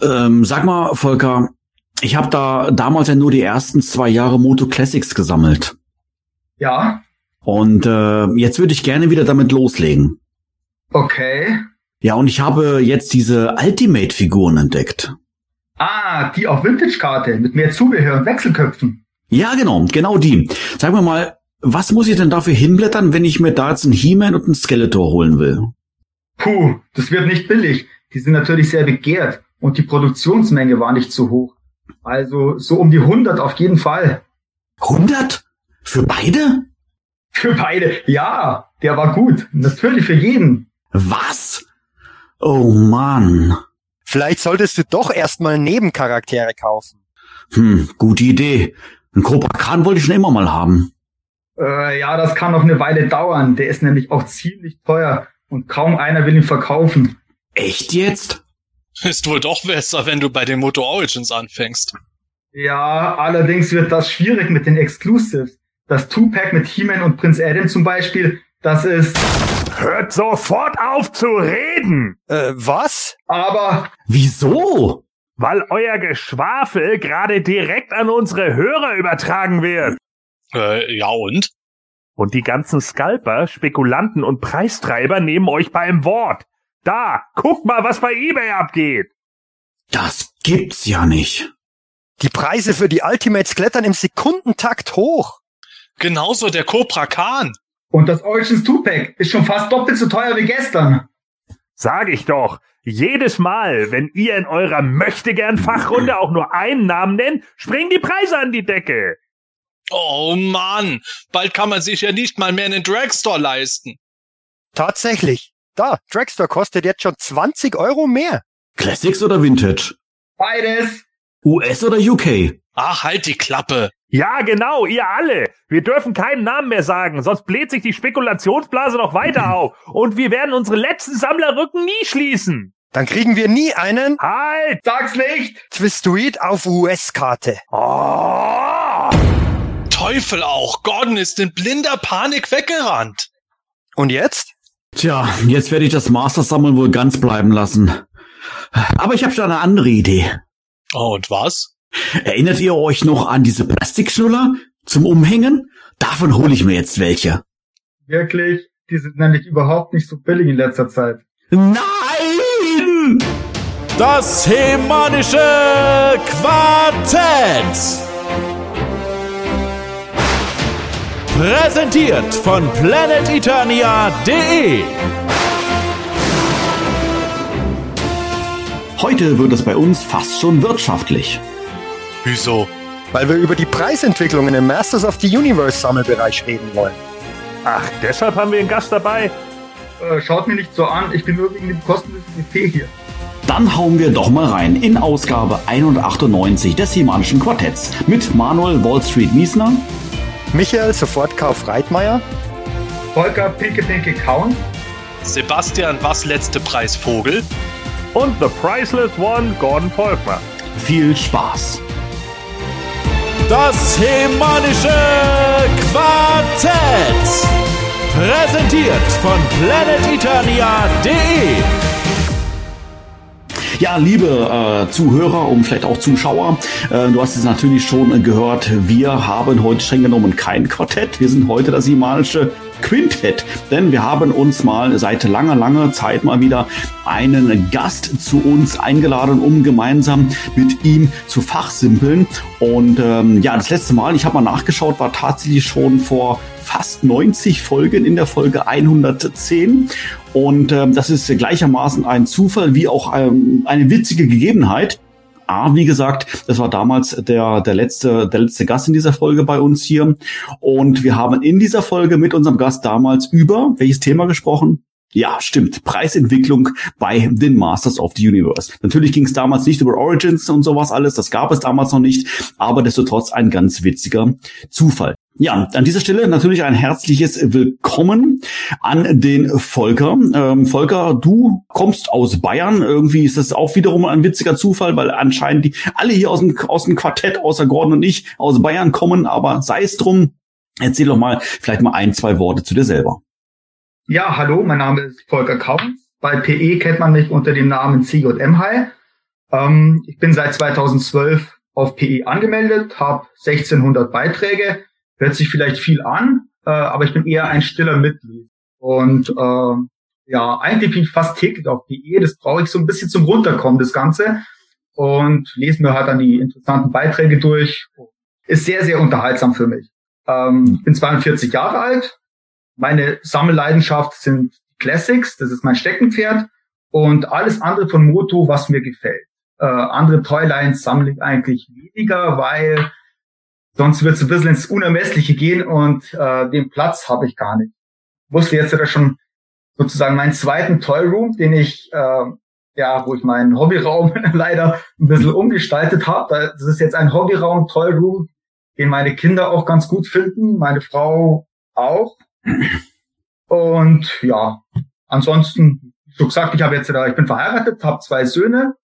Ähm, sag mal, Volker, ich habe da damals ja nur die ersten zwei Jahre Moto Classics gesammelt. Ja. Und äh, jetzt würde ich gerne wieder damit loslegen. Okay. Ja, und ich habe jetzt diese Ultimate-Figuren entdeckt. Ah, die auf Vintage-Karte mit mehr Zubehör und Wechselköpfen. Ja, genau, genau die. Sag mir mal, was muss ich denn dafür hinblättern, wenn ich mir da jetzt einen He-Man und einen Skeletor holen will? Puh, das wird nicht billig. Die sind natürlich sehr begehrt und die Produktionsmenge war nicht zu hoch. Also so um die 100 auf jeden Fall. 100? Für beide? Für beide, ja. Der war gut. Natürlich für jeden. Was? Oh Mann. Vielleicht solltest du doch erstmal Nebencharaktere kaufen. Hm, gute Idee. Ein Cobra Khan wollte ich schon immer mal haben. Äh, ja, das kann noch eine Weile dauern. Der ist nämlich auch ziemlich teuer und kaum einer will ihn verkaufen. Echt jetzt? Ist wohl doch besser, wenn du bei den Moto Origins anfängst. Ja, allerdings wird das schwierig mit den Exclusives. Das Two-Pack mit He-Man und Prinz Adam zum Beispiel, das ist... Hört sofort auf zu reden! Äh, was? Aber... Wieso? Weil euer Geschwafel gerade direkt an unsere Hörer übertragen wird. Äh, ja und? Und die ganzen Scalper, Spekulanten und Preistreiber nehmen euch beim Wort. Da, guckt mal, was bei eBay abgeht. Das gibt's ja nicht. Die Preise für die Ultimates klettern im Sekundentakt hoch. Genauso der Cobra Khan. Und das Origins Two-Pack ist schon fast doppelt so teuer wie gestern. Sag ich doch. Jedes Mal, wenn ihr in eurer möchtegern Fachrunde auch nur einen Namen nennt, springen die Preise an die Decke. Oh Mann, bald kann man sich ja nicht mal mehr einen Dragstore leisten. Tatsächlich. Da, Dragstore kostet jetzt schon 20 Euro mehr. Classics oder Vintage? Beides. US oder UK? Ach, halt die Klappe. Ja, genau, ihr alle. Wir dürfen keinen Namen mehr sagen, sonst bläht sich die Spekulationsblase noch weiter auf. Und wir werden unsere letzten Sammlerrücken nie schließen. Dann kriegen wir nie einen Halt! Sag's nicht! Twistoid auf US-Karte. Oh! Teufel auch, Gordon ist in blinder Panik weggerannt. Und jetzt? Tja, jetzt werde ich das Master sammeln wohl ganz bleiben lassen. Aber ich habe schon eine andere Idee. Oh, und was? Erinnert ihr euch noch an diese Plastikschnuller zum Umhängen? Davon hole ich mir jetzt welche. Wirklich? Die sind nämlich überhaupt nicht so billig in letzter Zeit. Nein! Das hemanische Quartett. Präsentiert von planeteternia.de. Heute wird es bei uns fast schon wirtschaftlich. Wieso? Weil wir über die Preisentwicklungen im Masters of the Universe Sammelbereich reden wollen. Ach, deshalb haben wir einen Gast dabei. Äh, schaut mir nicht so an, ich bin nur wegen dem kostenlosen EP hier. Dann hauen wir doch mal rein in Ausgabe 198 des Himanischen Quartetts mit Manuel Wall Street Miesner, Michael Sofortkauf Reitmeier, Volker Pinke Count, Sebastian, was letzte Preis Vogel? Und The Priceless One, Gordon Volkmar. Viel Spaß! Das hemanische Quartett. Präsentiert von planeteternia.de. Ja, liebe äh, Zuhörer und vielleicht auch Zuschauer, äh, du hast es natürlich schon gehört, wir haben heute streng genommen kein Quartett, wir sind heute das imanische Quintett, denn wir haben uns mal seit langer, langer Zeit mal wieder einen Gast zu uns eingeladen, um gemeinsam mit ihm zu fachsimpeln. Und ähm, ja, das letzte Mal, ich habe mal nachgeschaut, war tatsächlich schon vor fast 90 Folgen in der Folge 110. Und ähm, das ist gleichermaßen ein Zufall wie auch ähm, eine witzige Gegebenheit. A, wie gesagt, das war damals der, der letzte, der letzte Gast in dieser Folge bei uns hier. Und wir haben in dieser Folge mit unserem Gast damals über welches Thema gesprochen? Ja, stimmt. Preisentwicklung bei den Masters of the Universe. Natürlich ging es damals nicht über Origins und sowas alles. Das gab es damals noch nicht. Aber desto trotz ein ganz witziger Zufall. Ja, an dieser Stelle natürlich ein herzliches Willkommen an den Volker. Ähm, Volker, du kommst aus Bayern. Irgendwie ist das auch wiederum ein witziger Zufall, weil anscheinend die alle hier aus dem, aus dem Quartett, außer Gordon und ich, aus Bayern kommen. Aber sei es drum. Erzähl doch mal vielleicht mal ein, zwei Worte zu dir selber. Ja, hallo, mein Name ist Volker Kaufens. Bei PE kennt man mich unter dem Namen CJM High. Ähm, ich bin seit 2012 auf PE angemeldet, habe 1600 Beiträge, hört sich vielleicht viel an, äh, aber ich bin eher ein stiller Mitglied. Und äh, ja, eigentlich bin ich fast täglich auf PE, das brauche ich so ein bisschen zum Runterkommen, das Ganze. Und lese mir halt dann die interessanten Beiträge durch. Ist sehr, sehr unterhaltsam für mich. Ähm, ich bin 42 Jahre alt. Meine Sammelleidenschaft sind Classics, das ist mein Steckenpferd. Und alles andere von Moto, was mir gefällt. Äh, andere Toylines sammle ich eigentlich weniger, weil sonst wird es ein bisschen ins Unermessliche gehen und äh, den Platz habe ich gar nicht. Ich wusste jetzt ja schon sozusagen meinen zweiten Toy Room, den ich äh, ja, wo ich meinen Hobbyraum leider ein bisschen umgestaltet habe. Das ist jetzt ein Hobbyraum, Toy Room, den meine Kinder auch ganz gut finden, meine Frau auch. Und ja, ansonsten, schon gesagt, ich habe jetzt, ich bin verheiratet, habe zwei Söhne,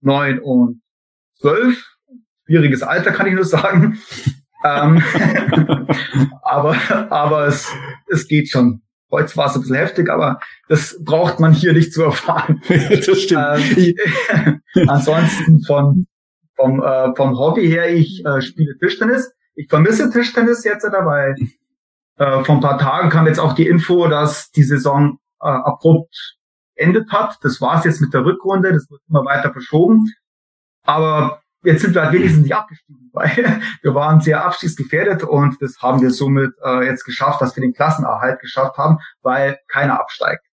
neun und zwölf. Schwieriges Alter, kann ich nur sagen. ähm, aber aber es, es geht schon. Heute war es ein bisschen heftig, aber das braucht man hier nicht zu erfahren. das stimmt. Ähm, ansonsten von, vom, äh, vom Hobby her, ich äh, spiele Tischtennis. Ich vermisse Tischtennis jetzt, weil äh, vor ein paar Tagen kam jetzt auch die Info, dass die Saison äh, abrupt endet hat. Das war es jetzt mit der Rückrunde, das wird immer weiter verschoben. Aber jetzt sind wir halt wenigstens nicht abgestiegen, weil wir waren sehr abstiegsgefährdet und das haben wir somit äh, jetzt geschafft, dass wir den Klassenerhalt geschafft haben, weil keiner absteigt.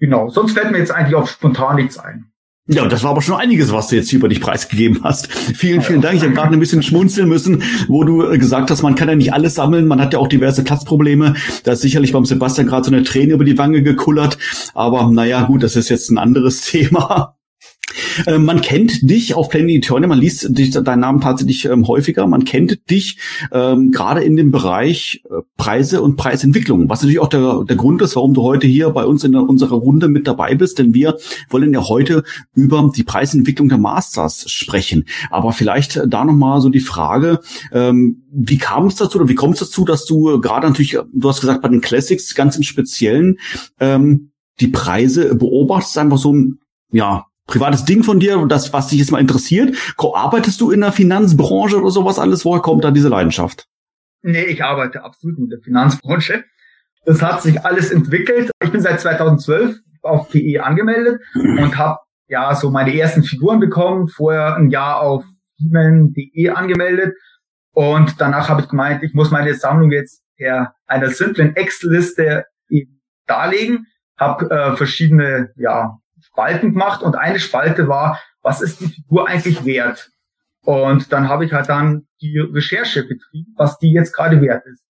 Genau, sonst fällt mir jetzt eigentlich auch spontan nichts ein. Ja, das war aber schon einiges, was du jetzt hier über dich preisgegeben hast. Vielen, vielen Dank. Ich habe gerade ein bisschen schmunzeln müssen, wo du äh, gesagt hast, man kann ja nicht alles sammeln, man hat ja auch diverse Platzprobleme. Da ist sicherlich beim Sebastian gerade so eine Träne über die Wange gekullert. Aber naja, gut, das ist jetzt ein anderes Thema. Äh, man kennt dich auf Planet Eternal, man liest dich, deinen Namen tatsächlich ähm, häufiger. Man kennt dich ähm, gerade in dem Bereich äh, Preise und Preisentwicklung, was natürlich auch der, der Grund ist, warum du heute hier bei uns in der, unserer Runde mit dabei bist, denn wir wollen ja heute über die Preisentwicklung der Masters sprechen. Aber vielleicht da nochmal so die Frage, ähm, wie kam es dazu oder wie kommt es dazu, dass du gerade natürlich, du hast gesagt, bei den Classics ganz im Speziellen ähm, die Preise beobachtest, einfach so ja, privates Ding von dir, das, was dich jetzt mal interessiert? Arbeitest du in der Finanzbranche oder sowas alles? Woher kommt da diese Leidenschaft? Nee, ich arbeite absolut in der Finanzbranche. Das hat sich alles entwickelt. Ich bin seit 2012 auf PE angemeldet und habe ja so meine ersten Figuren bekommen, vorher ein Jahr auf Demon.de angemeldet und danach habe ich gemeint, ich muss meine Sammlung jetzt per einer simplen Excel-Liste darlegen, habe äh, verschiedene ja, Spalten gemacht und eine Spalte war, was ist die Figur eigentlich wert? Und dann habe ich halt dann die Recherche betrieben, was die jetzt gerade wert ist.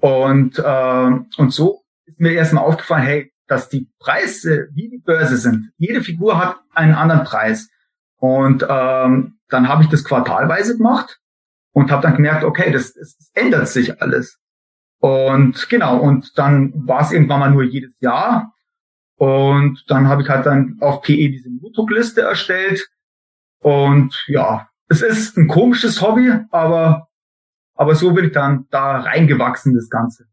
Und, äh, und so ist mir erstmal aufgefallen, hey, dass die Preise wie die Börse sind. Jede Figur hat einen anderen Preis. Und ähm, dann habe ich das quartalweise gemacht und habe dann gemerkt, okay, das, das, das ändert sich alles. Und genau, und dann war es irgendwann mal nur jedes Jahr. Und dann habe ich halt dann auf PE diese Notebook-Liste erstellt. Und ja, es ist ein komisches Hobby, aber, aber so bin ich dann da reingewachsen, das Ganze.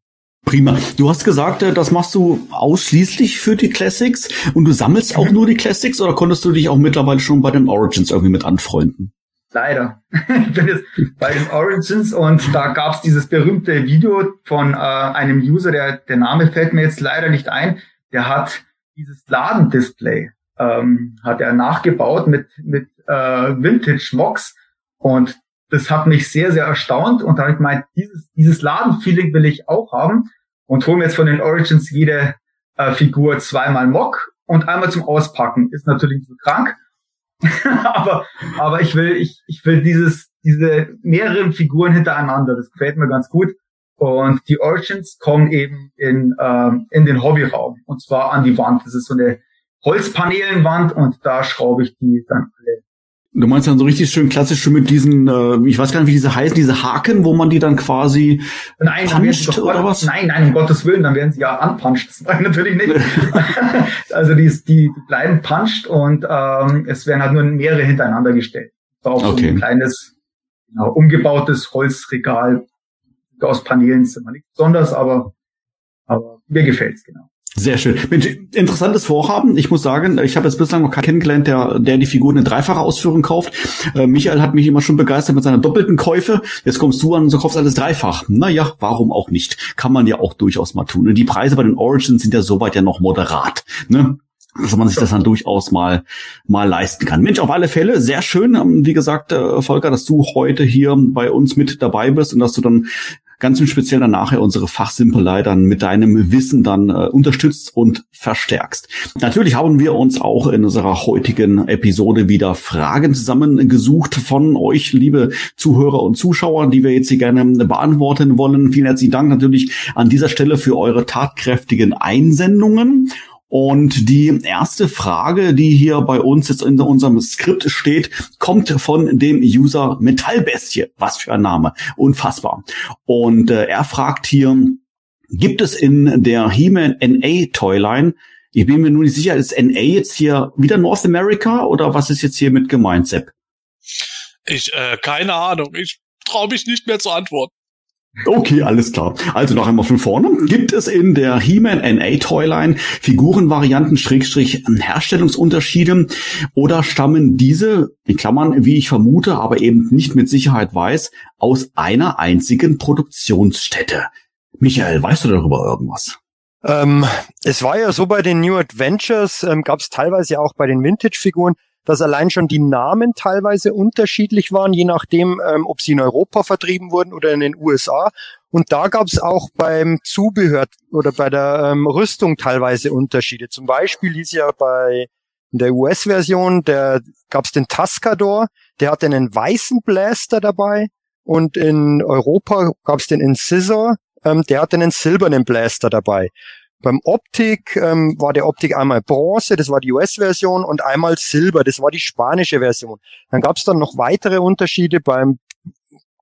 Prima. Du hast gesagt, äh, das machst du ausschließlich für die Classics und du sammelst auch mhm. nur die Classics oder konntest du dich auch mittlerweile schon bei den Origins irgendwie mit anfreunden? Leider. Ich bin jetzt bei den Origins und da gab's dieses berühmte Video von äh, einem User, der, der Name fällt mir jetzt leider nicht ein, der hat dieses Ladendisplay ähm, hat er nachgebaut mit, mit äh, Vintage-Mocs und das hat mich sehr, sehr erstaunt und da habe ich gemeint, dieses, dieses Ladenfeeling will ich auch haben und hole mir jetzt von den Origins jede äh, Figur zweimal Mock und einmal zum Auspacken. Ist natürlich so krank, aber, aber ich will, ich, ich will dieses, diese mehreren Figuren hintereinander. Das gefällt mir ganz gut. Und die Origins kommen eben in, ähm, in den Hobbyraum. Und zwar an die Wand. Das ist so eine Holzpanelenwand und da schraube ich die dann alle. Du meinst dann so richtig schön klassisch mit diesen, äh, ich weiß gar nicht, wie diese heißen, diese Haken, wo man die dann quasi nein, puncht doch, oder was? Nein, nein, um Gottes Willen, dann werden sie ja anpuncht. Das war natürlich nicht. also die, die, bleiben punched und ähm, es werden halt nur mehrere hintereinander gestellt. War auch okay. so ein kleines, genau, umgebautes Holzregal aus Paneelen ist immer nichts besonders, aber, aber mir gefällt's genau. Sehr schön. Mensch, interessantes Vorhaben. Ich muss sagen, ich habe jetzt bislang noch keinen kennengelernt, der, der die Figuren in dreifacher Ausführung kauft. Äh, Michael hat mich immer schon begeistert mit seiner doppelten Käufe. Jetzt kommst du an und so kaufst alles dreifach. Naja, warum auch nicht? Kann man ja auch durchaus mal tun. Und die Preise bei den Origins sind ja soweit ja noch moderat. Ne? dass man sich das dann durchaus mal mal leisten kann. Mensch, auf alle Fälle sehr schön, ähm, wie gesagt, äh, Volker, dass du heute hier bei uns mit dabei bist und dass du dann ganz im Speziellen dann nachher unsere Fachsimpelei dann mit deinem Wissen dann äh, unterstützt und verstärkst. Natürlich haben wir uns auch in unserer heutigen Episode wieder Fragen zusammengesucht von euch, liebe Zuhörer und Zuschauer, die wir jetzt hier gerne beantworten wollen. Vielen herzlichen Dank natürlich an dieser Stelle für eure tatkräftigen Einsendungen. Und die erste Frage, die hier bei uns jetzt in unserem Skript steht, kommt von dem User Metallbestie. Was für ein Name. Unfassbar. Und äh, er fragt hier, gibt es in der He-Man NA Toyline, ich bin mir nur nicht sicher, ist NA jetzt hier wieder North America oder was ist jetzt hier mit gemeint, Sepp? Ich, äh, keine Ahnung. Ich traue mich nicht mehr zu antworten. Okay, alles klar. Also noch einmal von vorne. Gibt es in der He-Man NA Toyline Figurenvarianten Schrägstrich Herstellungsunterschiede oder stammen diese, in Klammern, wie ich vermute, aber eben nicht mit Sicherheit weiß, aus einer einzigen Produktionsstätte? Michael, weißt du darüber irgendwas? Ähm, es war ja so bei den New Adventures, ähm, gab es teilweise auch bei den Vintage-Figuren, dass allein schon die Namen teilweise unterschiedlich waren, je nachdem, ähm, ob sie in Europa vertrieben wurden oder in den USA. Und da gab es auch beim Zubehör oder bei der ähm, Rüstung teilweise Unterschiede. Zum Beispiel hieß ja bei der US-Version, der gab es den Tascador, der hatte einen weißen Blaster dabei und in Europa gab es den Incisor, ähm, der hatte einen silbernen Blaster dabei. Beim Optik ähm, war der Optik einmal Bronze, das war die US-Version, und einmal Silber, das war die spanische Version. Dann gab es dann noch weitere Unterschiede beim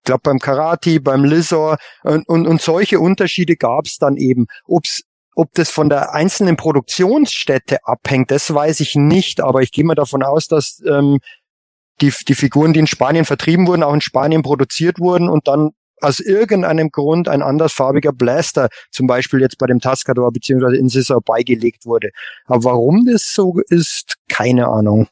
glaube beim Karate, beim Lizor und, und, und solche Unterschiede gab es dann eben. Ob's, ob das von der einzelnen Produktionsstätte abhängt, das weiß ich nicht, aber ich gehe mal davon aus, dass ähm, die, die Figuren, die in Spanien vertrieben wurden, auch in Spanien produziert wurden und dann aus irgendeinem Grund ein andersfarbiger Blaster, zum Beispiel jetzt bei dem Tascador bzw. Incisor beigelegt wurde. Aber warum das so ist, keine Ahnung.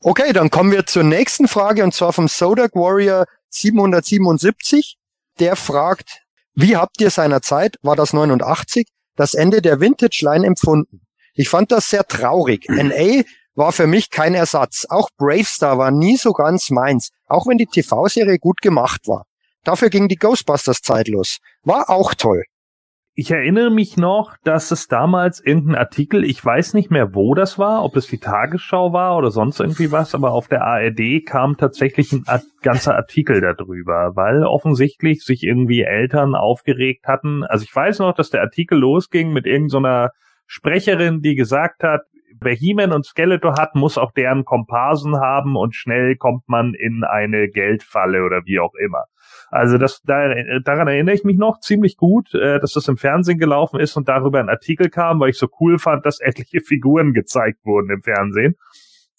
Okay, dann kommen wir zur nächsten Frage und zwar vom Sodak Warrior 777. Der fragt, wie habt ihr seinerzeit, war das 89, das Ende der Vintage Line empfunden? Ich fand das sehr traurig. NA war für mich kein Ersatz. Auch Bravestar war nie so ganz meins, auch wenn die TV-Serie gut gemacht war. Dafür ging die Ghostbusters-Zeit los. War auch toll. Ich erinnere mich noch, dass es damals irgendein Artikel, ich weiß nicht mehr, wo das war, ob es die Tagesschau war oder sonst irgendwie was, aber auf der ARD kam tatsächlich ein ganzer Artikel darüber, weil offensichtlich sich irgendwie Eltern aufgeregt hatten. Also ich weiß noch, dass der Artikel losging mit irgendeiner Sprecherin, die gesagt hat, wer He-Man und Skeletor hat, muss auch deren Komparsen haben und schnell kommt man in eine Geldfalle oder wie auch immer. Also das, da, daran erinnere ich mich noch ziemlich gut, äh, dass das im Fernsehen gelaufen ist und darüber ein Artikel kam, weil ich so cool fand, dass etliche Figuren gezeigt wurden im Fernsehen.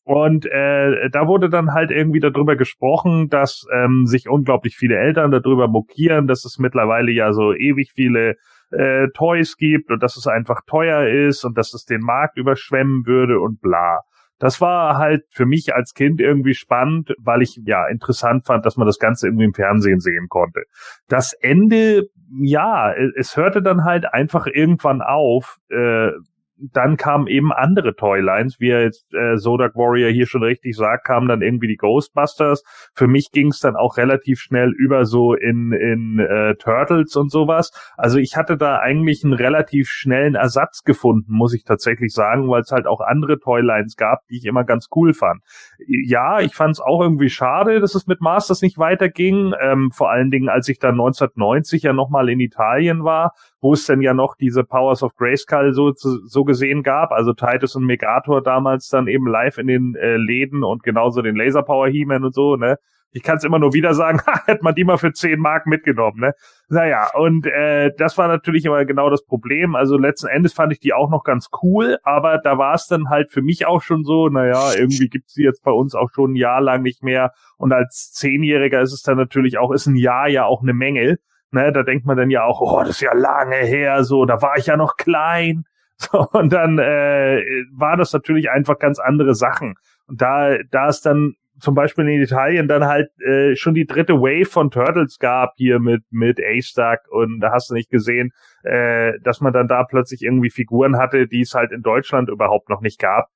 Und äh, da wurde dann halt irgendwie darüber gesprochen, dass ähm, sich unglaublich viele Eltern darüber mokieren, dass es mittlerweile ja so ewig viele äh, Toys gibt und dass es einfach teuer ist und dass es den Markt überschwemmen würde und bla das war halt für mich als Kind irgendwie spannend, weil ich ja interessant fand, dass man das Ganze irgendwie im Fernsehen sehen konnte. Das Ende, ja, es hörte dann halt einfach irgendwann auf. Äh, dann kamen eben andere Toylines, wie er jetzt äh, Sodak Warrior hier schon richtig sagt, kamen dann irgendwie die Ghostbusters. Für mich ging es dann auch relativ schnell über so in, in äh, Turtles und sowas. Also ich hatte da eigentlich einen relativ schnellen Ersatz gefunden, muss ich tatsächlich sagen, weil es halt auch andere Toylines gab, die ich immer ganz cool fand. Ja, ich fand es auch irgendwie schade, dass es mit Masters nicht weiterging. Ähm, vor allen Dingen, als ich dann 1990 ja nochmal in Italien war, wo es denn ja noch diese Powers of Grayskull so, so gesehen gab, also Titus und Megator damals dann eben live in den äh, Läden und genauso den Laser Power He-Man und so, ne? Ich kann es immer nur wieder sagen, hätte man die mal für 10 Mark mitgenommen, ne? Naja, und äh, das war natürlich immer genau das Problem. Also letzten Endes fand ich die auch noch ganz cool, aber da war es dann halt für mich auch schon so, naja, irgendwie gibt's die jetzt bei uns auch schon ein Jahr lang nicht mehr. Und als Zehnjähriger ist es dann natürlich auch, ist ein Jahr ja auch eine Menge. Ne, da denkt man dann ja auch, oh, das ist ja lange her, so, da war ich ja noch klein. So, und dann äh, war das natürlich einfach ganz andere Sachen. Und da, da ist dann zum Beispiel in Italien dann halt äh, schon die dritte Wave von Turtles gab hier mit mit A-Stack und da hast du nicht gesehen, äh, dass man dann da plötzlich irgendwie Figuren hatte, die es halt in Deutschland überhaupt noch nicht gab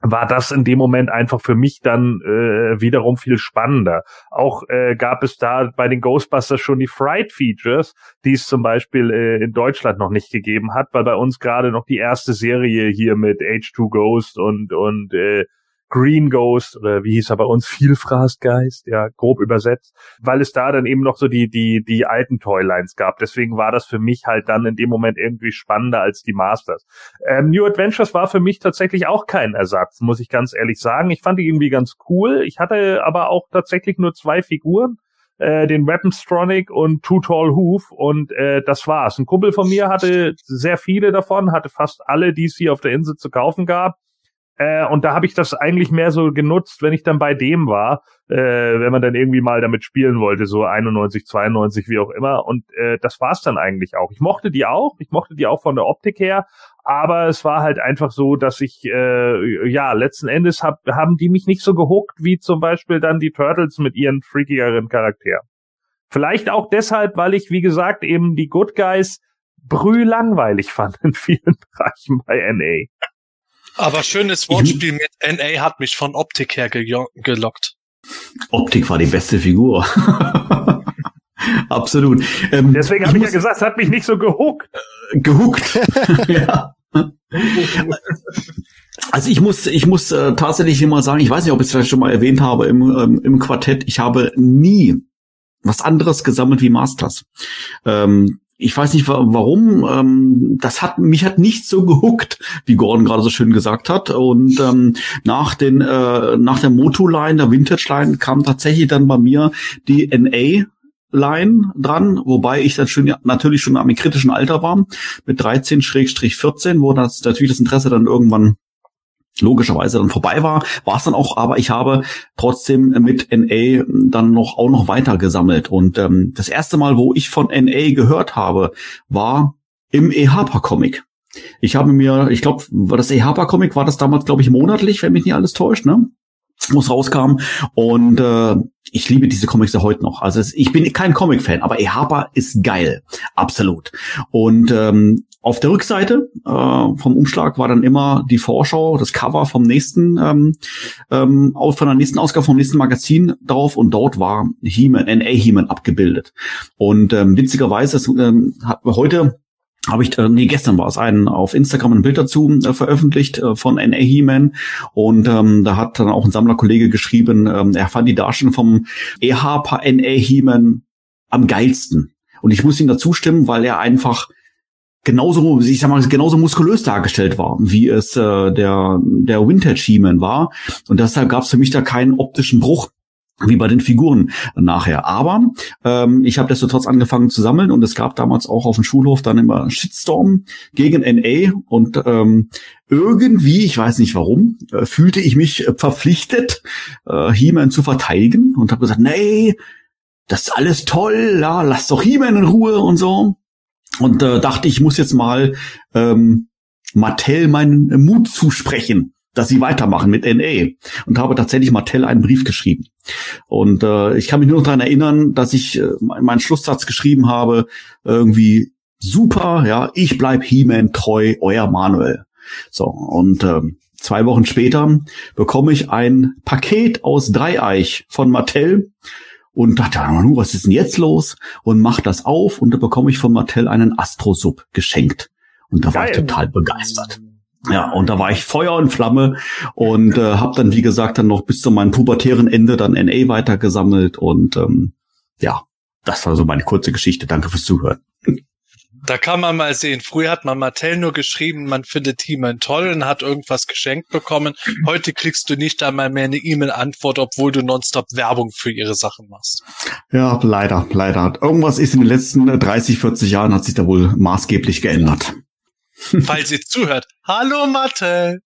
war das in dem Moment einfach für mich dann äh, wiederum viel spannender. Auch äh, gab es da bei den Ghostbusters schon die Fright Features, die es zum Beispiel äh, in Deutschland noch nicht gegeben hat, weil bei uns gerade noch die erste Serie hier mit H2 Ghost und und äh, Green Ghost oder wie hieß er bei uns, Vielfraßgeist, ja, grob übersetzt, weil es da dann eben noch so die, die, die alten Toylines gab. Deswegen war das für mich halt dann in dem Moment irgendwie spannender als die Masters. Ähm, New Adventures war für mich tatsächlich auch kein Ersatz, muss ich ganz ehrlich sagen. Ich fand die irgendwie ganz cool. Ich hatte aber auch tatsächlich nur zwei Figuren äh, den Weaponstronic und Too Tall Hoof und äh, das war's. Ein Kumpel von mir hatte sehr viele davon, hatte fast alle, die es hier auf der Insel zu kaufen gab äh, und da habe ich das eigentlich mehr so genutzt, wenn ich dann bei dem war, äh, wenn man dann irgendwie mal damit spielen wollte, so 91, 92, wie auch immer. Und äh, das war's dann eigentlich auch. Ich mochte die auch, ich mochte die auch von der Optik her, aber es war halt einfach so, dass ich, äh, ja, letzten Endes hab, haben die mich nicht so gehuckt, wie zum Beispiel dann die Turtles mit ihren freakigeren Charakteren. Vielleicht auch deshalb, weil ich, wie gesagt, eben die Good Guys brühlangweilig fand in vielen Bereichen bei NA. Aber schönes Wortspiel mit NA hat mich von Optik her gelockt. Optik war die beste Figur. Absolut. Ähm, Deswegen habe ich ja gesagt, es hat mich nicht so gehuckt. Äh, gehuckt. ja. Also ich muss, ich muss äh, tatsächlich immer sagen, ich weiß nicht, ob ich es vielleicht schon mal erwähnt habe im, ähm, im Quartett, ich habe nie was anderes gesammelt wie Masters. Ähm, ich weiß nicht warum, ähm, das hat mich hat nicht so gehuckt, wie Gordon gerade so schön gesagt hat. Und ähm, nach den äh, nach der Moto-Line, der Vintage-Line, kam tatsächlich dann bei mir die NA Line dran, wobei ich dann schon natürlich schon am kritischen Alter war, mit 13-14, wo das natürlich das Interesse dann irgendwann logischerweise dann vorbei war, war es dann auch, aber ich habe trotzdem mit NA dann noch auch noch weiter gesammelt. Und ähm, das erste Mal, wo ich von NA gehört habe, war im E-Harper-Comic. Ich habe mir, ich glaube, war das E-Harper-Comic, war das damals, glaube ich, monatlich, wenn mich nicht alles täuscht, ne? wo es rauskam. Und äh, ich liebe diese Comics ja heute noch. Also es, ich bin kein Comic-Fan, aber E-Harper ist geil. Absolut. Und ähm, auf der Rückseite äh, vom Umschlag war dann immer die Vorschau, das Cover vom nächsten, ähm, ähm, von der nächsten Ausgabe vom nächsten Magazin drauf und dort war He-Man, NA He-Man abgebildet. Und ähm, witzigerweise, das, ähm, hat heute habe ich, äh, nee, gestern war es ein auf Instagram ein Bild dazu äh, veröffentlicht äh, von NA He-Man und ähm, da hat dann auch ein Sammlerkollege geschrieben, ähm, er fand die Darstellung vom EH NA He-Man am geilsten. Und ich muss ihm dazu stimmen, weil er einfach genauso, ich sag mal, genauso muskulös dargestellt war, wie es äh, der, der Vintage He-Man war. Und deshalb gab es für mich da keinen optischen Bruch wie bei den Figuren nachher. Aber ähm, ich habe trotz angefangen zu sammeln und es gab damals auch auf dem Schulhof dann immer Shitstorm gegen NA und ähm, irgendwie, ich weiß nicht warum, äh, fühlte ich mich verpflichtet, äh, He-Man zu verteidigen und habe gesagt, nee, das ist alles toll, ja, lass doch He-Man in Ruhe und so. Und äh, dachte, ich muss jetzt mal ähm, Mattel meinen Mut zusprechen dass sie weitermachen mit NA und habe tatsächlich Mattel einen Brief geschrieben. Und äh, ich kann mich nur noch daran erinnern, dass ich äh, meinen Schlusssatz geschrieben habe, irgendwie super, ja, ich bleib He-Man treu, euer Manuel. So, und äh, zwei Wochen später bekomme ich ein Paket aus Dreieich von Mattel und dachte, was ist denn jetzt los? Und mach das auf und da bekomme ich von Mattel einen Astro-Sub geschenkt. Und da Geil. war ich total begeistert. Ja, und da war ich Feuer und Flamme und äh, habe dann, wie gesagt, dann noch bis zu meinem pubertären Ende dann NA weitergesammelt und ähm, ja, das war so meine kurze Geschichte. Danke fürs Zuhören. Da kann man mal sehen. Früher hat man Mattel nur geschrieben, man findet He-Man toll und hat irgendwas geschenkt bekommen. Heute kriegst du nicht einmal mehr eine E-Mail-Antwort, obwohl du nonstop Werbung für ihre Sachen machst. Ja, leider, leider. Irgendwas ist in den letzten 30, 40 Jahren hat sich da wohl maßgeblich geändert. Falls ihr zuhört. Hallo Mathe.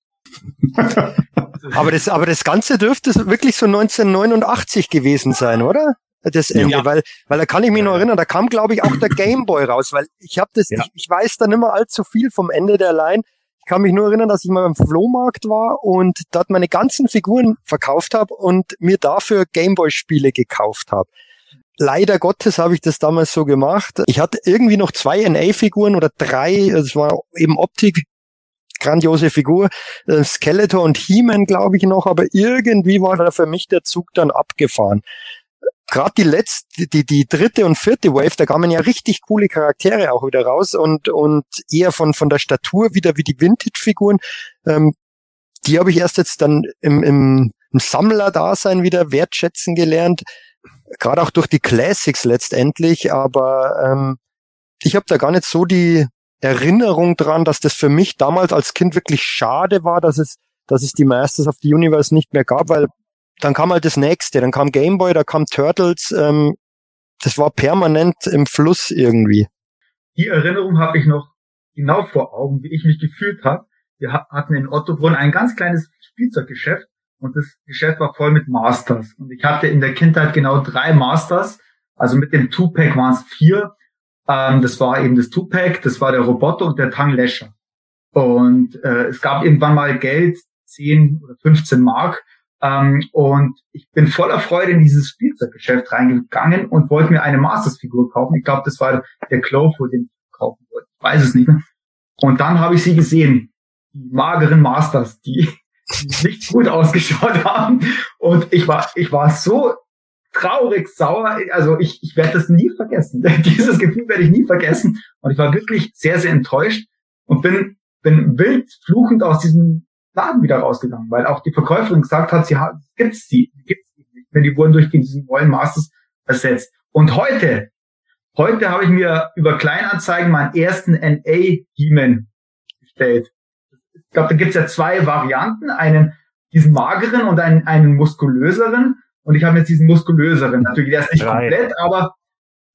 aber das, aber das Ganze dürfte wirklich so 1989 gewesen sein, oder? Das Ende, Ja. weil, weil da kann ich mich noch erinnern, da kam, glaube ich, auch der Gameboy raus, weil ich habe das, Ja. ich, ich weiß da nicht mehr allzu viel vom Ende der Line. Ich kann mich nur erinnern, dass ich mal beim Flohmarkt war und dort meine ganzen Figuren verkauft habe und mir dafür Gameboy-Spiele gekauft habe. Leider Gottes habe ich das damals so gemacht. Ich hatte irgendwie noch zwei NA-Figuren oder drei, es war eben Optik, grandiose Figur, äh, Skeletor und He-Man, glaube ich noch, aber irgendwie war da für mich der Zug dann abgefahren. Gerade die letzte, die, die dritte und vierte Wave, da kamen ja richtig coole Charaktere auch wieder raus und, und eher von, von der Statur wieder wie die Vintage-Figuren. Ähm, die habe ich erst jetzt dann im, im, im Sammler-Dasein wieder wertschätzen gelernt. Gerade auch durch die Classics letztendlich, aber ähm, ich habe da gar nicht so die Erinnerung dran, dass das für mich damals als Kind wirklich schade war, dass es, dass es die Masters of the Universe nicht mehr gab, weil dann kam halt das nächste, dann kam Gameboy, da kam Turtles, ähm, das war permanent im Fluss irgendwie. Die Erinnerung habe ich noch genau vor Augen, wie ich mich gefühlt habe. Wir ha- hatten in Ottobrunn ein ganz kleines Spielzeuggeschäft und das Geschäft war voll mit Masters. Und ich hatte in der Kindheit genau drei Masters, also mit dem Two-Pack waren es vier. Ähm, das war eben das Two-Pack, das war der Roboter und der Tang Lescher. Und äh, es gab irgendwann mal Geld, 10 oder 15 Mark. Ähm, und ich bin voller Freude in dieses Spielzeuggeschäft reingegangen und wollte mir eine Masters-Figur kaufen. Ich glaube, das war der Clover, den ich kaufen wollte. Ich weiß es nicht mehr. Und dann habe ich sie gesehen. Die mageren Masters, die, die nicht gut ausgeschaut haben. Und ich war, ich war so traurig, sauer. Also ich, ich werde das nie vergessen. Dieses Gefühl werde ich nie vergessen. Und ich war wirklich sehr, sehr enttäuscht und bin, bin wild fluchend aus diesem Laden wieder rausgegangen, weil auch die Verkäuferin gesagt hat, sie hat, gibt's die, gibt's die nicht mehr. Die wurden durch diesen neuen Masters ersetzt. Und heute, heute habe ich mir über Kleinanzeigen meinen ersten NA-Demon bestellt. Ich glaube, da gibt's ja zwei Varianten, einen diesen mageren und einen, einen muskulöseren. Und ich habe jetzt diesen muskulöseren. Natürlich, der ist nicht Drei. komplett, aber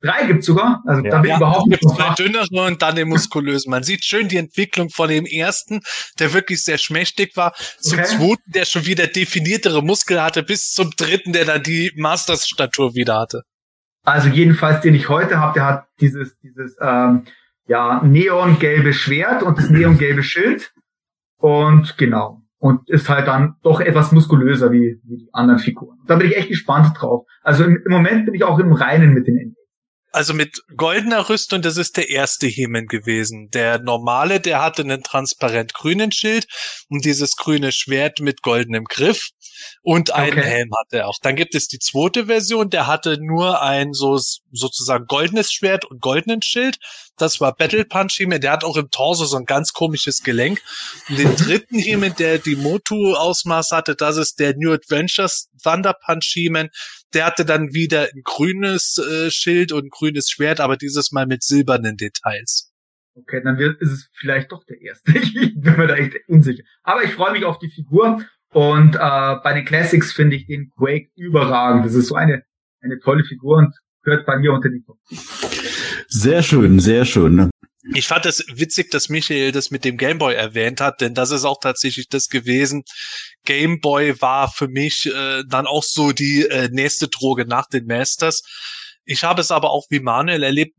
drei gibt's sogar. Also Ja. da bin ich Ja, überhaupt nicht zwei verfasst. dünnere und dann den muskulösen. Man sieht schön die Entwicklung von dem ersten, der wirklich sehr schmächtig war, zum Okay. zweiten, der schon wieder definiertere Muskel hatte, bis zum dritten, der dann die Masters-Statur wieder hatte. Also jedenfalls, den ich heute habe, der hat dieses, dieses ähm, ja, neongelbe Schwert und das neongelbe Schild. Und genau. Und ist halt dann doch etwas muskulöser wie, wie die anderen Figuren. Da bin ich echt gespannt drauf. Also im, im Moment bin ich auch im Reinen mit den NA. Also mit goldener Rüstung, das ist der erste Hemen gewesen. Der normale, der hatte einen transparent grünen Schild und dieses grüne Schwert mit goldenem Griff und einen Okay. Helm hatte er auch. Dann gibt es die zweite Version, der hatte nur ein so sozusagen goldenes Schwert und goldenen Schild. Das war Battle Punch Hemen, der hat auch im Torso so ein ganz komisches Gelenk. Und den dritten Hemen, der die Motu Ausmaß hatte, das ist der New Adventures Thunder Punch Hemen. Der hatte dann wieder ein grünes äh, Schild und ein grünes Schwert, aber dieses Mal mit silbernen Details. Okay, dann wird, ist es vielleicht doch der erste. ich bin mir da echt unsicher. Aber ich freue mich auf die Figur. Und äh, bei den Classics finde ich den Quake überragend. Das ist so eine, eine tolle Figur und gehört bei mir unter die Top. Sehr schön, sehr schön. Ich fand es witzig, dass Michael das mit dem Gameboy erwähnt hat, denn das ist auch tatsächlich das gewesen. Gameboy war für mich äh, dann auch so die äh, nächste Droge nach den Masters. Ich habe es aber auch wie Manuel erlebt.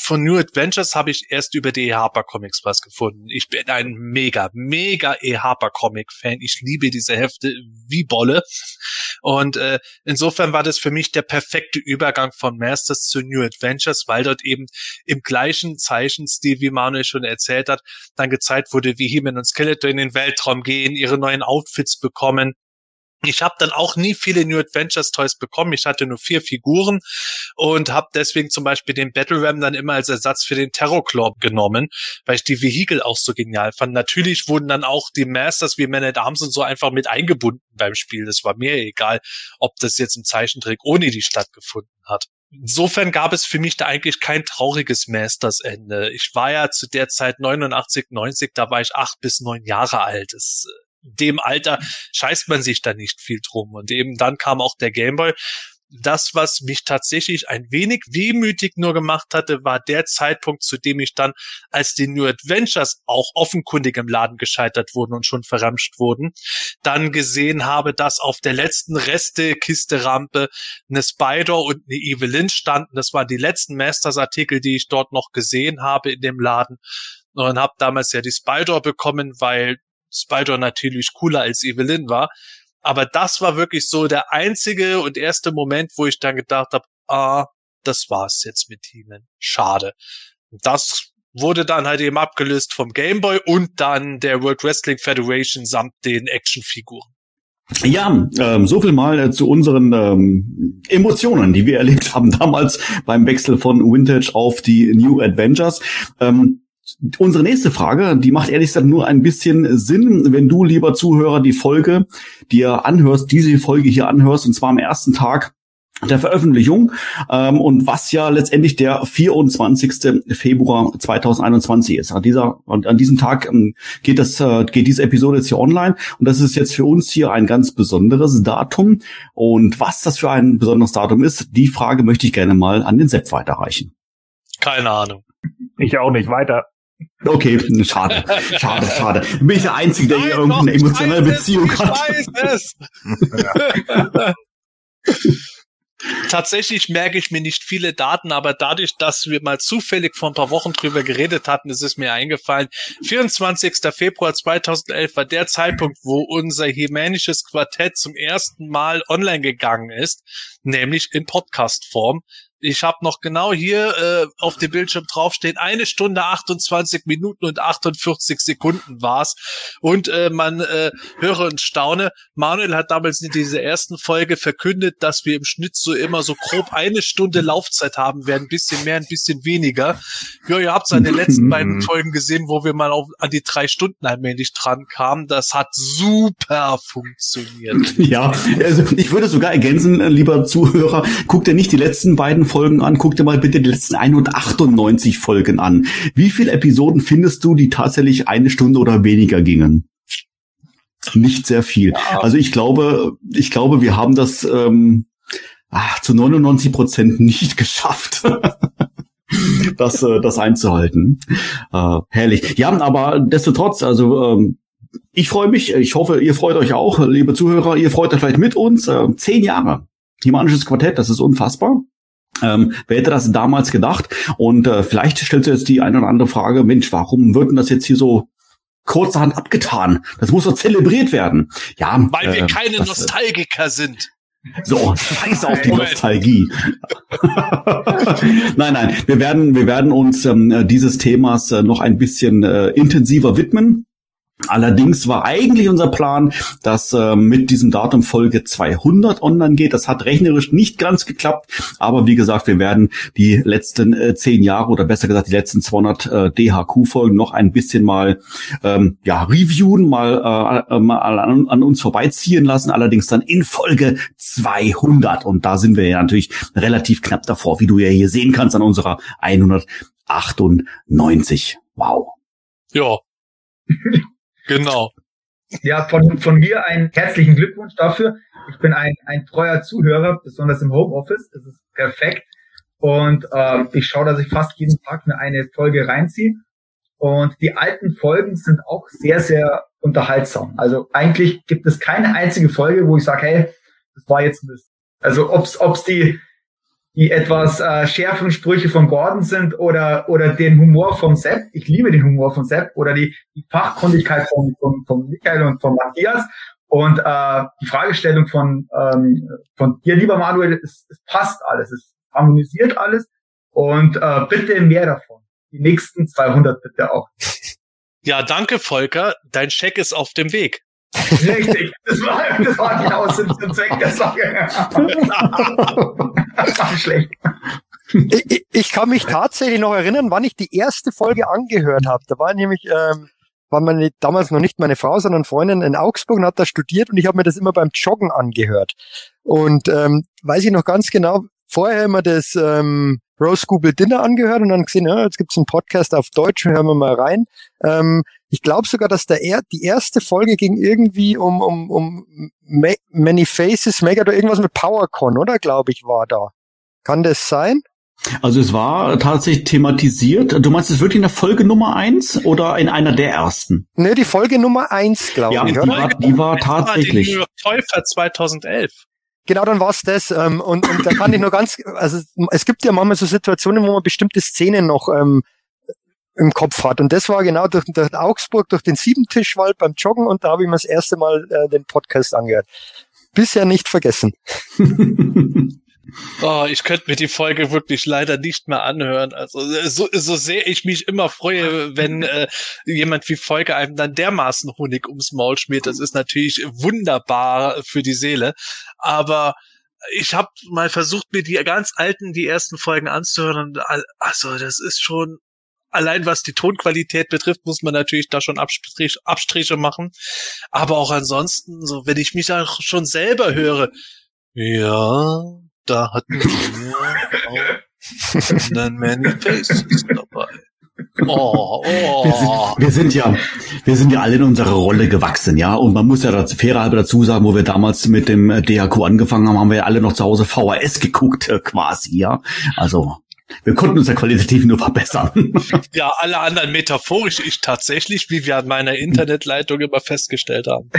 Von New Adventures habe ich erst über die E. Harper Comics was gefunden. Ich bin ein mega, mega E. Harper Comic Fan. Ich liebe diese Hefte wie Bolle. Und äh, insofern war das für mich der perfekte Übergang von Masters zu New Adventures, weil dort eben im gleichen Zeichenstil, wie Manuel schon erzählt hat, dann gezeigt wurde, wie He-Man und Skeletor in den Weltraum gehen, ihre neuen Outfits bekommen. Ich habe dann auch nie viele New Adventures Toys bekommen. Ich hatte nur vier Figuren und habe deswegen zum Beispiel den Battle Ram dann immer als Ersatz für den Terrorclaw genommen, weil ich die Vehikel auch so genial fand. Natürlich wurden dann auch die Masters wie Man at Arms und so einfach mit eingebunden beim Spiel. Das war mir egal, ob das jetzt im Zeichentrick ohne die stattgefunden hat. Insofern gab es für mich da eigentlich kein trauriges Masters-Ende. Ich war ja zu der Zeit 89, 90, da war ich acht bis neun Jahre alt. Es, dem Alter scheißt man sich da nicht viel drum. Und eben dann kam auch der Gameboy. das, was mich tatsächlich ein wenig wehmütig nur gemacht hatte, war der Zeitpunkt, zu dem ich dann, als die New Adventures auch offenkundig im Laden gescheitert wurden und schon verramscht wurden, dann gesehen habe, dass auf der letzten Reste-Kiste-Rampe eine Spider und eine Evelyn standen. Das waren die letzten Masters-Artikel, die ich dort noch gesehen habe in dem Laden. Und habe damals ja die Spider bekommen, weil Spider natürlich cooler als Evelyn war. Aber das war wirklich so der einzige und erste Moment, wo ich dann gedacht habe, ah, das war's jetzt mit He-Man. Schade. Das wurde dann halt eben abgelöst vom Game Boy und dann der World Wrestling Federation samt den Actionfiguren. Ja, ähm, so viel mal äh, zu unseren ähm, Emotionen, die wir erlebt haben damals beim Wechsel von Vintage auf die New Adventures. Ähm, Unsere nächste Frage, die macht ehrlich gesagt nur ein bisschen Sinn, wenn du, lieber Zuhörer, die Folge dir anhörst, diese Folge hier anhörst, und zwar am ersten Tag der Veröffentlichung ähm, und was ja letztendlich der 24. Februar 2021 ist. An dieser und an diesem Tag ähm, geht das äh, geht diese Episode jetzt hier online und das ist jetzt für uns hier ein ganz besonderes Datum und was das für ein besonderes Datum ist, die Frage möchte ich gerne mal an den Sepp weiterreichen. Keine Ahnung. Ich auch nicht weiter. Okay, schade, schade, schade. Bin ich der Einzige, der hier irgendeine emotionale Beziehung ich hat. weiß es. Tatsächlich merke ich mir nicht viele Daten, aber dadurch, dass wir mal zufällig vor ein paar Wochen drüber geredet hatten, ist es mir eingefallen. 24. Februar 2011 war der Zeitpunkt, wo unser hemänisches Quartett zum ersten Mal online gegangen ist, nämlich in Podcast-Form. Ich habe noch genau hier äh, auf dem Bildschirm draufstehen, eine Stunde 28 Minuten und 48 Sekunden war's. Und äh, man äh, höre und staune. Manuel hat damals in dieser ersten Folge verkündet, dass wir im Schnitt so immer so grob eine Stunde Laufzeit haben werden, ein bisschen mehr, ein bisschen weniger. Ja, ihr habt seine letzten beiden Folgen gesehen, wo wir mal auf, an die drei Stunden allmählich dran kamen. Das hat super funktioniert. Ja, also ich würde sogar ergänzen, lieber Zuhörer, guck dir nicht die letzten beiden Folgen an, guck dir mal bitte die letzten 198 Folgen an. Wie viele Episoden findest du, die tatsächlich eine Stunde oder weniger gingen? Nicht sehr viel. Also ich glaube, ich glaube, wir haben das ähm, ach, zu 99 Prozent nicht geschafft. das, äh, das einzuhalten. Äh, herrlich. Ja, aber destotrotz, also ähm, ich freue mich, ich hoffe, ihr freut euch auch, liebe Zuhörer, ihr freut euch vielleicht mit uns. Äh, zehn Jahre. Himanisches Quartett, das ist unfassbar. Ähm, wer hätte das damals gedacht? Und äh, vielleicht stellt sich jetzt die eine oder andere Frage, Mensch, warum wird denn das jetzt hier so kurzerhand abgetan? Das muss doch zelebriert werden. Ja, Weil wir äh, keine das, Nostalgiker sind. so, scheiß auf die Moment. Nostalgie. nein, nein, wir werden, wir werden uns ähm, dieses Themas äh, noch ein bisschen äh, intensiver widmen. Allerdings war eigentlich unser Plan, dass äh, mit diesem Datum Folge 200 online geht. Das hat rechnerisch nicht ganz geklappt, aber wie gesagt, wir werden die letzten äh, zehn Jahre oder besser gesagt die letzten 200 äh, DHQ-Folgen noch ein bisschen mal ähm, ja reviewen, mal, äh, mal an, an uns vorbeiziehen lassen. Allerdings dann in Folge 200 und da sind wir ja natürlich relativ knapp davor, wie du ja hier sehen kannst an unserer 198. Wow. Ja. genau. Ja, von, von mir einen herzlichen Glückwunsch dafür. Ich bin ein, ein treuer Zuhörer, besonders im Homeoffice. Das ist perfekt. Und ähm, ich schaue, dass ich fast jeden Tag mir eine Folge reinziehe. Und die alten Folgen sind auch sehr, sehr unterhaltsam. Also eigentlich gibt es keine einzige Folge, wo ich sage, hey, das war jetzt Mist. Also ob's ob's die die etwas äh, schärferen Sprüche von Gordon sind oder oder den Humor von Sepp. Ich liebe den Humor von Sepp oder die, die Fachkundigkeit von, von, von Michael und von Matthias. Und äh, die Fragestellung von, ähm, von dir, lieber Manuel, es, es passt alles, es harmonisiert alles. Und äh, bitte mehr davon. Die nächsten 200 bitte auch. Ja, danke, Volker. Dein Scheck ist auf dem Weg. Richtig, das war, das war genau Sinn und Zweck der Sache. schlecht. Ich, ich- ich kann mich tatsächlich noch erinnern, wann ich die erste Folge angehört habe. Da war nämlich, ähm, war meine, damals noch nicht meine Frau, sondern Freundin in Augsburg und hat da studiert und ich habe mir das immer beim Joggen angehört. Und ähm, weiß ich noch ganz genau, vorher immer das ähm, Rose Google Dinner angehört und dann gesehen, ja, jetzt gibt's einen Podcast auf Deutsch, hören wir mal rein. Ähm, Ich glaube sogar, dass der er die erste Folge ging irgendwie um, um, um Ma Many Faces, Mega oder irgendwas mit PowerCon, oder? Glaube ich, war da. Kann das sein? Also es war tatsächlich thematisiert. Du meinst es wirklich in der Folge Nummer eins oder in einer der ersten? Ne, die Folge Nummer eins, glaube Ja, ich, die oder? war, die war tatsächlich. Die Täufer 2011. Genau, dann war's das. Ähm, und, und da kann ich nur ganz, also es gibt ja manchmal so Situationen, wo man bestimmte Szenen noch ähm, im Kopf hat. Und das war genau durch, durch Augsburg, durch den Siebentischwald beim Joggen und da habe ich mir das erste Mal äh, den Podcast angehört. Bisher nicht vergessen. Oh, ich könnte mir die Folge wirklich leider nicht mehr anhören. Also so, so sehr ich mich immer freue, wenn äh, jemand wie Folge einem dann dermaßen Honig ums Maul schmiert. Das ist natürlich wunderbar für die Seele. Aber ich habe mal versucht, mir die ganz alten, die ersten Folgen anzuhören. Und, al- also das ist schon allein was die Tonqualität betrifft, muss man natürlich da schon Abstrich, Abstriche machen. Aber auch ansonsten, so wenn ich mich auch schon selber höre, ja, da hatten wir Many Faces dabei. Oh, Wir sind, oh. wir sind ja, wir sind ja alle in unserer Rolle gewachsen, ja. Und man muss ja das fairerhalber dazu sagen, wo wir damals mit dem DHQ angefangen haben, haben wir ja alle noch zu Hause VHS geguckt, quasi, ja. Also, wir konnten uns ja qualitativ nur verbessern. Ja, alle anderen metaphorisch, ich tatsächlich, wie wir an meiner Internetleitung immer festgestellt haben.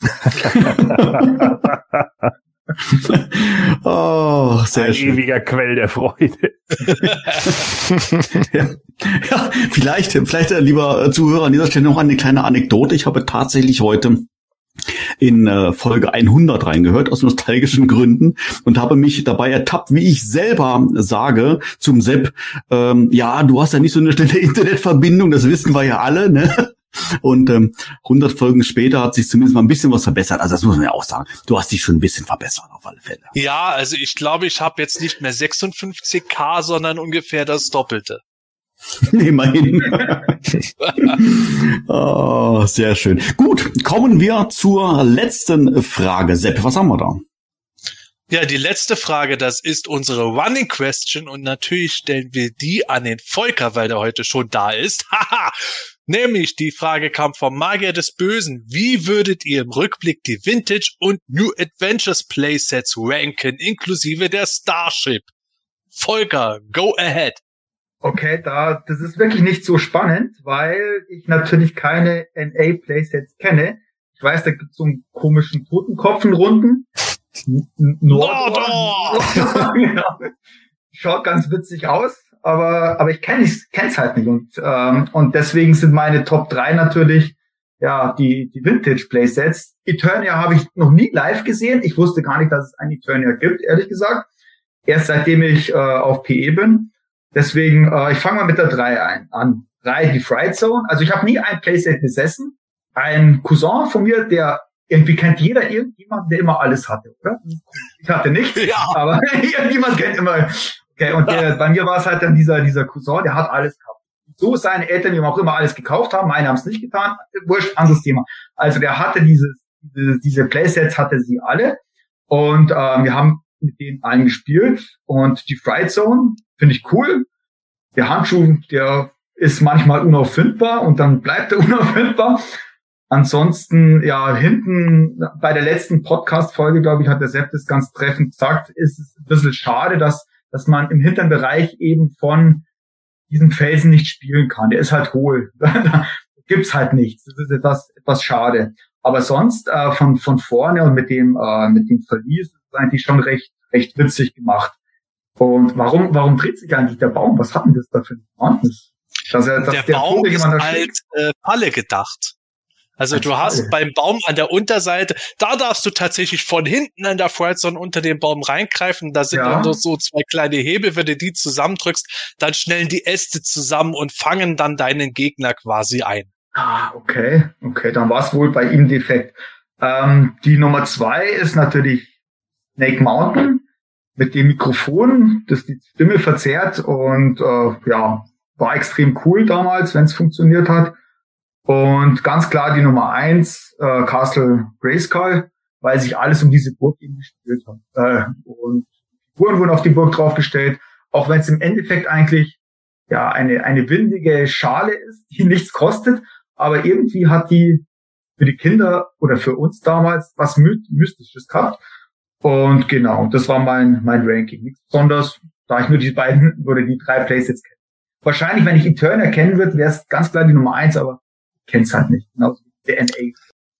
oh, sehr Ein schön. ewiger Quell der Freude. Ja, ja vielleicht, vielleicht, äh, lieber Zuhörer, an dieser Stelle noch eine kleine Anekdote. Ich habe tatsächlich heute in äh, Folge 100 reingehört, aus nostalgischen Gründen, und habe mich dabei ertappt, wie ich selber sage zum Sepp, ähm, ja, du hast ja nicht so eine schnelle Internetverbindung, das wissen wir ja alle, ne? Und ähm, 100 Folgen später hat sich zumindest mal ein bisschen was verbessert. Also das muss man ja auch sagen. Du hast dich schon ein bisschen verbessert, auf alle Fälle. Ja, also ich glaube, ich habe jetzt nicht mehr 56k, sondern ungefähr das Doppelte. Immerhin. oh, sehr schön. Gut, kommen wir zur letzten Frage. Sepp, was haben wir da? Ja, die letzte Frage, das ist unsere Running Question und natürlich stellen wir die an den Volker, weil der heute schon da ist. Haha! Nämlich die Frage kam vom Magier des Bösen. Wie würdet ihr im Rückblick die Vintage und New Adventures Playsets ranken, inklusive der Starship? Volker, go ahead. Okay, da, das ist wirklich nicht so spannend, weil ich natürlich keine NA Playsets kenne. Ich weiß, da gibt's so einen komischen Totenkopfenrunden. N- N- Nordor. ja. Schaut ganz witzig aus, aber, aber ich kenne es kenn's halt nicht. Und, ähm, und deswegen sind meine Top 3 natürlich ja, die, die Vintage Playsets. Eternia habe ich noch nie live gesehen. Ich wusste gar nicht, dass es ein Eternia gibt, ehrlich gesagt. Erst seitdem ich äh, auf PE bin. Deswegen, äh, ich fange mal mit der 3 ein, an. 3, die Fright Zone. Also ich habe nie ein Playset besessen. Ein Cousin von mir, der irgendwie kennt jeder irgendjemand, der immer alles hatte, oder? Ich hatte nichts, Ja. aber irgendjemand kennt immer. Okay, und der, bei mir war es halt dann dieser, dieser Cousin, der hat alles gehabt. So seine Eltern, ihm auch immer alles gekauft haben, meine haben es nicht getan. Wurscht, anderes Thema. Also der hatte dieses, diese, diese Playsets hatte sie alle. Und ähm, wir haben mit denen allen gespielt. Und die Fright Zone finde ich cool. Der Handschuh, der ist manchmal unauffindbar und dann bleibt er unauffindbar. Ansonsten, ja, hinten bei der letzten Podcast-Folge, glaube ich, hat der Sepp das ganz treffend gesagt, ist es ein bisschen schade, dass, dass man im hinteren Bereich eben von diesem Felsen nicht spielen kann. Der ist halt hohl. da gibt's halt nichts. Das ist etwas, etwas schade. Aber sonst äh, von, von vorne und mit dem, äh, mit dem Verlies eigentlich schon recht, recht witzig gemacht. Und warum, warum dreht sich eigentlich der Baum? Was hat denn das da für ein Bewandtnis? Dass er, dass der, Baum ist als äh, Falle gedacht. Also Als du hast beim Baum an der Unterseite, da darfst du tatsächlich von hinten an der Frightzone unter den Baum reingreifen. Da sind Ja. dann so, so zwei kleine Hebel, wenn du die zusammendrückst, dann schnellen die Äste zusammen und fangen dann deinen Gegner quasi ein. Ah, okay, okay, dann war es wohl bei ihm defekt. Ähm, die Nummer zwei ist natürlich Snake Mountain mit dem Mikrofon, das die Stimme verzerrt und äh, ja, war extrem cool damals, wenn es funktioniert hat. Und ganz klar die Nummer eins, äh, Castle Grayskull, weil sich alles um diese Burg eben gespielt hat. Äh, und Figuren wurden auf die Burg draufgestellt, auch wenn es im Endeffekt eigentlich ja eine, eine windige Schale ist, die nichts kostet, aber irgendwie hat die für die Kinder oder für uns damals was My Mystisches gehabt. Und genau, das war mein, mein Ranking. Nichts besonders, da ich nur die beiden oder die drei Playsets kenne. Wahrscheinlich, wenn ich Eterna kennen würde, wäre es ganz klar die Nummer eins, aber kenn's halt nicht. Genauso wie der NA.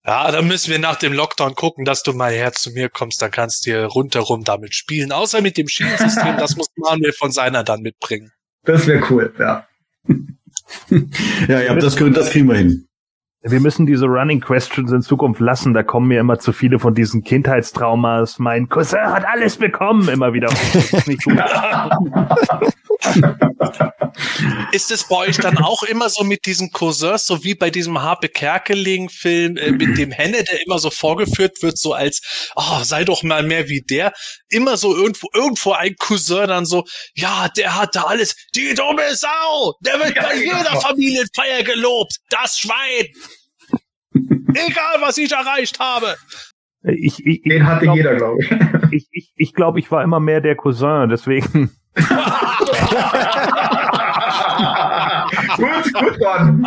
Ja, dann müssen wir nach dem Lockdown gucken, dass du mal her zu mir kommst, dann kannst du dir rundherum damit spielen. Außer mit dem Schienensystem, das muss Manuel von seiner dann mitbringen. Das wäre cool, ja. ja, ja, das, das kriegen wir hin. Wir müssen diese Running Questions in Zukunft lassen. Da kommen mir immer zu viele von diesen Kindheitstraumas. Mein Cousin hat alles bekommen, immer wieder. ist nicht gut. Ist es bei euch dann auch immer so mit diesen Cousins, so wie bei diesem Harpe Kerkeling-Film äh, mit dem Henne, der immer so vorgeführt wird, so als, oh, sei doch mal mehr wie der. Immer so irgendwo, irgendwo ein Cousin dann so, ja, der hat da alles, die dumme Sau, der wird bei jeder Familienfeier gelobt, das Schwein. Egal, was ich erreicht habe. Ich, ich, Den hatte glaub, jeder, glaube ich. Ich, ich, ich glaube, ich war immer mehr der Cousin, deswegen. gut, gut, Gordon.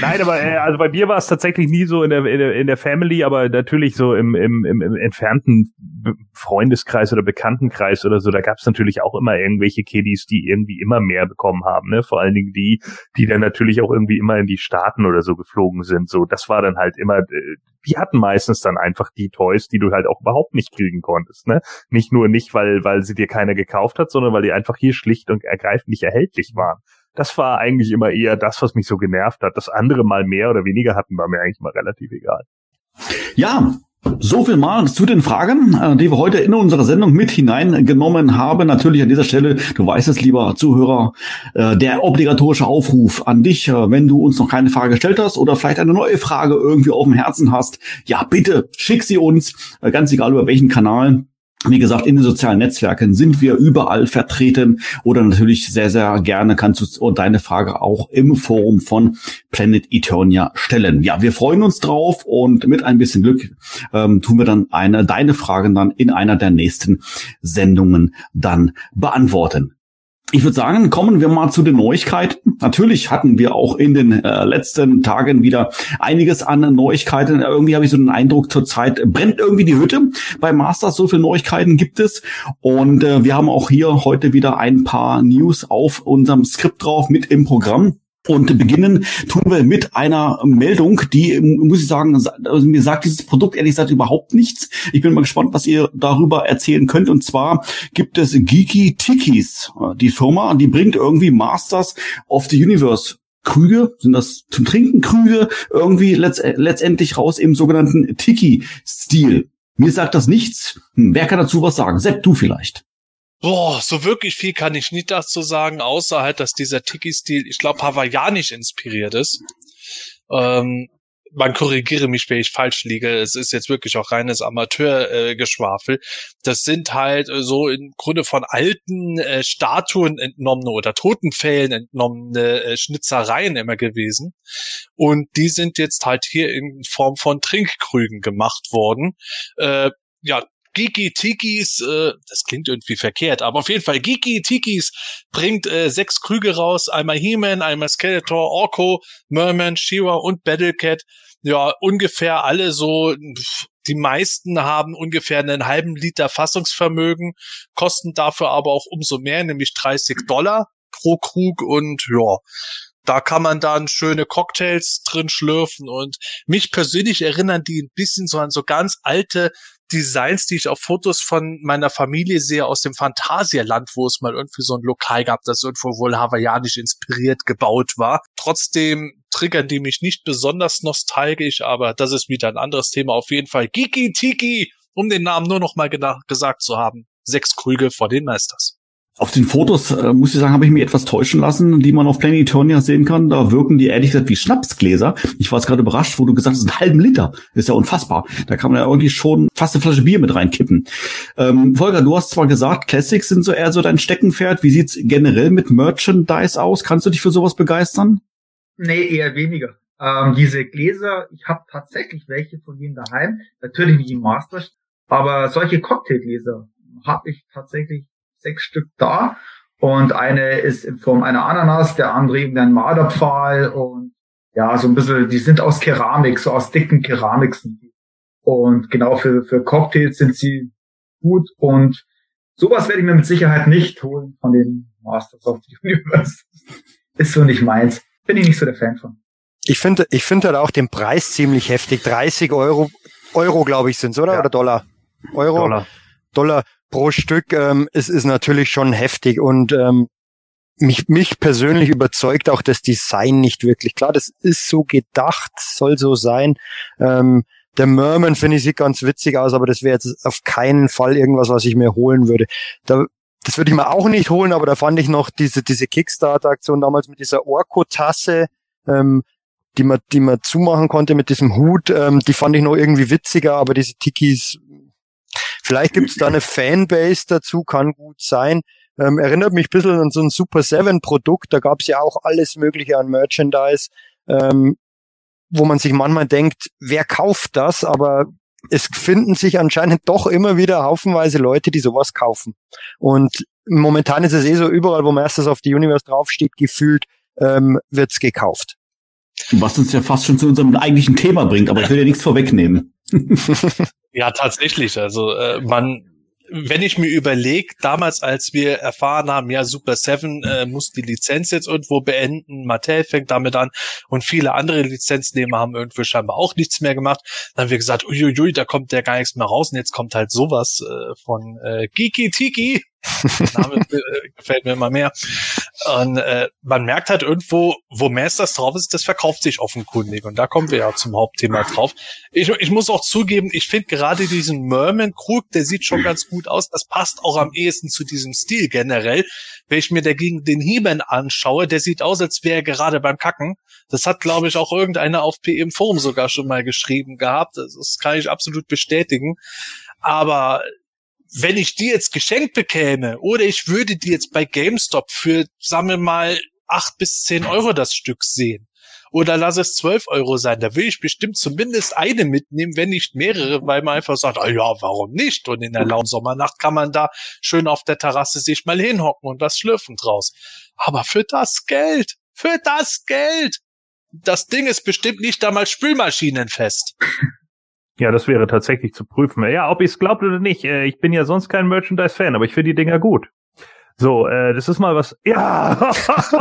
Nein, aber äh, also bei mir war es tatsächlich nie so in der, in der, in der Family, aber natürlich so im, im, im, im entfernten Freundeskreis oder Bekanntenkreis oder so, da gab es natürlich auch immer irgendwelche Kiddies, die irgendwie immer mehr bekommen haben, ne? Vor allen Dingen die, die dann natürlich auch irgendwie immer in die Staaten oder so geflogen sind. So, das war dann halt immer, äh, die hatten meistens dann einfach die Toys, die du halt auch überhaupt nicht kriegen konntest, ne? Nicht nur nicht, weil, weil sie dir keiner gekauft hat, sondern weil die einfach hier schlicht und ergreifend nicht erhältlich waren. Das war eigentlich immer eher das, was mich so genervt hat. Das andere mal mehr oder weniger hatten, war mir eigentlich mal relativ egal. Ja, so viel mal zu den Fragen, äh, die wir heute in unsere Sendung mit hineingenommen haben. Natürlich an dieser Stelle, du weißt es, lieber Zuhörer, äh, der obligatorische Aufruf an dich, äh, wenn du uns noch keine Frage gestellt hast oder vielleicht eine neue Frage irgendwie auf dem Herzen hast. Ja, bitte schick sie uns, ganz egal über welchen Kanal. Wie gesagt, in den sozialen Netzwerken sind wir überall vertreten oder natürlich sehr, sehr gerne kannst du deine Frage auch im Forum von Planet Eternia stellen. Ja, wir freuen uns drauf und mit ein bisschen Glück ähm, tun wir dann eine, deine Fragen dann in einer der nächsten Sendungen dann beantworten. Ich würde sagen, kommen wir mal zu den Neuigkeiten. Natürlich hatten wir auch in den äh, letzten Tagen wieder einiges an Neuigkeiten. Irgendwie habe ich so den Eindruck, zurzeit brennt irgendwie die Hütte bei Masters. So viele Neuigkeiten gibt es. Und äh, wir haben auch hier heute wieder ein paar News auf unserem Skript drauf mit im Programm. Und beginnen tun wir mit einer Meldung, die, muss ich sagen, also mir sagt dieses Produkt ehrlich gesagt überhaupt nichts. Ich bin mal gespannt, was ihr darüber erzählen könnt. Und zwar gibt es Geeky Tikis, die Firma, die bringt irgendwie Masters of the Universe Krüge, sind das zum Trinken Krüge, irgendwie letzt, letztendlich raus im sogenannten Tiki-Stil. Mir sagt das nichts. Hm, wer kann dazu was sagen? Sepp, du vielleicht. Boah, so wirklich viel kann ich nicht dazu sagen, außer halt, dass dieser Tiki-Stil, ich glaube, hawaiianisch inspiriert ist. Ähm, man korrigiere mich, wenn ich falsch liege. Es ist jetzt wirklich auch reines Amateurgeschwafel. Äh, das sind halt äh, so im Grunde von alten äh, Statuen entnommene oder Totenfällen entnommene äh, Schnitzereien immer gewesen. Und die sind jetzt halt hier in Form von Trinkkrügen gemacht worden. Äh, ja, Geeky Tikis, äh, das klingt irgendwie verkehrt, aber auf jeden Fall Geeky Tikis bringt äh, sechs Krüge raus, einmal He-Man, einmal Skeletor, Orko, Merman, She-Ra und Battlecat. Ja, ungefähr alle so, die meisten haben ungefähr einen halben Liter Fassungsvermögen, kosten dafür aber auch umso mehr, nämlich 30 Dollar pro Krug und ja, da kann man dann schöne Cocktails drin schlürfen und mich persönlich erinnern die ein bisschen so an so ganz alte Designs, die ich auf Fotos von meiner Familie sehe aus dem Phantasialand, wo es mal irgendwie so ein Lokal gab, das irgendwo wohl hawaiianisch inspiriert gebaut war. Trotzdem triggern die mich nicht besonders nostalgisch, aber das ist wieder ein anderes Thema. Auf jeden Fall Giki Tiki, um den Namen nur noch mal gesagt zu haben. Sechs Krüge vor den Meisters. Auf den Fotos, äh, muss ich sagen, habe ich mich etwas täuschen lassen, die man auf Planet Eternia sehen kann. Da wirken die ehrlich gesagt wie Schnapsgläser. Ich war jetzt gerade überrascht, wo du gesagt hast, einen halben Liter. ist ja unfassbar. Da kann man ja irgendwie schon fast eine Flasche Bier mit reinkippen. Ähm, Volker, du hast zwar gesagt, Classics sind so eher so dein Steckenpferd. Wie sieht's generell mit Merchandise aus? Kannst du dich für sowas begeistern? Nee, eher weniger. Ähm, diese Gläser, ich habe tatsächlich welche von denen daheim. Natürlich nicht im Master, aber solche Cocktailgläser habe ich tatsächlich sechs Stück da. Und eine ist in Form einer Ananas, der andere eben ein Marderpfahl und ja, so ein bisschen, die sind aus Keramik, so aus dicken Keramik. Und genau für, für Cocktails sind sie gut und sowas werde ich mir mit Sicherheit nicht holen von den Masters of the Universe. Ist so nicht meins. Bin ich nicht so der Fan von. Ich finde, ich finde halt auch den Preis ziemlich heftig. 30 Euro, Euro glaube ich sind's, oder? Ja. Oder Dollar? Euro? Dollar. Dollar pro Stück. Ähm, es ist natürlich schon heftig und ähm, mich, mich persönlich überzeugt auch das Design nicht wirklich. Klar, das ist so gedacht, soll so sein. Ähm, der Merman finde ich sieht ganz witzig aus, aber das wäre jetzt auf keinen Fall irgendwas, was ich mir holen würde. Da, das würde ich mir auch nicht holen, aber da fand ich noch diese, diese Kickstarter-Aktion damals mit dieser Orko-Tasse, ähm, die man, die man zumachen konnte mit diesem Hut, ähm, die fand ich noch irgendwie witziger, aber diese Tikis, vielleicht gibt es da eine Fanbase dazu, kann gut sein. Ähm, erinnert mich ein bisschen an so ein Super Seven Produkt, da gab es ja auch alles mögliche an Merchandise. Ähm, wo man sich manchmal denkt, wer kauft das? Aber es finden sich anscheinend doch immer wieder haufenweise Leute, die sowas kaufen. Und momentan ist es eh so, überall, wo Masters of the Universe draufsteht, gefühlt, ähm, wird's gekauft. Was uns ja fast schon zu unserem eigentlichen Thema bringt, aber ich will ja nichts vorwegnehmen. ja, tatsächlich. Also äh, man wenn ich mir überlege, damals, als wir erfahren haben, ja, Super Seven äh, muss die Lizenz jetzt irgendwo beenden, Mattel fängt damit an und viele andere Lizenznehmer haben irgendwie scheinbar auch nichts mehr gemacht, dann haben wir gesagt, uiuiui, da kommt ja gar nichts mehr raus und jetzt kommt halt sowas äh, von äh, Giki Tiki Name äh, gefällt mir immer mehr. Und äh, man merkt halt irgendwo, wo Masters drauf ist, das verkauft sich offenkundig. Und da kommen wir ja zum Hauptthema drauf. Ich, ich muss auch zugeben, ich finde gerade diesen Merman-Krug, der sieht schon ganz gut aus. Das passt auch am ehesten zu diesem Stil generell. Wenn ich mir dagegen den He-Man anschaue, der sieht aus, als wäre er gerade beim Kacken. Das hat, glaube ich, auch irgendeiner auf PM Forum sogar schon mal geschrieben gehabt. Das kann ich absolut bestätigen. Aber wenn ich die jetzt geschenkt bekäme oder ich würde die jetzt bei GameStop für, sagen wir mal, acht bis zehn Euro das Stück sehen. Oder lass es zwölf Euro sein. Da will ich bestimmt zumindest eine mitnehmen, wenn nicht mehrere, weil man einfach sagt, ah ja, warum nicht? Und in der lauen Sommernacht kann man da schön auf der Terrasse sich mal hinhocken und was schlürfen draus. Aber für das Geld, für das Geld, das Ding ist bestimmt nicht einmal spülmaschinenfest. Ja, das wäre tatsächlich zu prüfen. Ja, ob ich es glaubt oder nicht. Äh, ich bin ja sonst kein Merchandise-Fan, aber ich finde die Dinger gut. So, äh, das ist mal was. Ja, macht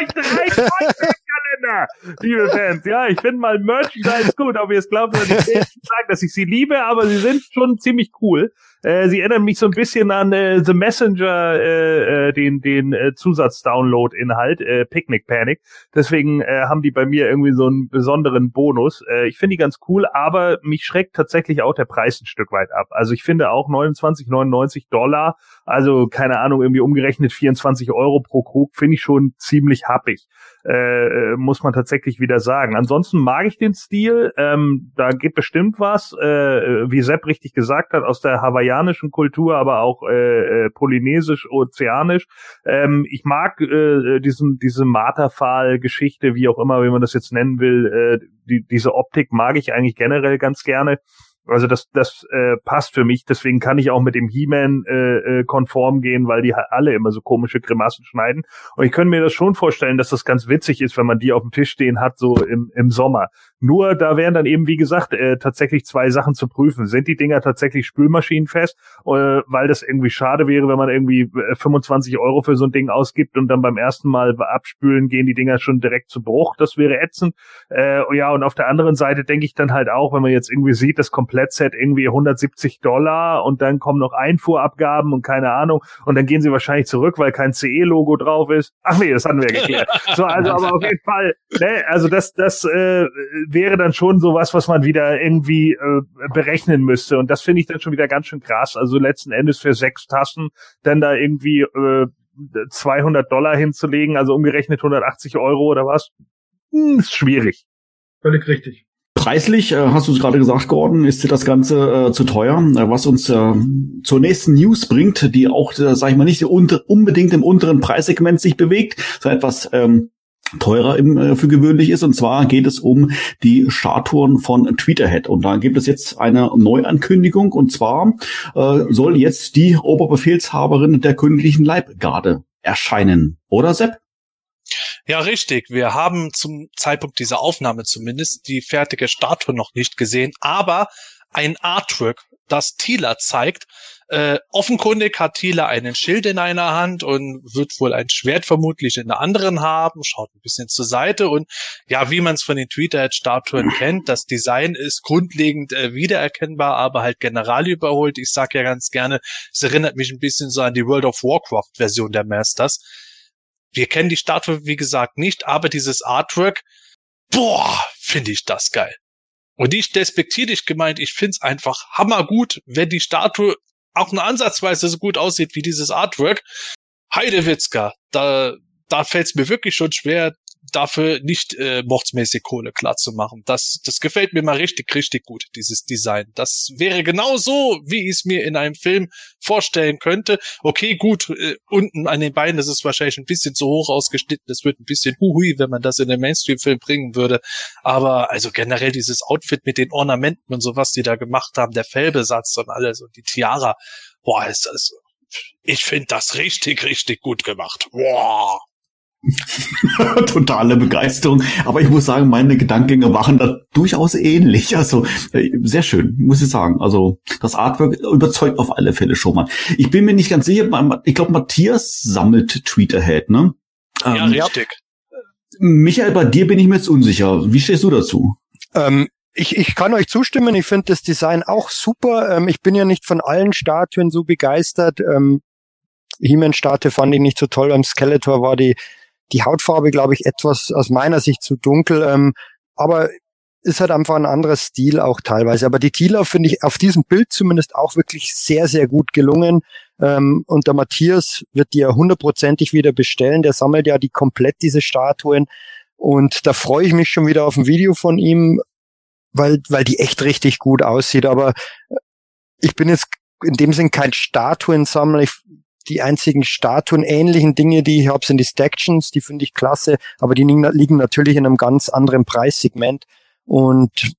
euch Kalender, liebe Fans. Ja, ich finde mal Merchandise gut, ob ihr es glaubt oder nicht. Ich sagen, dass ich sie liebe, aber sie sind schon ziemlich cool. Äh, sie erinnern mich so ein bisschen an äh, The Messenger, äh, äh, den, den äh, Zusatz-Download-Inhalt, äh, Picnic Panic. Deswegen äh, haben die bei mir irgendwie so einen besonderen Bonus. Äh, ich finde die ganz cool, aber mich schreckt tatsächlich auch der Preis ein Stück weit ab. Also ich finde auch 29,99 Dollar, also keine Ahnung, irgendwie umgerechnet 24 Euro pro Krug, finde ich schon ziemlich happig. Äh, äh, muss man tatsächlich wieder sagen. Ansonsten mag ich den Stil. Ähm, da geht bestimmt was, äh, wie Sepp richtig gesagt hat, aus der hawaiianischen Kultur, aber auch äh, äh polynesisch, ozeanisch. Ähm, ich mag äh, diesen diese Marterpfahl-Geschichte, wie auch immer, wie man das jetzt nennen will. Äh, die, diese Optik mag ich eigentlich generell ganz gerne. Also das, das äh, passt für mich. Deswegen kann ich auch mit dem He-Man äh, äh, konform gehen, weil die alle immer so komische Grimassen schneiden. Und ich könnte mir das schon vorstellen, dass das ganz witzig ist, wenn man die auf dem Tisch stehen hat, so im, im Sommer. Nur da wären dann eben, wie gesagt, äh, tatsächlich zwei Sachen zu prüfen. Sind die Dinger tatsächlich spülmaschinenfest? Äh, weil das irgendwie schade wäre, wenn man irgendwie 25 äh, Euro für so ein Ding ausgibt und dann beim ersten Mal abspülen gehen die Dinger schon direkt zu Bruch. Das wäre ätzend. Äh, ja, und auf der anderen Seite denke ich dann halt auch, wenn man jetzt irgendwie sieht, das Komplettset irgendwie 170 Dollar und dann kommen noch Einfuhrabgaben und keine Ahnung und dann gehen sie wahrscheinlich zurück, weil kein CE-Logo drauf ist. Ach nee, das hatten wir geklärt. so, also aber auf jeden Fall, ne, also das, das äh, wäre dann schon sowas, was man wieder irgendwie äh, berechnen müsste. Und das finde ich dann schon wieder ganz schön krass. Also letzten Endes für sechs Tassen dann da irgendwie äh, 200 Dollar hinzulegen, also umgerechnet 180 Euro oder was, hm, ist schwierig. Völlig richtig. Preislich, äh, hast du es gerade gesagt, Gordon, ist dir das Ganze äh, zu teuer, äh, was uns äh, zur nächsten News bringt, die auch, äh, sag ich mal, nicht unter, unbedingt im unteren Preissegment sich bewegt, sondern etwas ähm, teurer im, äh, für gewöhnlich ist. Und zwar geht es um die Statuen von Tweeterhead. Und da gibt es jetzt eine Neuankündigung. Und zwar äh, soll jetzt die Oberbefehlshaberin der königlichen Leibgarde erscheinen, oder Sepp? Ja, richtig. Wir haben zum Zeitpunkt dieser Aufnahme zumindest die fertige Statue noch nicht gesehen, aber ein Artwork, das Tila zeigt. Äh, offenkundig hat Tila einen Schild in einer Hand und wird wohl ein Schwert vermutlich in der anderen haben, schaut ein bisschen zur Seite und ja, wie man es von den Twitter-Statuen kennt, das Design ist grundlegend äh, wiedererkennbar, aber halt general überholt. Ich sag ja ganz gerne, es erinnert mich ein bisschen so an die World of Warcraft-Version der Masters. Wir kennen die Statue, wie gesagt, nicht, aber dieses Artwork, boah, finde ich das geil. Und nicht despektierlich gemeint, ich find's einfach hammergut, wenn die Statue auch nur ansatzweise so gut aussieht wie dieses Artwork. Heidewitzka, da, da fällt's mir wirklich schon schwer, dafür nicht äh, mordsmäßig Kohle klar zu machen. Das, das gefällt mir mal richtig, richtig gut, dieses Design. Das wäre genau so, wie ich es mir in einem Film vorstellen könnte. Okay, gut, äh, unten an den Beinen, das ist wahrscheinlich ein bisschen zu hoch ausgeschnitten. Das wird ein bisschen huhui, wenn man das in den Mainstream-Film bringen würde. Aber also generell dieses Outfit mit den Ornamenten und sowas, die da gemacht haben, der Fellbesatz und alles und die Tiara, boah, ist das, ich finde das richtig, richtig gut gemacht. Boah. Totale Begeisterung. Aber ich muss sagen, meine Gedankengänge waren da durchaus ähnlich. Also äh, sehr schön, muss ich sagen. Also das Artwork überzeugt auf alle Fälle schon mal. Ich bin mir nicht ganz sicher, ich glaube, Matthias sammelt Tweeterhead, ne? Ja, ähm, richtig. Michael, bei dir bin ich mir jetzt unsicher. Wie stehst du dazu? Ähm, ich, ich kann euch zustimmen, ich finde das Design auch super. Ähm, ich bin ja nicht von allen Statuen so begeistert. Ähm, He-Man-Statue fand ich nicht so toll. Beim Skeletor war die die Hautfarbe, glaube ich, etwas aus meiner Sicht zu dunkel. Ähm, aber ist halt einfach ein anderer Stil auch teilweise. Aber die Tila finde ich auf diesem Bild zumindest auch wirklich sehr, sehr gut gelungen. Ähm, und der Matthias wird die ja hundertprozentig wieder bestellen. Der sammelt ja die komplett diese Statuen. Und da freue ich mich schon wieder auf ein Video von ihm, weil, weil die echt richtig gut aussieht. Aber ich bin jetzt in dem Sinn kein Statuensammler. Ich die einzigen statuenähnlichen Dinge, die ich habe, sind die Stactions, die finde ich klasse, aber die liegen natürlich in einem ganz anderen Preissegment und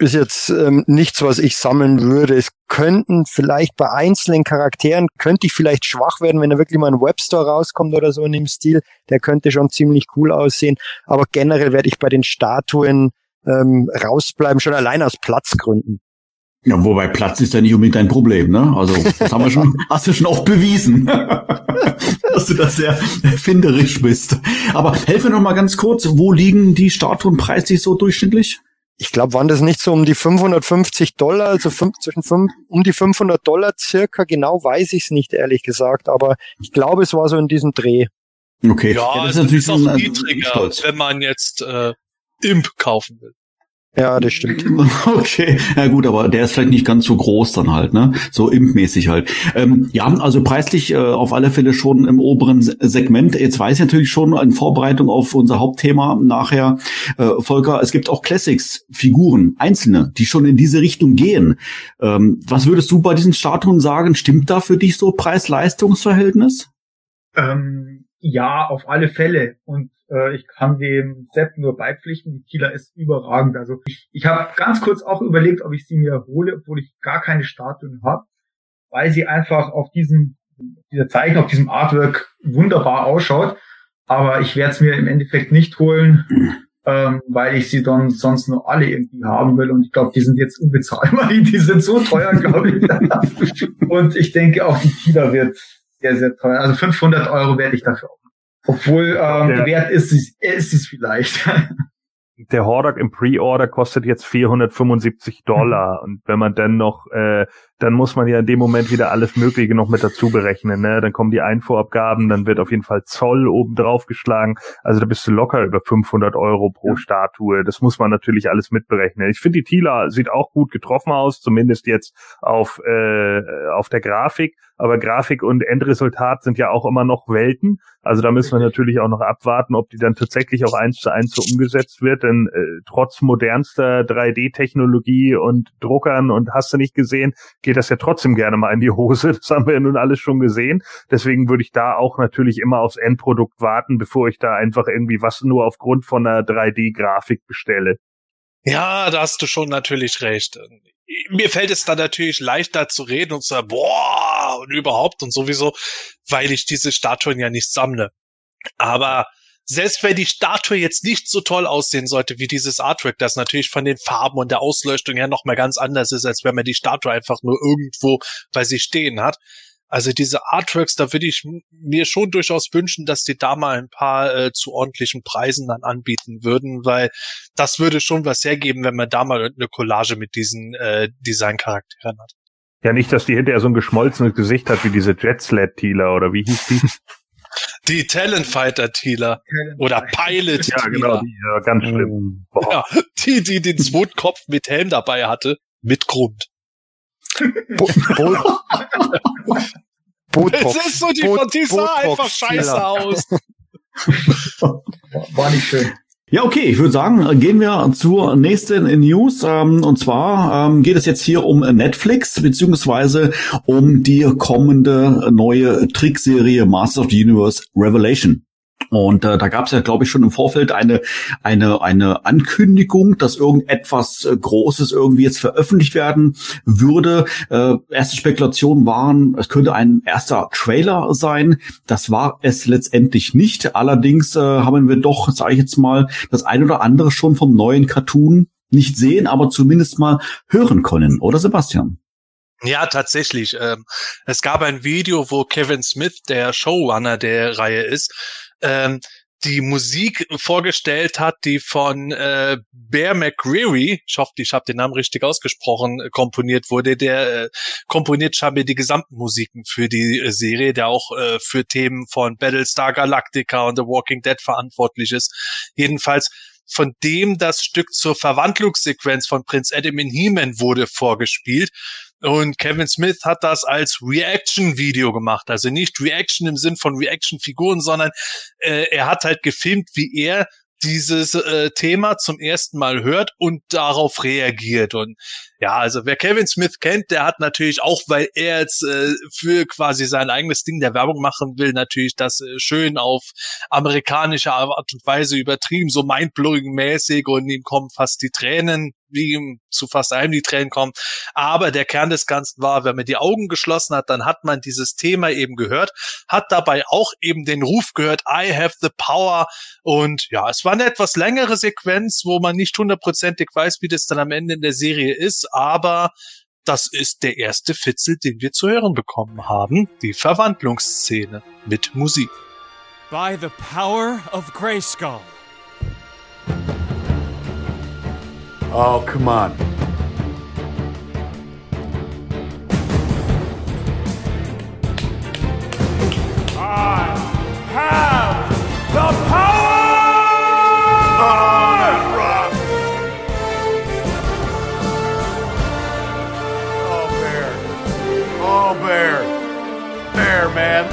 ist jetzt ähm, nichts, was ich sammeln würde. Es könnten vielleicht bei einzelnen Charakteren, könnte ich vielleicht schwach werden, wenn da wirklich mal ein Webstore rauskommt oder so in dem Stil. Der könnte schon ziemlich cool aussehen. Aber generell werde ich bei den Statuen ähm, rausbleiben, schon allein aus Platzgründen. Ja, wobei Platz ist ja nicht unbedingt ein Problem, ne? Also, das haben wir schon, hast du schon oft bewiesen, dass du da sehr erfinderisch bist. Aber helfe noch mal ganz kurz, wo liegen die Statuen preislich so durchschnittlich? Ich glaube, waren das nicht so um die 550 Dollar, also fünf, zwischen fünf, um die 500 Dollar circa, genau weiß ich es nicht, ehrlich gesagt, aber ich glaube, es war so in diesem Dreh. Okay. Ja, ja das ist natürlich ist auch niedriger, wenn man jetzt äh, Imp kaufen will. Ja, das stimmt. Okay, ja gut, aber der ist vielleicht nicht ganz so groß dann halt, ne? So impfmäßig halt. Ähm, ja, also preislich äh, auf alle Fälle schon im oberen Segment. Jetzt weiß ich natürlich schon in Vorbereitung auf unser Hauptthema nachher, äh, Volker, es gibt auch Classics, Figuren, einzelne, die schon in diese Richtung gehen. Ähm, was würdest du bei diesen Statuen sagen? Stimmt da für dich so Preis-Leistungs-Verhältnis? Ähm, ja, auf alle Fälle. Und äh, ich kann dem Sepp nur beipflichten. Die Kieler ist überragend. Also ich, ich habe ganz kurz auch überlegt, ob ich sie mir hole, obwohl ich gar keine Statuen habe, weil sie einfach auf diesem dieser Zeichen, auf diesem Artwork wunderbar ausschaut. Aber ich werde es mir im Endeffekt nicht holen, ähm, weil ich sie dann sonst nur alle irgendwie haben will. Und ich glaube, die sind jetzt unbezahlbar. Die sind so teuer, glaube ich. Und ich denke auch, die Kieler wird sehr, sehr teuer. Also 500 Euro werde ich dafür auch obwohl ähm, der, wert ist es, ist es vielleicht. der Hordak im Pre-Order kostet jetzt 475 Dollar. Und wenn man dann noch äh, dann muss man ja in dem Moment wieder alles Mögliche noch mit dazu berechnen. Ne? Dann kommen die Einfuhrabgaben, dann wird auf jeden Fall Zoll oben drauf geschlagen. Also da bist du locker über 500 Euro pro ja. Statue. Das muss man natürlich alles mitberechnen. Ich finde, die Tila sieht auch gut getroffen aus, zumindest jetzt auf, äh, auf der Grafik. Aber Grafik und Endresultat sind ja auch immer noch Welten. Also da müssen wir natürlich auch noch abwarten, ob die dann tatsächlich auch eins zu eins so umgesetzt wird. Denn äh, trotz modernster 3D-Technologie und Druckern und hast du nicht gesehen, geht das ja trotzdem gerne mal in die Hose. Das haben wir ja nun alles schon gesehen. Deswegen würde ich da auch natürlich immer aufs Endprodukt warten, bevor ich da einfach irgendwie was nur aufgrund von einer 3D-Grafik bestelle. Ja, da hast du schon natürlich recht. Mir fällt es dann natürlich leichter zu reden und zu sagen, boah, ah, und überhaupt und sowieso, weil ich diese Statuen ja nicht sammle. Aber selbst wenn die Statue jetzt nicht so toll aussehen sollte wie dieses Artwork, das natürlich von den Farben und der Ausleuchtung her nochmal ganz anders ist, als wenn man die Statue einfach nur irgendwo bei sich stehen hat. Also diese Artworks, da würde ich mir schon durchaus wünschen, dass die da mal ein paar äh, zu ordentlichen Preisen dann anbieten würden, weil das würde schon was hergeben, wenn man da mal eine Collage mit diesen äh, Designcharakteren hat. Ja, nicht, dass die hinterher so ein geschmolzenes Gesicht hat wie diese Jetsled-Tealer oder wie hieß die? Die Talentfighter-Tealer oder pilot Ja, genau, die, ja, ganz schlimm. Boah. Ja, die, die den zweiten Kopf mit Helm dabei hatte, mit Grund. Bo Bo Botox. Es ist so, die, Bo die sah einfach scheiße aus. War nicht schön. Ja, okay, ich würde sagen, gehen wir zur nächsten News. Ähm, und zwar ähm, geht es jetzt hier um Netflix, beziehungsweise um die kommende neue Trickserie Masters of the Universe Revelation. Und äh, da gab es ja, glaube ich, schon im Vorfeld eine eine eine Ankündigung, dass irgendetwas äh, Großes irgendwie jetzt veröffentlicht werden würde. Äh, erste Spekulationen waren, es könnte ein erster Trailer sein. Das war es letztendlich nicht. Allerdings äh, haben wir doch, sage ich jetzt mal, das ein oder andere schon vom neuen Cartoon nicht sehen, aber zumindest mal hören können, oder Sebastian? Ja, tatsächlich. Ähm, es gab ein Video, wo Kevin Smith, der Showrunner der Reihe ist, ähm, die Musik vorgestellt hat, die von äh, Bear McCreary, ich hoffe, ich habe den Namen richtig ausgesprochen, äh, komponiert wurde. Der äh, komponiert scheinbar die gesamten Musiken für die äh, Serie, der auch äh, für Themen von Battlestar Galactica und The Walking Dead verantwortlich ist. Jedenfalls von dem das Stück zur Verwandlungssequenz von Prinz Adam in He-Man wurde vorgespielt. Und Kevin Smith hat das als Reaction-Video gemacht. Also nicht Reaction im Sinn von Reaction-Figuren, sondern äh, er hat halt gefilmt, wie er dieses äh, Thema zum ersten Mal hört und darauf reagiert. Und ja, also wer Kevin Smith kennt, der hat natürlich auch, weil er jetzt äh, für quasi sein eigenes Ding der Werbung machen will, natürlich das äh, schön auf amerikanische Art und Weise übertrieben, so mindblowing mäßig und ihm kommen fast die Tränen, wie zu fast allem die Tränen kommen. Aber der Kern des Ganzen war, wenn man die Augen geschlossen hat, dann hat man dieses Thema eben gehört, hat dabei auch eben den Ruf gehört, I have the power. Und ja, es war eine etwas längere Sequenz, wo man nicht hundertprozentig weiß, wie das dann am Ende in der Serie ist, aber das ist der erste Fitzel, den wir zu hören bekommen haben, die Verwandlungsszene mit Musik. By the power of Grayskull. Oh, come on. I have the power! Oh, Bear. Oh, Bear. Bear, man.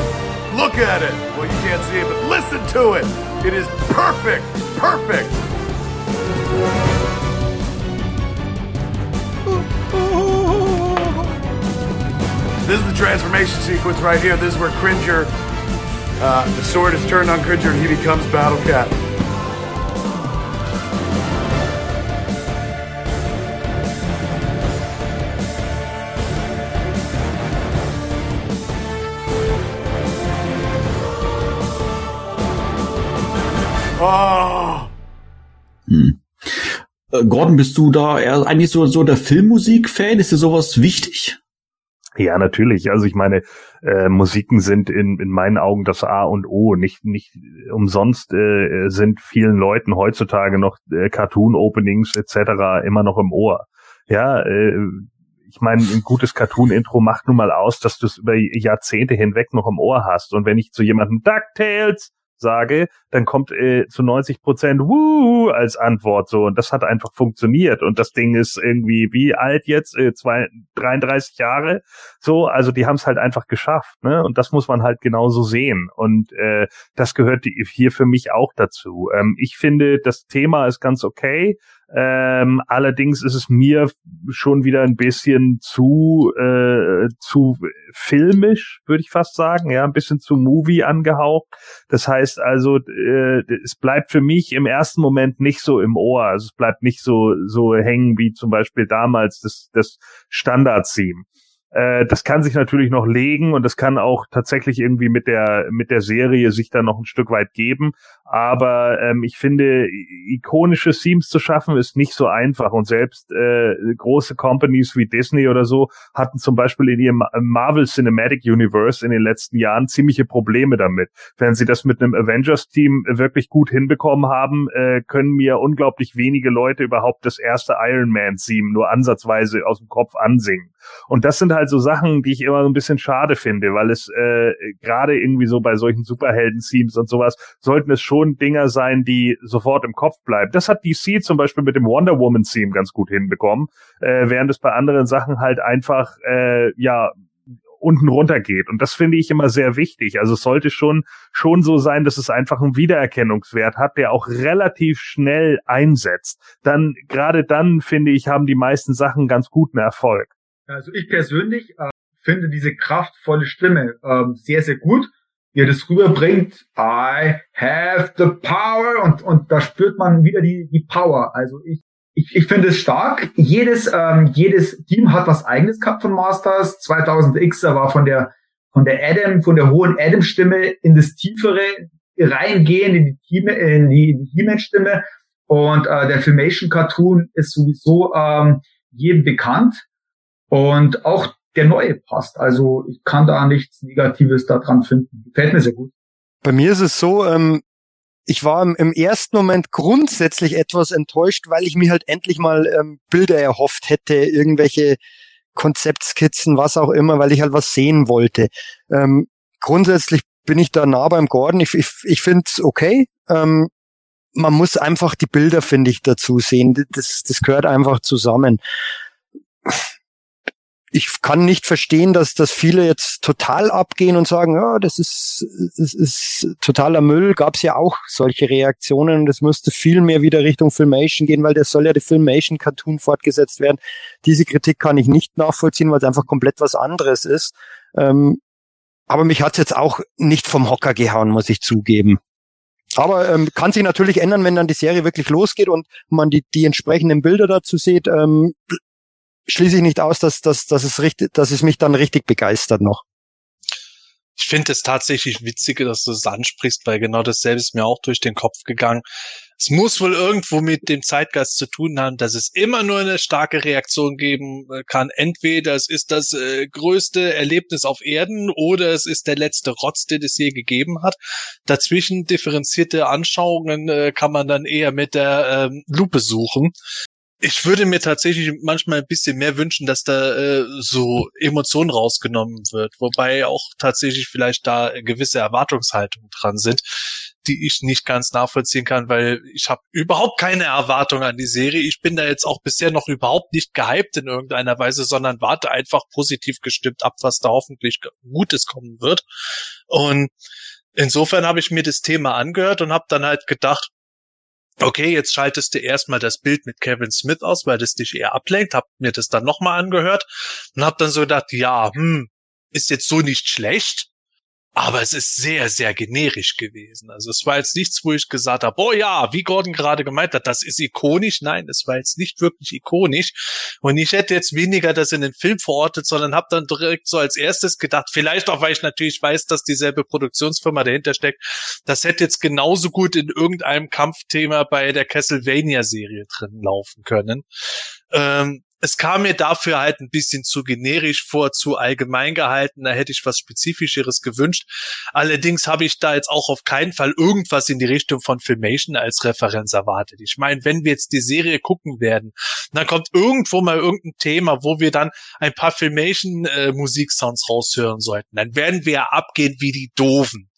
Look at it. Well, you can't see it, but listen to it. It is perfect. Perfect. This is the transformation sequence right here. This is where Cringer, uh, the sword is turned on Cringer and he becomes Battle Cat. Oh. Hm. Äh, Gordon, bist du da eher eigentlich so, so der Filmmusik-Fan? Ist dir sowas wichtig? Ja, natürlich. Also ich meine, äh, Musiken sind in, in meinen Augen das A und O. Nicht, nicht umsonst äh, sind vielen Leuten heutzutage noch äh, Cartoon-Openings etc. immer noch im Ohr. Ja, äh, ich meine, ein gutes Cartoon-Intro macht nun mal aus, dass du es über Jahrzehnte hinweg noch im Ohr hast. Und wenn ich zu jemandem DuckTales sage, dann kommt äh, zu 90 Prozent Wuh als Antwort so. Und das hat einfach funktioniert. Und das Ding ist irgendwie wie alt jetzt? Äh, zwei, 33 Jahre? So also die haben es halt einfach geschafft ne? Und das muss man halt genauso sehen. Und äh, das gehört hier für mich auch dazu. Ähm, ich finde das Thema ist ganz okay ähm, allerdings ist es mir schon wieder ein bisschen zu äh, zu filmisch, würde ich fast sagen, ja, ein bisschen zu Movie angehaucht. Das heißt also, äh, es bleibt für mich im ersten Moment nicht so im Ohr, also es bleibt nicht so so hängen wie zum Beispiel damals das das Standard-Theme. Äh, das kann sich natürlich noch legen und das kann auch tatsächlich irgendwie mit der mit der Serie sich dann noch ein Stück weit geben. Aber ähm, ich finde, ikonische Themes zu schaffen ist nicht so einfach und selbst äh, große Companies wie Disney oder so hatten zum Beispiel in ihrem Marvel Cinematic Universe in den letzten Jahren ziemliche Probleme damit. Wenn sie das mit einem Avengers-Team wirklich gut hinbekommen haben, äh, können mir unglaublich wenige Leute überhaupt das erste Iron Man-Theme nur ansatzweise aus dem Kopf ansingen. Und das sind halt so Sachen, die ich immer so ein bisschen schade finde, weil es äh, gerade irgendwie so bei solchen Superhelden-Themes und sowas sollten es schon Dinger sein, die sofort im Kopf bleiben. Das hat DC zum Beispiel mit dem Wonder Woman-Theme ganz gut hinbekommen, äh, während es bei anderen Sachen halt einfach äh, ja unten runter geht. Und das finde ich immer sehr wichtig. Also es sollte schon, schon so sein, dass es einfach einen Wiedererkennungswert hat, der auch relativ schnell einsetzt. Dann, gerade dann, finde ich, haben die meisten Sachen ganz guten Erfolg. Also ich persönlich äh, finde diese kraftvolle Stimme äh, sehr, sehr gut, wie er das rüberbringt. I have the power und, und da spürt man wieder die, die Power. Also ich ich, ich finde es stark. Jedes, ähm, jedes Team hat was eigenes gehabt von Masters. 2000X war von der, von der Adam, von der hohen Adam-Stimme in das tiefere reingehen, in die Team, in die, in die He-Man-Stimme. Und äh, der Filmation-Cartoon ist sowieso ähm, jedem bekannt. Und auch der neue passt. Also ich kann da nichts Negatives daran finden. Gefällt mir sehr gut. Bei mir ist es so, ähm, ich war im, ersten Moment grundsätzlich etwas enttäuscht, weil ich mir halt endlich mal ähm, Bilder erhofft hätte, irgendwelche Konzeptskizzen, was auch immer, weil ich halt was sehen wollte. Ähm, grundsätzlich bin ich da nah beim Gordon. Ich, ich, ich finde es okay. Ähm, man muss einfach die Bilder, finde ich, dazu sehen. Das, das gehört einfach zusammen ich kann nicht verstehen, dass, dass viele jetzt total abgehen und sagen, ja, das ist, das ist totaler Müll. Gab es ja auch solche Reaktionen und es müsste viel mehr wieder Richtung Filmation gehen, weil das soll ja die Filmation-Cartoon fortgesetzt werden. Diese Kritik kann ich nicht nachvollziehen, weil es einfach komplett was anderes ist. Ähm, aber mich hat's jetzt auch nicht vom Hocker gehauen, muss ich zugeben. Aber ähm, kann sich natürlich ändern, wenn dann die Serie wirklich losgeht und man die, die entsprechenden Bilder dazu sieht. Ähm, schließe ich nicht aus, dass, dass, dass, es richtig, dass es mich dann richtig begeistert noch. Ich finde es tatsächlich witzig, dass du es ansprichst, weil genau dasselbe ist mir auch durch den Kopf gegangen. Es muss wohl irgendwo mit dem Zeitgeist zu tun haben, dass es immer nur eine starke Reaktion geben äh, kann. Entweder es ist das äh, größte Erlebnis auf Erden oder es ist der letzte Rotz, den es je gegeben hat. Dazwischen differenzierte Anschauungen äh, kann man dann eher mit der ähm, Lupe suchen ich würde mir tatsächlich manchmal ein bisschen mehr wünschen, dass da äh, so Emotionen rausgenommen wird, wobei auch tatsächlich vielleicht da gewisse Erwartungshaltungen dran sind, die ich nicht ganz nachvollziehen kann, weil ich habe überhaupt keine Erwartung an die Serie. Ich bin da jetzt auch bisher noch überhaupt nicht gehypt in irgendeiner Weise, sondern warte einfach positiv gestimmt ab, was da hoffentlich Gutes kommen wird. Und insofern habe ich mir das Thema angehört und habe dann halt gedacht, okay, jetzt schaltest du erstmal das Bild mit Kevin Smith aus, weil das dich eher ablenkt, hab mir das dann nochmal angehört und hab dann so gedacht, ja, hm, ist jetzt so nicht schlecht, aber es ist sehr, sehr generisch gewesen. Also es war jetzt nichts, wo ich gesagt habe, oh ja, wie Gordon gerade gemeint hat, das ist ikonisch. Nein, es war jetzt nicht wirklich ikonisch. Und ich hätte jetzt weniger das in den Film verortet, sondern habe dann direkt so als erstes gedacht, vielleicht auch, weil ich natürlich weiß, dass dieselbe Produktionsfirma dahinter steckt, das hätte jetzt genauso gut in irgendeinem Kampfthema bei der Castlevania-Serie drin laufen können. Ähm, es kam mir dafür halt ein bisschen zu generisch vor, zu allgemein gehalten. Da hätte ich was Spezifischeres gewünscht. Allerdings habe ich da jetzt auch auf keinen Fall irgendwas in die Richtung von Filmation als Referenz erwartet. Ich meine, wenn wir jetzt die Serie gucken werden, dann kommt irgendwo mal irgendein Thema, wo wir dann ein paar Filmation-Musiksounds äh, raushören sollten. Dann werden wir abgehen wie die Doofen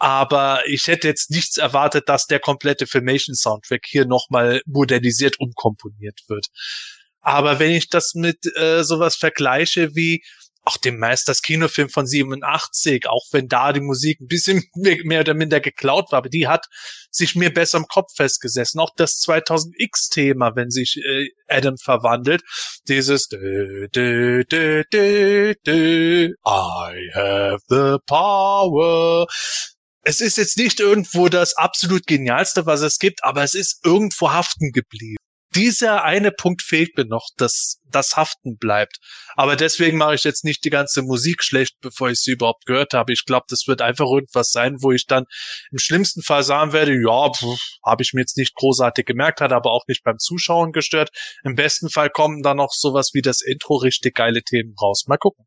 aber ich hätte jetzt nichts erwartet, dass der komplette Filmation Soundtrack hier nochmal modernisiert umkomponiert wird. Aber wenn ich das mit äh, sowas vergleiche wie auch dem Meisters Kinofilm von 87, auch wenn da die Musik ein bisschen mehr oder minder geklaut war, aber die hat sich mir besser im Kopf festgesessen. Auch das 2000X-Thema, wenn sich äh, Adam verwandelt, dieses dö, dö, dö, dö, dö, I have the power. Es ist jetzt nicht irgendwo das absolut genialste, was es gibt, aber es ist irgendwo haften geblieben. Dieser eine Punkt fehlt mir noch, dass das haften bleibt. Aber deswegen mache ich jetzt nicht die ganze Musik schlecht, bevor ich sie überhaupt gehört habe. Ich glaube, das wird einfach irgendwas sein, wo ich dann im schlimmsten Fall sagen werde, ja, habe ich mir jetzt nicht großartig gemerkt, hat aber auch nicht beim Zuschauen gestört. Im besten Fall kommen dann noch sowas wie das Intro richtig geile Themen raus. Mal gucken.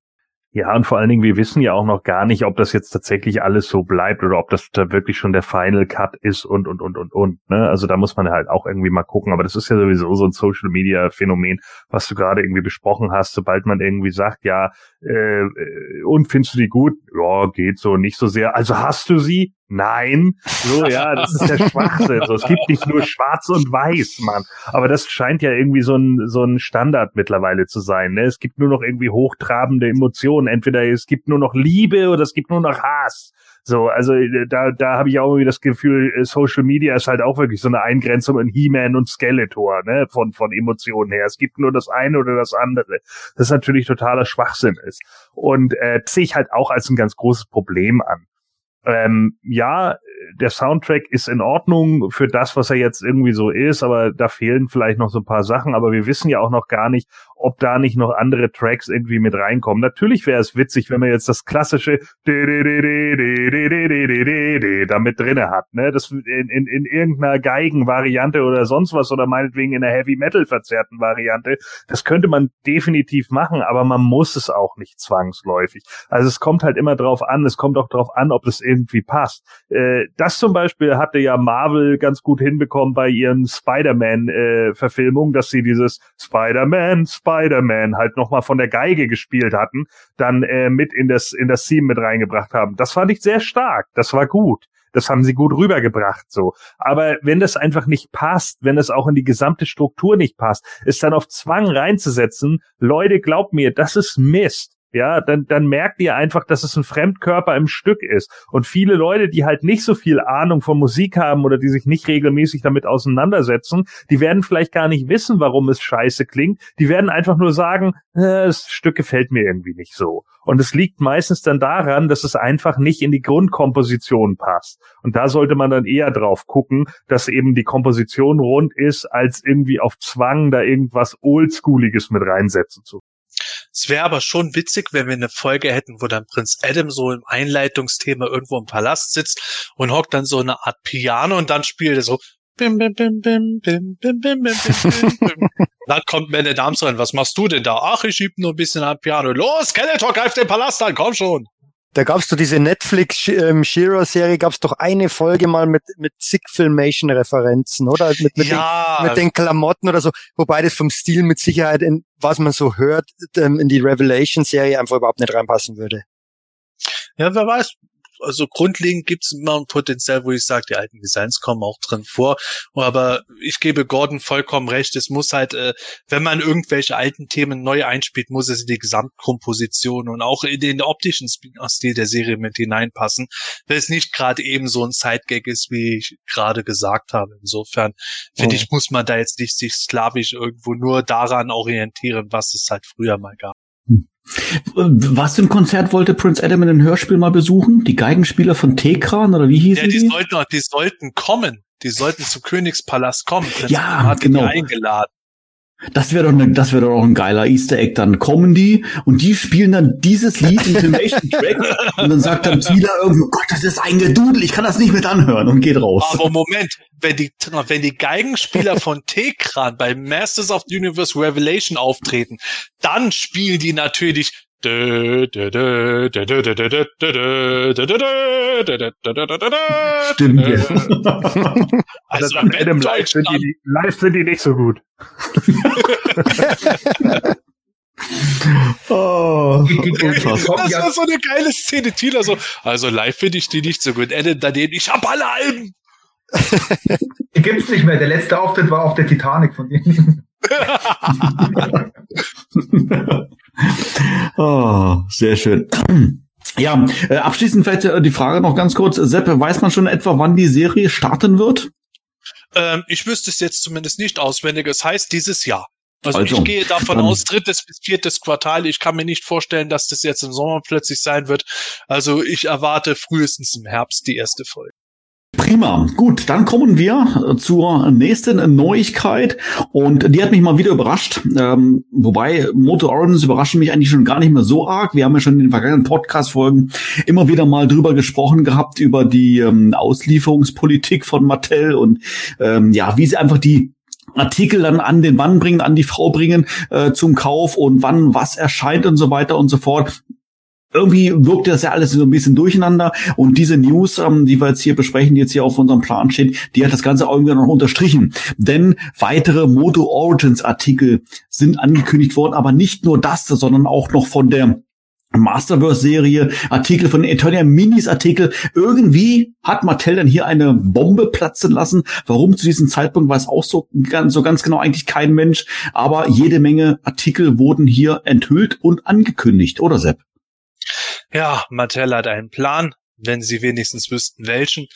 Ja, und vor allen Dingen, wir wissen ja auch noch gar nicht, ob das jetzt tatsächlich alles so bleibt oder ob das da wirklich schon der Final Cut ist und, und, und, und, und. Ne? Also da muss man halt auch irgendwie mal gucken. Aber das ist ja sowieso so ein Social Media Phänomen, was du gerade irgendwie besprochen hast. Sobald man irgendwie sagt, ja, äh, äh und findest du die gut? Ja, geht so, nicht so sehr. Also hast du sie? Nein. So, ja, das ist der Schwachsinn. So, es gibt nicht nur schwarz und weiß, Mann. Aber das scheint ja irgendwie so ein, so ein Standard mittlerweile zu sein. Ne? Es gibt nur noch irgendwie hochtrabende Emotionen. Entweder es gibt nur noch Liebe oder es gibt nur noch Hass. So, also äh, da, da habe ich auch irgendwie das Gefühl, äh, Social Media ist halt auch wirklich so eine Eingrenzung in He-Man und Skeletor, ne, von, von Emotionen her. Es gibt nur das eine oder das andere. Das natürlich totaler Schwachsinn ist. Und äh, sehe ich halt auch als ein ganz großes Problem an. Ähm, ja, der Soundtrack ist in Ordnung für das, was er jetzt irgendwie so ist, aber da fehlen vielleicht noch so ein paar Sachen. Aber wir wissen ja auch noch gar nicht, ob da nicht noch andere Tracks irgendwie mit reinkommen. Natürlich wäre es witzig, wenn man jetzt das klassische da drinne hat, ne? Das in, in, in irgendeiner Geigenvariante oder sonst was oder meinetwegen in einer Heavy Metal verzerrten Variante. Das könnte man definitiv machen, aber man muss es auch nicht zwangsläufig. Also es kommt halt immer drauf an. Es kommt auch drauf an, ob das irgendwie passt. Äh, das zum Beispiel hatte ja Marvel ganz gut hinbekommen bei ihren Spider-Man-Verfilmungen, äh, dass sie dieses Spider-Man, Spider Spider-Man halt nochmal von der Geige gespielt hatten, dann äh, mit in das, in das Theme mit reingebracht haben. Das fand ich sehr stark. Das war gut. Das haben sie gut rübergebracht, so. Aber wenn das einfach nicht passt, wenn es auch in die gesamte Struktur nicht passt, ist dann auf Zwang reinzusetzen, Leute, glaubt mir, das ist Mist ja, dann, dann merkt ihr einfach, dass es ein Fremdkörper im Stück ist. Und viele Leute, die halt nicht so viel Ahnung von Musik haben oder die sich nicht regelmäßig damit auseinandersetzen, die werden vielleicht gar nicht wissen, warum es scheiße klingt. Die werden einfach nur sagen, äh, das Stück gefällt mir irgendwie nicht so. Und es liegt meistens dann daran, dass es einfach nicht in die Grundkomposition passt. Und da sollte man dann eher drauf gucken, dass eben die Komposition rund ist, als irgendwie auf Zwang da irgendwas Oldschooliges mit reinsetzen zu es wäre aber schon witzig, wenn wir eine Folge hätten, wo dann Prinz Adam so im Einleitungsthema irgendwo im Palast sitzt und hockt dann so eine Art Piano und dann spielt er so bim, bim, bim, bim, bim, bim, bim, bim, bim, bim. Dann kommt meine Dame rein. Was machst du denn da? Ach, ich schieb nur ein bisschen am Piano. Los, Skeletor, greif den Palast an, komm schon. Da gab's doch diese Netflix ähm, Shira-Serie, gab's doch eine Folge mal mit mit zig Filmation-Referenzen, oder? Mit, mit, ja. den, mit den Klamotten oder so. Wobei das vom Stil mit Sicherheit, in, was man so hört, ähm, in die Revelation-Serie einfach überhaupt nicht reinpassen würde. Ja, wer weiß, also grundlegend gibt es immer ein Potenzial, wo ich sage, die alten Designs kommen auch drin vor. Aber ich gebe Gordon vollkommen recht. Es muss halt, äh, wenn man irgendwelche alten Themen neu einspielt, muss es in die Gesamtkomposition und auch in den optischen Stil der Serie mit hineinpassen, weil es nicht gerade eben so ein Sidegag ist, wie ich gerade gesagt habe. Insofern finde oh. ich, muss man da jetzt nicht sich sklavisch irgendwo nur daran orientieren, was es halt früher mal gab. Was für ein Konzert wollte Prince Adam in ein Hörspiel mal besuchen? Die Geigenspieler von Tekran oder wie hießen ja, die? Die sollten, die sollten kommen. Die sollten zum Königspalast kommen. Prinz ja, hat genau. eingeladen. Das wäre doch, ne, das wäre doch auch ein geiler Easter Egg. Dann kommen die und die spielen dann dieses Lied im Filmation Track und dann sagt dann Tila irgendwie, oh Gott, das ist ein Gedudel, ich kann das nicht mit anhören und geht raus. Aber Moment, wenn die, wenn die Geigenspieler von Tekran bei Masters of the Universe Revelation auftreten, dann spielen die natürlich Stimmt. Also Adam live sind, die, live sind die nicht so gut. oh, das war so eine geile Szene. Tila so, also live finde ich die nicht so gut. Adam daneben, ich hab alle Alben. Die gibt's nicht mehr. Der letzte Auftritt war auf der Titanic von ihnen. oh, sehr schön. Ja, äh, abschließend vielleicht äh, die Frage noch ganz kurz. Sepp, weiß man schon etwa, wann die Serie starten wird? Ähm, ich wüsste es jetzt zumindest nicht auswendig. Es heißt dieses Jahr. Also, also ich gehe davon aus, drittes bis viertes Quartal. Ich kann mir nicht vorstellen, dass das jetzt im Sommer plötzlich sein wird. Also ich erwarte frühestens im Herbst die erste Folge. Prima. Gut, dann kommen wir äh, zur nächsten Neuigkeit und die hat mich mal wieder überrascht. Ähm, wobei Moto Origins überraschen mich eigentlich schon gar nicht mehr so arg. Wir haben ja schon in den vergangenen Podcast-Folgen immer wieder mal drüber gesprochen gehabt über die ähm, Auslieferungspolitik von Mattel und ähm, ja, wie sie einfach die Artikel dann an den Mann bringen, an die Frau bringen äh, zum Kauf und wann was erscheint und so weiter und so fort irgendwie wirkt das ja alles so ein bisschen durcheinander. Und diese News, ähm, die wir jetzt hier besprechen, die jetzt hier auf unserem Plan steht, die hat das Ganze irgendwie noch unterstrichen. Denn weitere Moto Origins Artikel sind angekündigt worden, aber nicht nur das, sondern auch noch von der Masterverse-Serie, Artikel von Eternia Minis Artikel. Irgendwie hat Mattel dann hier eine Bombe platzen lassen. Warum zu diesem Zeitpunkt weiß auch so so ganz genau eigentlich kein Mensch. Aber jede Menge Artikel wurden hier enthüllt und angekündigt, oder Sepp? Ja, Mattel hat einen Plan wenn sie wenigstens wüssten, welchen.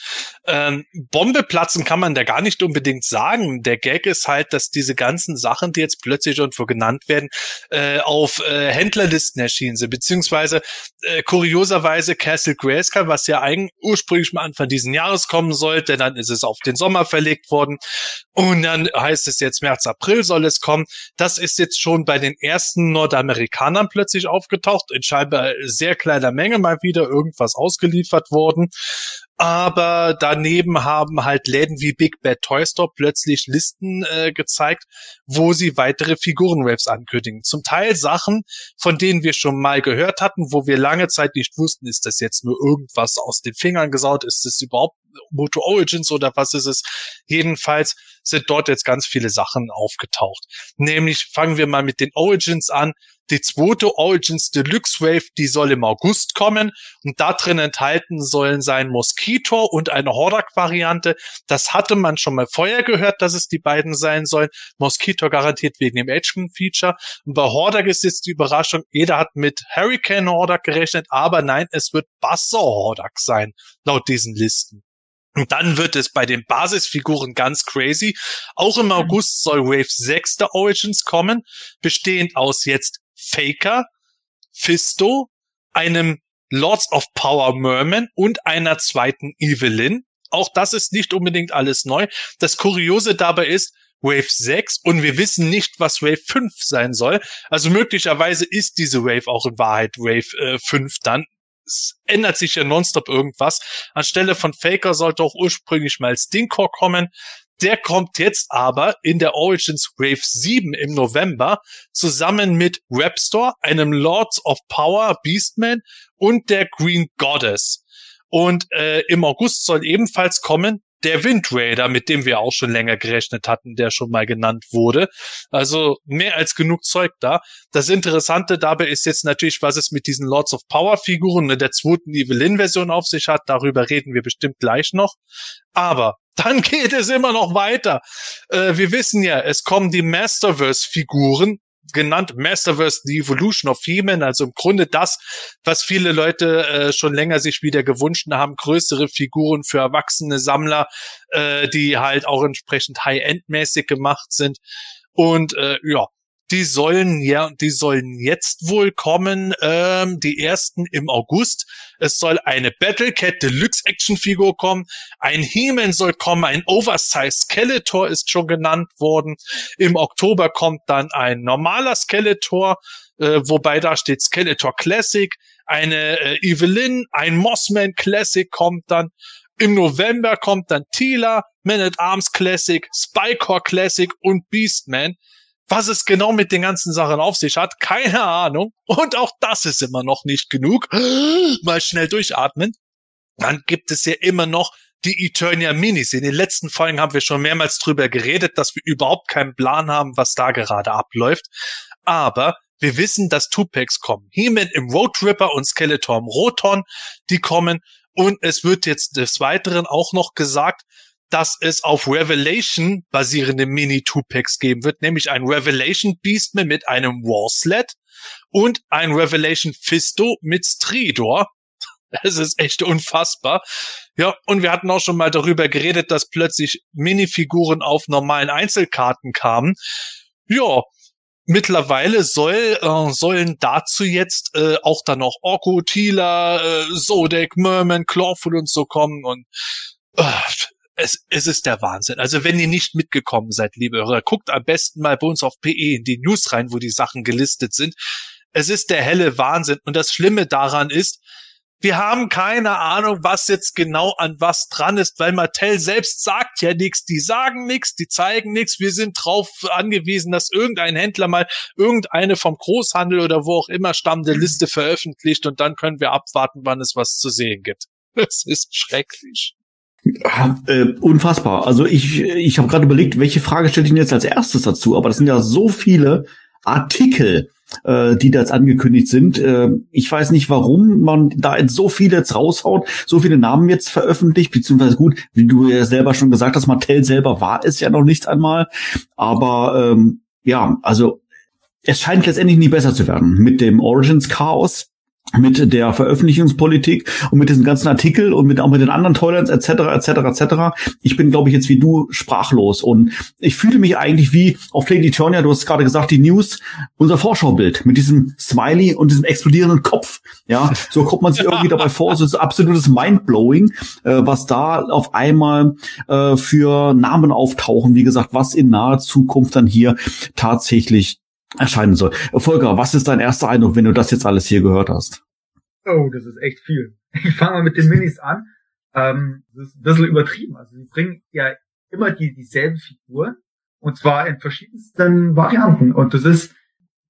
Ähm, Bombe platzen kann man da gar nicht unbedingt sagen. Der Gag ist halt, dass diese ganzen Sachen, die jetzt plötzlich irgendwo genannt werden, äh, auf äh, Händlerlisten erschienen sind, beziehungsweise äh, kurioserweise Castle Grayskull, was ja eigentlich ursprünglich mal Anfang diesen Jahres kommen sollte, dann ist es auf den Sommer verlegt worden und dann heißt es jetzt März, April soll es kommen. Das ist jetzt schon bei den ersten Nordamerikanern plötzlich aufgetaucht, in scheinbar sehr kleiner Menge mal wieder irgendwas ausgeliefert geliefert worden. Aber daneben haben halt Läden wie Big Bad Toy Store plötzlich Listen äh, gezeigt, wo sie weitere Figurenwaves ankündigen. Zum Teil Sachen, von denen wir schon mal gehört hatten, wo wir lange Zeit nicht wussten, ist das jetzt nur irgendwas aus den Fingern gesaut, ist das überhaupt Moto Origins oder was ist es? Jedenfalls sind dort jetzt ganz viele Sachen aufgetaucht. Nämlich fangen wir mal mit den Origins an. Die zweite Origins Deluxe Wave, die soll im August kommen und da drin enthalten sollen sein Mosquito und eine Hordak-Variante. Das hatte man schon mal vorher gehört, dass es die beiden sein sollen. Mosquito garantiert wegen dem Edge-Feature. Und bei Hordak ist jetzt die Überraschung, jeder hat mit Hurricane Hordak gerechnet, aber nein, es wird Buzzer Hordak sein, laut diesen Listen. Und dann wird es bei den Basisfiguren ganz crazy. Auch im August soll Wave 6 der Origins kommen, bestehend aus jetzt Faker, Fisto, einem Lords of Power Merman und einer zweiten Evelyn. Auch das ist nicht unbedingt alles neu. Das Kuriose dabei ist, Wave 6 und wir wissen nicht, was Wave 5 sein soll. Also möglicherweise ist diese Wave auch in Wahrheit Wave äh, 5 dann es ändert sich ja nonstop irgendwas. Anstelle von Faker sollte auch ursprünglich mal Stinkor kommen. Der kommt jetzt aber in der Origins Wave 7 im November zusammen mit Rapstore, einem Lords of Power Beastman und der Green Goddess. Und äh, im August soll ebenfalls kommen der Wind Raider, mit dem wir auch schon länger gerechnet hatten, der schon mal genannt wurde. Also mehr als genug Zeug da. Das Interessante dabei ist jetzt natürlich, was es mit diesen Lords of Power Figuren in der zweiten Evelyn Version auf sich hat. Darüber reden wir bestimmt gleich noch. Aber dann geht es immer noch weiter. Äh, wir wissen ja, es kommen die Masterverse-Figuren genannt Masterverse The Evolution of He-Man, also im Grunde das, was viele Leute äh, schon länger sich wieder gewünscht haben, größere Figuren für erwachsene Sammler, äh, die halt auch entsprechend High-End-mäßig gemacht sind. Und äh, ja, die sollen ja, die sollen jetzt wohl kommen, ähm, die ersten im August. Es soll eine Battle Cat Deluxe Action Figur kommen, ein He-Man soll kommen, ein Oversize Skeletor ist schon genannt worden. Im Oktober kommt dann ein normaler Skeletor, äh, wobei da steht Skeletor Classic, eine äh, Evelyn, ein Mossman Classic kommt dann. Im November kommt dann Tila, Man at Arms Classic, Spycore Classic und Beastman. Was es genau mit den ganzen Sachen auf sich hat, keine Ahnung. Und auch das ist immer noch nicht genug. Mal schnell durchatmen. Dann gibt es ja immer noch die Eternia Minis. In den letzten Folgen haben wir schon mehrmals drüber geredet, dass wir überhaupt keinen Plan haben, was da gerade abläuft. Aber wir wissen, dass Tupacs kommen. He-Man im Road Tripper und Skeletor im Roton, die kommen. Und es wird jetzt des Weiteren auch noch gesagt, dass es auf Revelation basierende Mini-Two-Packs geben wird, nämlich ein Revelation Beastman mit einem Warsled und ein Revelation Fisto mit Stridor. Es ist echt unfassbar. Ja, und wir hatten auch schon mal darüber geredet, dass plötzlich Minifiguren auf normalen Einzelkarten kamen. Ja, mittlerweile soll, äh, sollen dazu jetzt äh, auch dann noch Orko, Tila, äh, Zodek, Merman, Clawful und so kommen und es, es ist der Wahnsinn. Also wenn ihr nicht mitgekommen seid, liebe Hörer, guckt am besten mal bei uns auf PE in die News rein, wo die Sachen gelistet sind. Es ist der helle Wahnsinn. Und das Schlimme daran ist, wir haben keine Ahnung, was jetzt genau an was dran ist, weil Mattel selbst sagt ja nichts. Die sagen nichts, die zeigen nichts. Wir sind drauf angewiesen, dass irgendein Händler mal irgendeine vom Großhandel oder wo auch immer stammende Liste veröffentlicht und dann können wir abwarten, wann es was zu sehen gibt. Es ist schrecklich. Äh, unfassbar. Also ich, ich habe gerade überlegt, welche Frage stelle ich denn jetzt als erstes dazu, aber das sind ja so viele Artikel, äh, die da jetzt angekündigt sind. Äh, ich weiß nicht, warum man da jetzt so viele jetzt raushaut, so viele Namen jetzt veröffentlicht, beziehungsweise gut, wie du ja selber schon gesagt hast, Mattel selber war es ja noch nicht einmal. Aber ähm, ja, also es scheint letztendlich nie besser zu werden mit dem Origins Chaos mit der Veröffentlichungspolitik und mit diesen ganzen Artikel und mit auch mit den anderen Toilets etc. etc. etc. Ich bin, glaube ich, jetzt wie du sprachlos und ich fühle mich eigentlich wie auf Lady Turner, du hast gerade gesagt, die News, unser Vorschaubild mit diesem Smiley und diesem explodierenden Kopf. Ja, so kommt man sich irgendwie dabei vor. So ist absolutes Mindblowing, äh, was da auf einmal äh, für Namen auftauchen. Wie gesagt, was in naher Zukunft dann hier tatsächlich erscheinen soll. Volker, was ist dein erster Eindruck, wenn du das jetzt alles hier gehört hast? Oh, das ist echt viel. Ich fange mal mit den Minis an. Ähm, das ist ein bisschen übertrieben. Also sie bringen ja immer die dieselben Figuren und zwar in verschiedensten Varianten. Und das ist,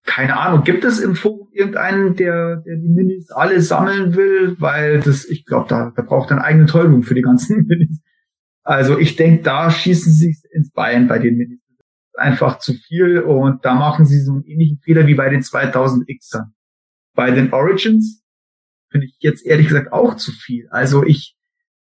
keine Ahnung, gibt es im Forum irgendeinen, der, der die Minis alle sammeln will? Weil das, ich glaube, da, da braucht er einen eigenen Tollboom für die ganzen Minis. Also ich denke, da schießen sie sich ins Bein bei den Minis einfach zu viel und da machen sie so einen ähnlichen Fehler wie bei den 2000Xern. Bei den Origins finde ich jetzt ehrlich gesagt auch zu viel. Also ich,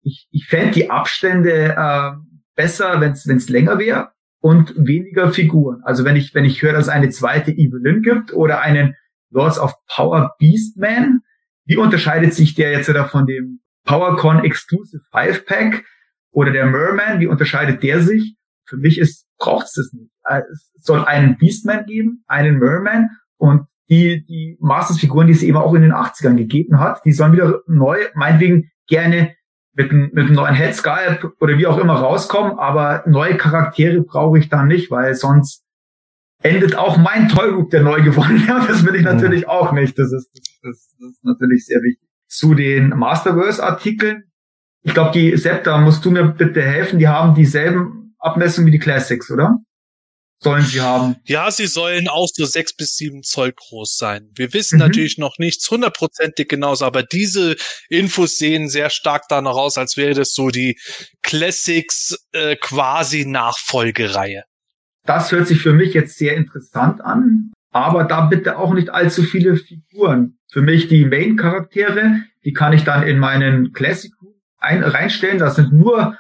ich, ich fände die Abstände äh, besser, wenn es länger wäre und weniger Figuren. Also wenn ich, wenn ich höre, dass es eine zweite Evelyn gibt oder einen Lords of Power Beastman, wie unterscheidet sich der jetzt wieder von dem PowerCon Exclusive Five Pack oder der Merman? Wie unterscheidet der sich? Für mich ist braucht es das nicht. Äh, es soll einen Beastman geben, einen Merman und die, die Masters-Figuren, die es eben auch in den 80ern gegeben hat, die sollen wieder neu, meinetwegen gerne mit, einem, mit einem neuen Headsculpt oder wie auch immer rauskommen, aber neue Charaktere brauche ich da nicht, weil sonst endet auch mein Tollgroup, der neu gewonnen hat. Das will ich natürlich ja. auch nicht. Das ist, das, das, ist natürlich sehr wichtig. Zu den Masterverse-Artikeln. Ich glaube, die Sepp, da musst du mir bitte helfen. Die haben dieselben Abmessung wie die Classics, oder? Sollen sie haben. Ja, sie sollen auch so sechs bis sieben Zoll groß sein. Wir wissen mhm. natürlich noch nichts hundertprozentig genauso, aber diese Infos sehen sehr stark danach aus, als wäre das so die Classics äh, quasi Nachfolgereihe. Das hört sich für mich jetzt sehr interessant an, aber da bitte auch nicht allzu viele Figuren. Für mich die Main-Charaktere, die kann ich dann in meinen Classic ein, reinstellen. Das sind nur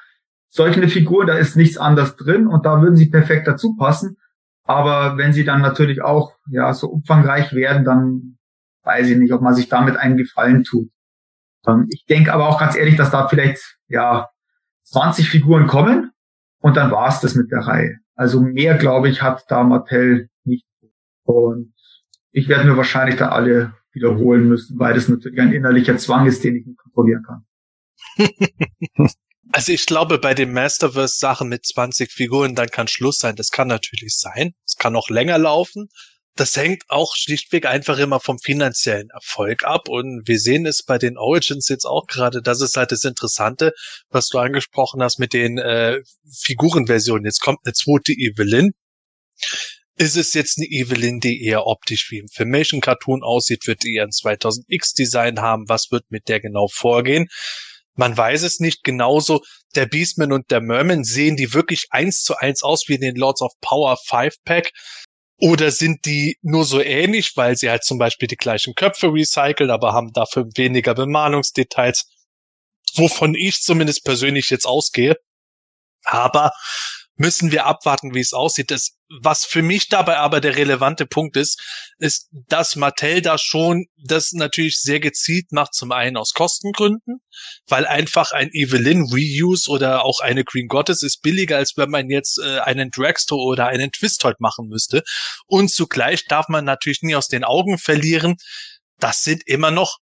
solche Figur, da ist nichts anderes drin und da würden sie perfekt dazu passen. Aber wenn sie dann natürlich auch ja so umfangreich werden, dann weiß ich nicht, ob man sich damit einen Gefallen tut. Ähm, ich denke aber auch ganz ehrlich, dass da vielleicht ja 20 Figuren kommen und dann war's das mit der Reihe. Also mehr, glaube ich, hat da Mattel nicht. Und ich werde mir wahrscheinlich da alle wiederholen müssen, weil das natürlich ein innerlicher Zwang ist, den ich nicht kontrollieren kann. Also ich glaube, bei den Masterverse-Sachen mit 20 Figuren, dann kann Schluss sein. Das kann natürlich sein. Es kann auch länger laufen. Das hängt auch schlichtweg einfach immer vom finanziellen Erfolg ab. Und wir sehen es bei den Origins jetzt auch gerade. Das ist halt das Interessante, was du angesprochen hast mit den äh, Figurenversionen. Jetzt kommt eine zweite Evelyn. Ist es jetzt eine Evelyn, die eher optisch wie im Filmation Cartoon aussieht? Wird die eher ein 2000X Design haben? Was wird mit der genau vorgehen? Man weiß es nicht. Genauso der Beastman und der Merman sehen die wirklich eins zu eins aus wie in den Lords of Power 5 Pack. Oder sind die nur so ähnlich, weil sie halt zum Beispiel die gleichen Köpfe recyceln, aber haben dafür weniger Bemalungsdetails, wovon ich zumindest persönlich jetzt ausgehe. Aber müssen wir abwarten, wie es aussieht. Das, was für mich dabei aber der relevante Punkt ist, ist, dass Mattel da schon das natürlich sehr gezielt macht, zum einen aus Kostengründen, weil einfach ein Evelyn Reuse oder auch eine Green Goddess ist billiger, als wenn man jetzt äh, einen Dragstore oder einen Twistoid machen müsste. Und zugleich darf man natürlich nie aus den Augen verlieren, das sind immer noch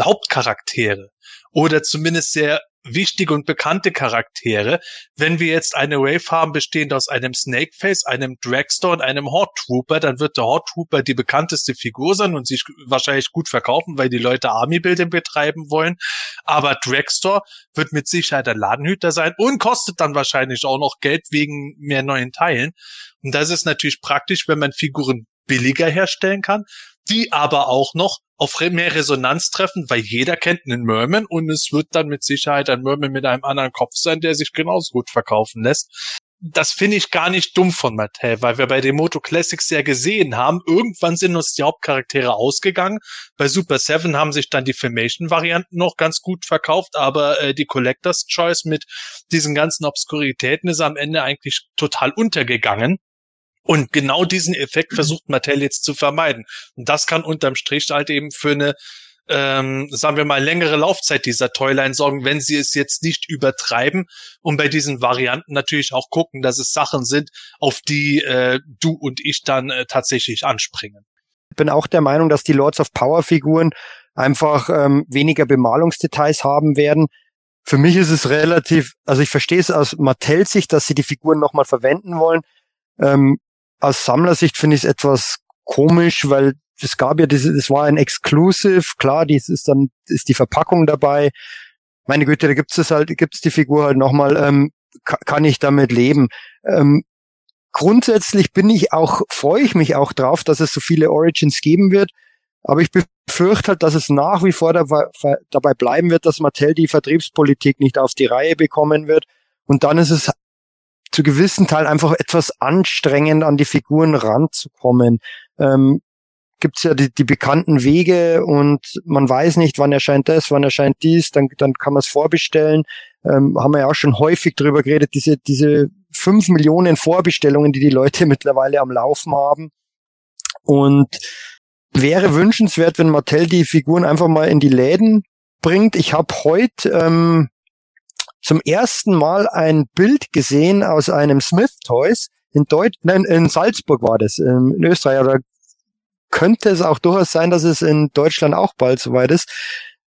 Hauptcharaktere oder zumindest sehr wichtige und bekannte Charaktere. Wenn wir jetzt eine Wave haben, bestehend aus einem Snakeface, einem Dragstore und einem Horde Trooper, dann wird der Horde Trooper die bekannteste Figur sein und sich wahrscheinlich gut verkaufen, weil die Leute Army-Building betreiben wollen. Aber Dragstore wird mit Sicherheit ein Ladenhüter sein und kostet dann wahrscheinlich auch noch Geld wegen mehr neuen Teilen. Und das ist natürlich praktisch, wenn man Figuren billiger herstellen kann, die aber auch noch auf mehr Resonanz treffen, weil jeder kennt einen Merman und es wird dann mit Sicherheit ein Merman mit einem anderen Kopf sein, der sich genauso gut verkaufen lässt. Das finde ich gar nicht dumm von Mattel, weil wir bei den Moto Classics ja gesehen haben, irgendwann sind uns die Hauptcharaktere ausgegangen. Bei Super 7 haben sich dann die Filmation-Varianten noch ganz gut verkauft, aber äh, die Collectors Choice mit diesen ganzen Obskuritäten ist am Ende eigentlich total untergegangen. Und genau diesen Effekt versucht Mattel jetzt zu vermeiden. Und das kann unterm Strich halt eben für eine, ähm, sagen wir mal, längere Laufzeit dieser Toyline sorgen, wenn sie es jetzt nicht übertreiben und bei diesen Varianten natürlich auch gucken, dass es Sachen sind, auf die äh, du und ich dann äh, tatsächlich anspringen. Ich bin auch der Meinung, dass die Lords of Power Figuren einfach ähm, weniger Bemalungsdetails haben werden. Für mich ist es relativ, also ich verstehe es aus Mattel Sicht, dass sie die Figuren nochmal verwenden wollen. Ähm, aus Sammlersicht finde ich es etwas komisch, weil es gab ja diese, das war ein Exclusive, klar, dies ist dann, ist die Verpackung dabei. Meine Güte, da gibt es halt, gibt es die Figur halt nochmal, ähm, kann ich damit leben. Ähm, grundsätzlich bin ich auch, freue ich mich auch drauf, dass es so viele Origins geben wird. Aber ich befürchte halt, dass es nach wie vor dabei, dabei bleiben wird, dass Mattel die Vertriebspolitik nicht auf die Reihe bekommen wird. Und dann ist es zu gewissen Teil einfach etwas anstrengend an die Figuren ranzukommen. Ähm, gibt's ja die, die bekannten Wege und man weiß nicht, wann erscheint das, wann erscheint dies, dann, dann kann man es vorbestellen. Ähm, haben wir ja auch schon häufig drüber geredet, diese, diese fünf Millionen Vorbestellungen, die die Leute mittlerweile am Laufen haben. Und wäre wünschenswert, wenn Mattel die Figuren einfach mal in die Läden bringt. Ich habe heute ähm, zum ersten Mal ein Bild gesehen aus einem Smith Toys in Deutsch, nein, in Salzburg war das, ähm, in Österreich, oder könnte es auch durchaus sein, dass es in Deutschland auch bald soweit ist,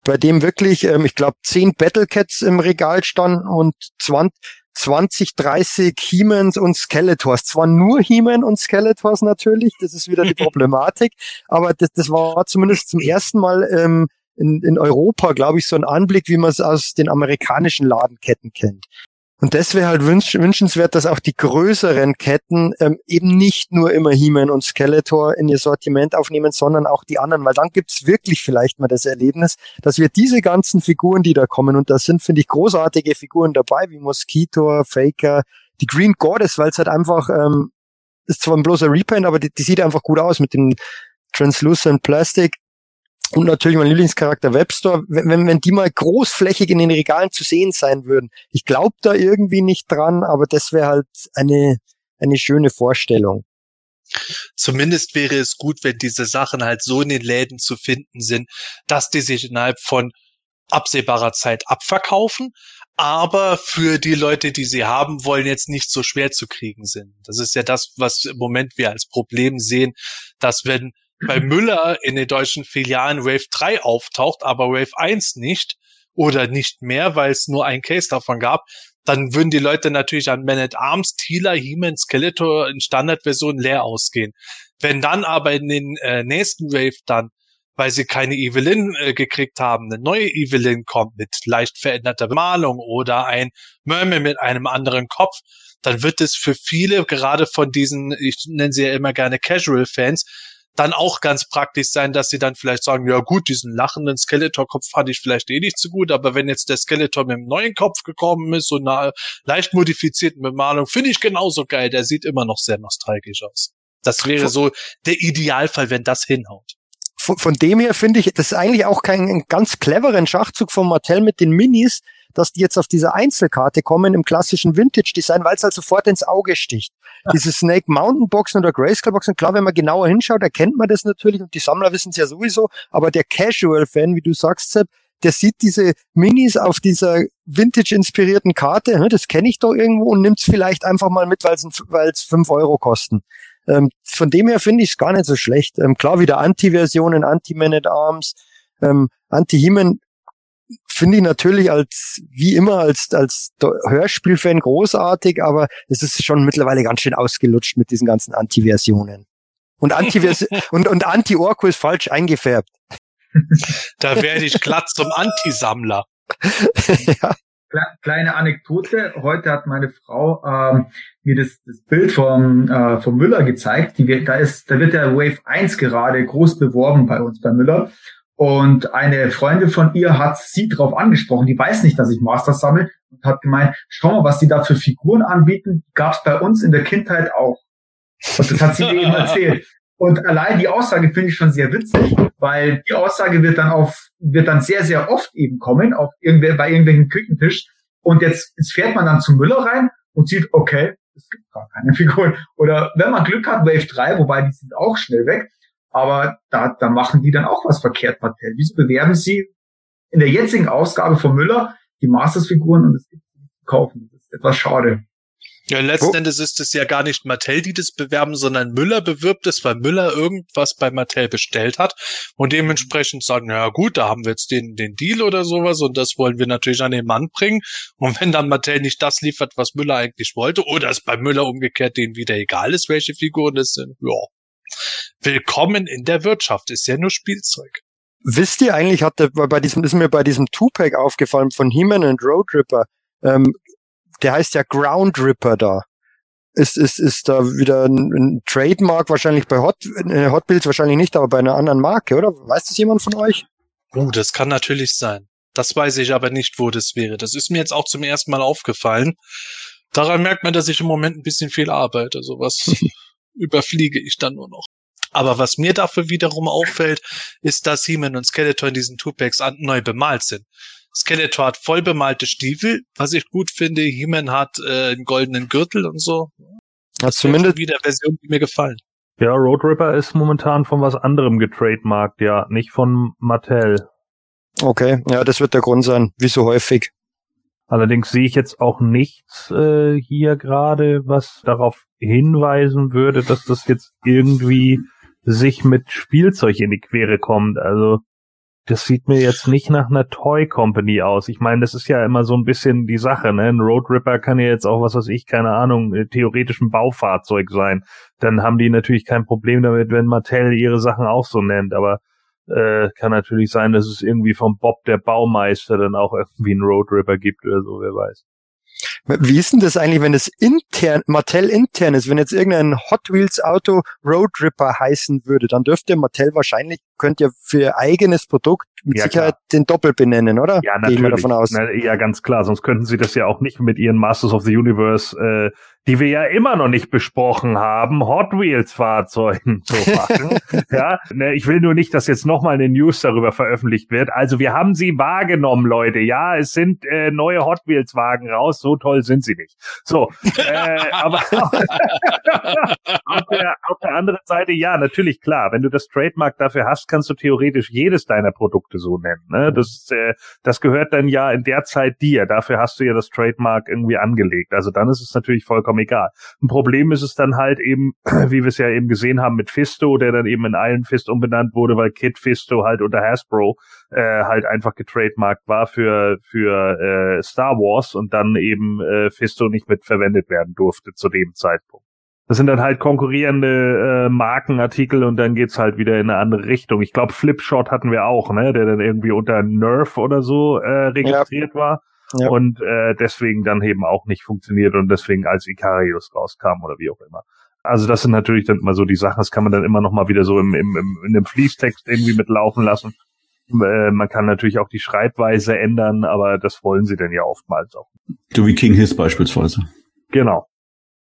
bei dem wirklich, ähm, ich glaube, zehn Battlecats im Regal standen und 20, 20 30 He-Mans und Skeletors. Zwar nur He-Man und Skeletors natürlich, das ist wieder die Problematik, aber das, das war zumindest zum ersten Mal ähm, in, in Europa, glaube ich, so ein Anblick, wie man es aus den amerikanischen Ladenketten kennt. Und das wäre halt wünsch, wünschenswert, dass auch die größeren Ketten ähm, eben nicht nur immer He-Man und Skeletor in ihr Sortiment aufnehmen, sondern auch die anderen, weil dann gibt's wirklich vielleicht mal das Erlebnis, dass wir diese ganzen Figuren, die da kommen, und da sind, finde ich, großartige Figuren dabei, wie Mosquito, Faker, die Green Goddess, weil es halt einfach, ähm, ist zwar ein bloßer Repaint, aber die, die sieht einfach gut aus mit dem Translucent Plastic und natürlich mein Lieblingscharakter Webstore, wenn, wenn die mal großflächig in den Regalen zu sehen sein würden. Ich glaube da irgendwie nicht dran, aber das wäre halt eine, eine schöne Vorstellung. Zumindest wäre es gut, wenn diese Sachen halt so in den Läden zu finden sind, dass die sich innerhalb von absehbarer Zeit abverkaufen, aber für die Leute, die sie haben wollen, jetzt nicht so schwer zu kriegen sind. Das ist ja das, was im Moment wir als Problem sehen, dass wenn bei Müller in den deutschen Filialen Wave 3 auftaucht, aber Wave 1 nicht oder nicht mehr, weil es nur ein Case davon gab, dann würden die Leute natürlich an Man at Arms, Teela, He-Man, Skeletor in Standardversion leer ausgehen. Wenn dann aber in den äh, nächsten Wave dann, weil sie keine Evelyn äh, gekriegt haben, eine neue Evelyn kommt mit leicht veränderter Bemalung oder ein Merman mit einem anderen Kopf, dann wird es für viele, gerade von diesen, ich nenne sie ja immer gerne Casual-Fans, dann auch ganz praktisch sein, dass sie dann vielleicht sagen, ja gut, diesen lachenden Skeletor-Kopf fand ich vielleicht eh nicht so gut, aber wenn jetzt der Skeletor mit einem neuen Kopf gekommen ist und einer leicht modifizierten Bemalung, finde ich genauso geil. Der sieht immer noch sehr nostalgisch aus. Das wäre so der Idealfall, wenn das hinhaut. Von, von dem her finde ich, das ist eigentlich auch kein ganz cleveren Schachzug von Mattel mit den Minis, dass die jetzt auf diese Einzelkarte kommen im klassischen Vintage-Design, weil es halt sofort ins Auge sticht. Ja. Diese Snake Mountain Boxen oder Grayscale Boxen, klar, wenn man genauer hinschaut, erkennt man das natürlich und die Sammler wissen es ja sowieso, aber der Casual-Fan, wie du sagst, Sepp, der sieht diese Minis auf dieser Vintage-inspirierten Karte, ne, das kenne ich doch irgendwo und nimmt es vielleicht einfach mal mit, weil es fünf Euro kosten. Ähm, von dem her finde ich es gar nicht so schlecht. Ähm, klar, wieder Anti-Versionen, Anti-Man at Arms, ähm, Anti-Heman finde ich natürlich als, wie immer, als, als Hörspielfan großartig, aber es ist schon mittlerweile ganz schön ausgelutscht mit diesen ganzen Anti-Versionen. Und Anti und, und Anti-Orko ist falsch eingefärbt. Da werde ich glatt zum Anti-Sammler. ja. Kleine Anekdote. Heute hat meine Frau ähm, mir das, das Bild vom, äh, vom Müller gezeigt. Die, da, ist, da wird der Wave 1 gerade groß beworben bei uns bei Müller. Und eine Freundin von ihr hat sie drauf angesprochen, die weiß nicht, dass ich Masters sammle und hat gemeint, schau mal, was die da für Figuren anbieten, gab es bei uns in der Kindheit auch. Und das hat sie mir eben erzählt. Und allein die Aussage finde ich schon sehr witzig, weil die Aussage wird dann auf, wird dann sehr, sehr oft eben kommen, auf irgendwer, bei irgendwelchen Küchentisch. Und jetzt, jetzt fährt man dann zum Müller rein und sieht, okay, es gibt gar keine Figuren. Oder wenn man Glück hat, Wave 3, wobei die sind auch schnell weg. Aber da, da machen die dann auch was verkehrt, Mattel. Wieso bewerben sie in der jetzigen Ausgabe von Müller die Masters-Figuren und es kaufen? Das ist etwas schade. Ja, letzten oh. Endes ist es ja gar nicht Mattel, die das bewerben, sondern Müller bewirbt es, weil Müller irgendwas bei Mattel bestellt hat und dementsprechend sagen, ja gut, da haben wir jetzt den, den Deal oder sowas und das wollen wir natürlich an den Mann bringen. Und wenn dann Mattel nicht das liefert, was Müller eigentlich wollte, oder es bei Müller umgekehrt denen wieder egal ist, welche Figuren es sind, ja, Willkommen in der Wirtschaft, ist ja nur Spielzeug. Wisst ihr eigentlich, hatte bei diesem, ist mir bei diesem Tupac aufgefallen von He-Man und Road Ripper, ähm, der heißt ja Ground Ripper da. Ist, ist, ist da wieder ein, Trademark wahrscheinlich bei Hot, äh, Hot Builds wahrscheinlich nicht, aber bei einer anderen Marke, oder? Weiß das jemand von euch? Oh, das kann natürlich sein. Das weiß ich aber nicht, wo das wäre. Das ist mir jetzt auch zum ersten Mal aufgefallen. Daran merkt man, dass ich im Moment ein bisschen viel arbeite. Sowas überfliege ich dann nur noch. Aber was mir dafür wiederum auffällt, ist, dass He-Man und Skeletor in diesen Two-Packs neu bemalt sind. Skeletor hat voll bemalte Stiefel, was ich gut finde. He-Man hat äh, einen goldenen Gürtel und so. Das ja, zumindest wieder Version, die mir gefallen. Ja, Road Ripper ist momentan von was anderem getrademarkt, ja, nicht von Mattel. Okay, ja, das wird der Grund sein, wie so häufig. Allerdings sehe ich jetzt auch nichts äh, hier gerade, was darauf hinweisen würde, dass das jetzt irgendwie sich mit Spielzeug in die Quere kommt. Also das sieht mir jetzt nicht nach einer Toy Company aus. Ich meine, das ist ja immer so ein bisschen die Sache, ne? Ein Road Ripper kann ja jetzt auch, was weiß ich, keine Ahnung, äh, theoretisch ein Baufahrzeug sein. Dann haben die natürlich kein Problem damit, wenn Mattel ihre Sachen auch so nennt, aber äh, kann natürlich sein, dass es irgendwie vom Bob der Baumeister dann auch irgendwie einen Road Ripper gibt oder so, wer weiß. Wie ist denn das eigentlich, wenn es intern, Mattel intern ist, wenn jetzt irgendein Hot Wheels Auto Road Ripper heißen würde, dann dürfte Mattel wahrscheinlich, könnt ihr für ihr eigenes Produkt mit ja, Sicherheit klar. den Doppel benennen, oder? Ja, natürlich. Gehe ich davon aus. Na, ja, ganz klar, sonst könnten sie das ja auch nicht mit ihren Masters of the Universe äh, die wir ja immer noch nicht besprochen haben, Hot Wheels Fahrzeugen zu machen. ja, ne, ich will nur nicht, dass jetzt nochmal eine News darüber veröffentlicht wird. Also wir haben sie wahrgenommen, Leute. Ja, es sind äh, neue Hot Wheels Wagen raus. So toll sind sie nicht. So, äh, aber auf, der, auf der anderen Seite, ja, natürlich klar. Wenn du das Trademark dafür hast, kannst du theoretisch jedes deiner Produkte so nennen. Ne? Das, äh, das gehört dann ja in der Zeit dir. Dafür hast du ja das Trademark irgendwie angelegt. Also dann ist es natürlich vollkommen vollkommen egal. Ein Problem ist es dann halt eben, wie wir es ja eben gesehen haben mit Fisto, der dann eben in Iron Fist umbenannt wurde, weil Kid Fisto halt unter Hasbro äh, halt einfach getrademarkt war für für äh, Star Wars und dann eben äh, Fisto nicht mit verwendet werden durfte zu dem Zeitpunkt. Das sind dann halt konkurrierende äh, Markenartikel und dann geht's halt wieder in eine andere Richtung. Ich glaube, Flipshot hatten wir auch, ne, der dann irgendwie unter Nerf oder so äh, registriert ja. war ja. und äh, deswegen dann eben auch nicht funktioniert und deswegen als Icarius rauskam oder wie auch immer. Also das sind natürlich dann immer so die Sachen, das kann man dann immer noch mal wieder so im, im, im in dem Fließtext irgendwie mitlaufen lassen. Äh, man kann natürlich auch die Schreibweise ändern, aber das wollen sie dann ja oftmals auch. So wie King Hiss beispielsweise. Genau.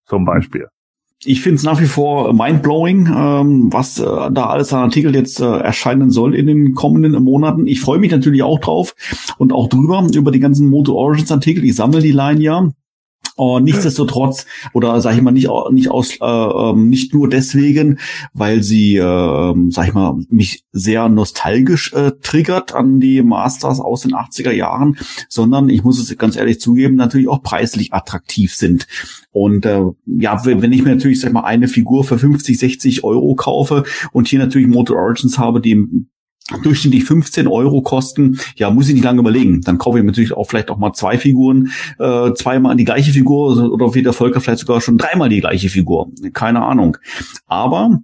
Zum Beispiel ich finde es nach wie vor mindblowing, ähm, was äh, da alles an Artikel jetzt äh, erscheinen soll in den kommenden Monaten. Ich freue mich natürlich auch drauf und auch drüber über die ganzen Moto Origins Artikel. Ich sammle die Line ja. Und nichtsdestotrotz, oder sag ich mal, nicht, nicht aus, äh, ähm, nicht nur deswegen, weil sie, äh, sag ich mal, mich sehr nostalgisch äh, triggert an die Masters aus den 80er Jahren, sondern ich muss es ganz ehrlich zugeben, natürlich auch preislich attraktiv sind. Und äh, ja, wenn ich mir natürlich, sag ich mal, eine Figur für 50, 60 Euro kaufe und hier natürlich Motor Origins habe, die durchschnittlich 15 Euro kosten, ja, muss ich nicht lange überlegen. Dann kaufe ich natürlich auch vielleicht auch mal zwei Figuren, äh, zweimal die gleiche Figur oder wie der Volker vielleicht sogar schon dreimal die gleiche Figur. Keine Ahnung. Aber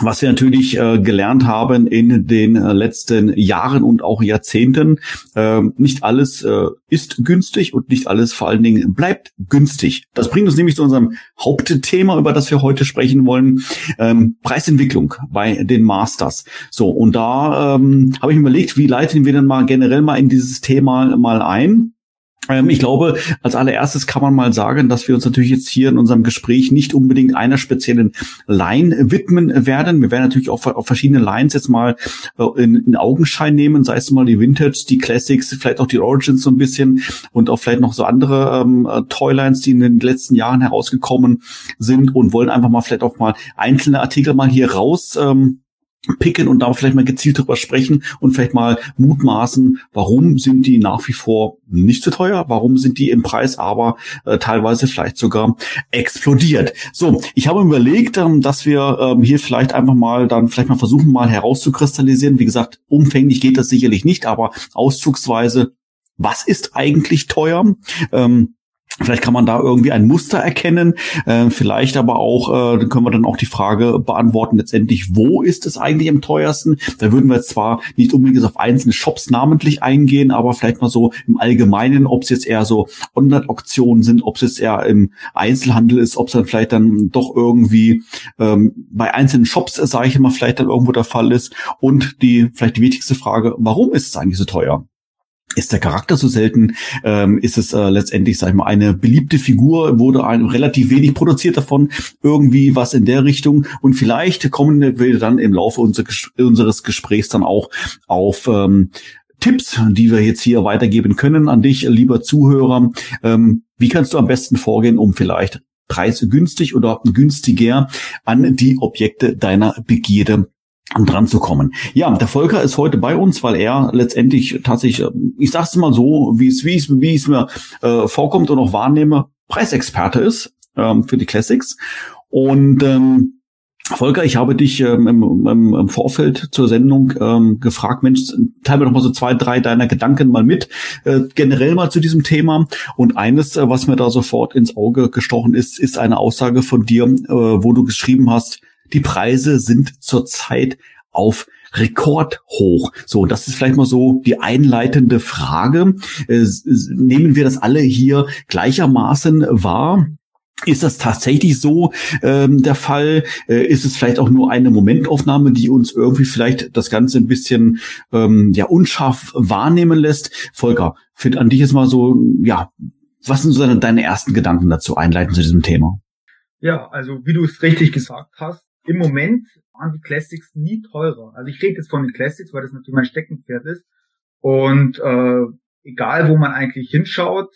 was wir natürlich äh, gelernt haben in den äh, letzten Jahren und auch Jahrzehnten, äh, nicht alles äh, ist günstig und nicht alles vor allen Dingen bleibt günstig. Das bringt uns nämlich zu unserem Hauptthema, über das wir heute sprechen wollen, ähm, Preisentwicklung bei den Masters. So, und da ähm, habe ich mir überlegt, wie leiten wir denn mal generell mal in dieses Thema mal ein? Ähm, ich glaube, als allererstes kann man mal sagen, dass wir uns natürlich jetzt hier in unserem Gespräch nicht unbedingt einer speziellen Line widmen werden. Wir werden natürlich auch auf verschiedene Lines jetzt mal äh, in, in Augenschein nehmen, sei es mal die Vintage, die Classics, vielleicht auch die Origins so ein bisschen und auch vielleicht noch so andere ähm, äh, Toylines, die in den letzten Jahren herausgekommen sind und wollen einfach mal vielleicht auch mal einzelne Artikel mal hier raus ähm, picken und da vielleicht mal gezielt drüber sprechen und vielleicht mal mutmaßen, warum sind die nach wie vor nicht so teuer, warum sind die im Preis aber äh, teilweise vielleicht sogar explodiert. So, ich habe überlegt, ähm, dass wir ähm, hier vielleicht einfach mal dann vielleicht mal versuchen mal herauszukristallisieren. Wie gesagt, umfänglich geht das sicherlich nicht, aber auszugsweise was ist eigentlich teuer? Ähm, Vielleicht kann man da irgendwie ein Muster erkennen, äh, vielleicht aber auch, äh, können wir dann auch die Frage beantworten, letztendlich, wo ist es eigentlich am teuersten? Da würden wir zwar nicht unbedingt auf einzelne Shops namentlich eingehen, aber vielleicht mal so im Allgemeinen, ob es jetzt eher so Online-Auktionen sind, ob es jetzt eher im Einzelhandel ist, ob es dann vielleicht dann doch irgendwie ähm, bei einzelnen Shops, sage ich mal, vielleicht dann irgendwo der Fall ist. Und die vielleicht die wichtigste Frage, warum ist es eigentlich so teuer? Ist der Charakter so selten? Ähm, ist es äh, letztendlich, sag ich mal, eine beliebte Figur? Wurde ein, relativ wenig produziert davon? Irgendwie was in der Richtung? Und vielleicht kommen wir dann im Laufe unser, unseres Gesprächs dann auch auf ähm, Tipps, die wir jetzt hier weitergeben können an dich, lieber Zuhörer. Ähm, wie kannst du am besten vorgehen, um vielleicht preisgünstig oder günstiger an die Objekte deiner Begierde dran zu kommen. Ja, der Volker ist heute bei uns, weil er letztendlich tatsächlich, ich sag's mal so, wie es, wie es, wie es mir äh, vorkommt und auch wahrnehme, Preisexperte ist ähm, für die Classics. Und ähm, Volker, ich habe dich ähm, im, im, im Vorfeld zur Sendung ähm, gefragt, Mensch, teile mir doch mal so zwei, drei deiner Gedanken mal mit, äh, generell mal zu diesem Thema. Und eines, äh, was mir da sofort ins Auge gestochen ist, ist eine Aussage von dir, äh, wo du geschrieben hast, die Preise sind zurzeit auf rekordhoch. So, das ist vielleicht mal so die einleitende Frage. Äh, nehmen wir das alle hier gleichermaßen wahr? Ist das tatsächlich so ähm, der Fall? Äh, ist es vielleicht auch nur eine Momentaufnahme, die uns irgendwie vielleicht das Ganze ein bisschen ähm, ja unscharf wahrnehmen lässt? Volker, find an dich jetzt mal so, ja, was sind so deine, deine ersten Gedanken dazu einleiten zu diesem Thema? Ja, also wie du es richtig gesagt hast, im Moment waren die Classics nie teurer. Also ich rede jetzt von den Classics, weil das natürlich mein Steckenpferd ist. Und äh, egal, wo man eigentlich hinschaut,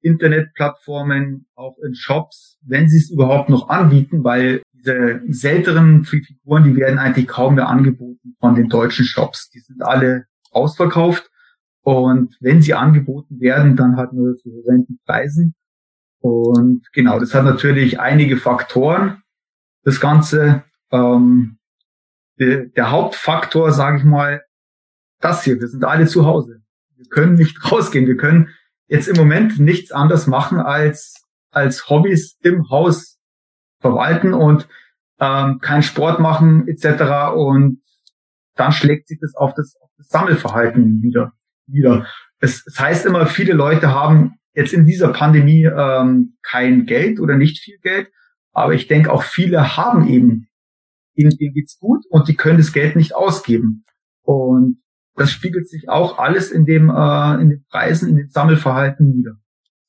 Internetplattformen, auch in Shops, wenn sie es überhaupt noch anbieten, weil diese seltenen Figuren, die werden eigentlich kaum mehr angeboten von den deutschen Shops. Die sind alle ausverkauft. Und wenn sie angeboten werden, dann halt nur zu horrenden Preisen. Und genau, das hat natürlich einige Faktoren das Ganze. Ähm, der, der Hauptfaktor, sage ich mal, das hier, wir sind alle zu Hause. Wir können nicht rausgehen. Wir können jetzt im Moment nichts anderes machen, als, als Hobbys im Haus verwalten und ähm, keinen Sport machen etc. Und dann schlägt sich das auf das, auf das Sammelverhalten wieder. wieder. Es, es heißt immer, viele Leute haben jetzt in dieser Pandemie ähm, kein Geld oder nicht viel Geld aber ich denke auch viele haben eben, ihnen, ihnen geht's gut und die können das Geld nicht ausgeben. Und das spiegelt sich auch alles in dem, äh, in den Preisen, in den Sammelverhalten nieder.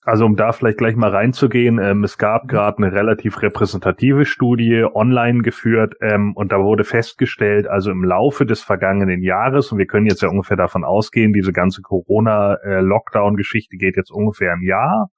Also um da vielleicht gleich mal reinzugehen, ähm, es gab gerade eine relativ repräsentative Studie online geführt ähm, und da wurde festgestellt, also im Laufe des vergangenen Jahres, und wir können jetzt ja ungefähr davon ausgehen, diese ganze Corona-Lockdown-Geschichte geht jetzt ungefähr im Jahr,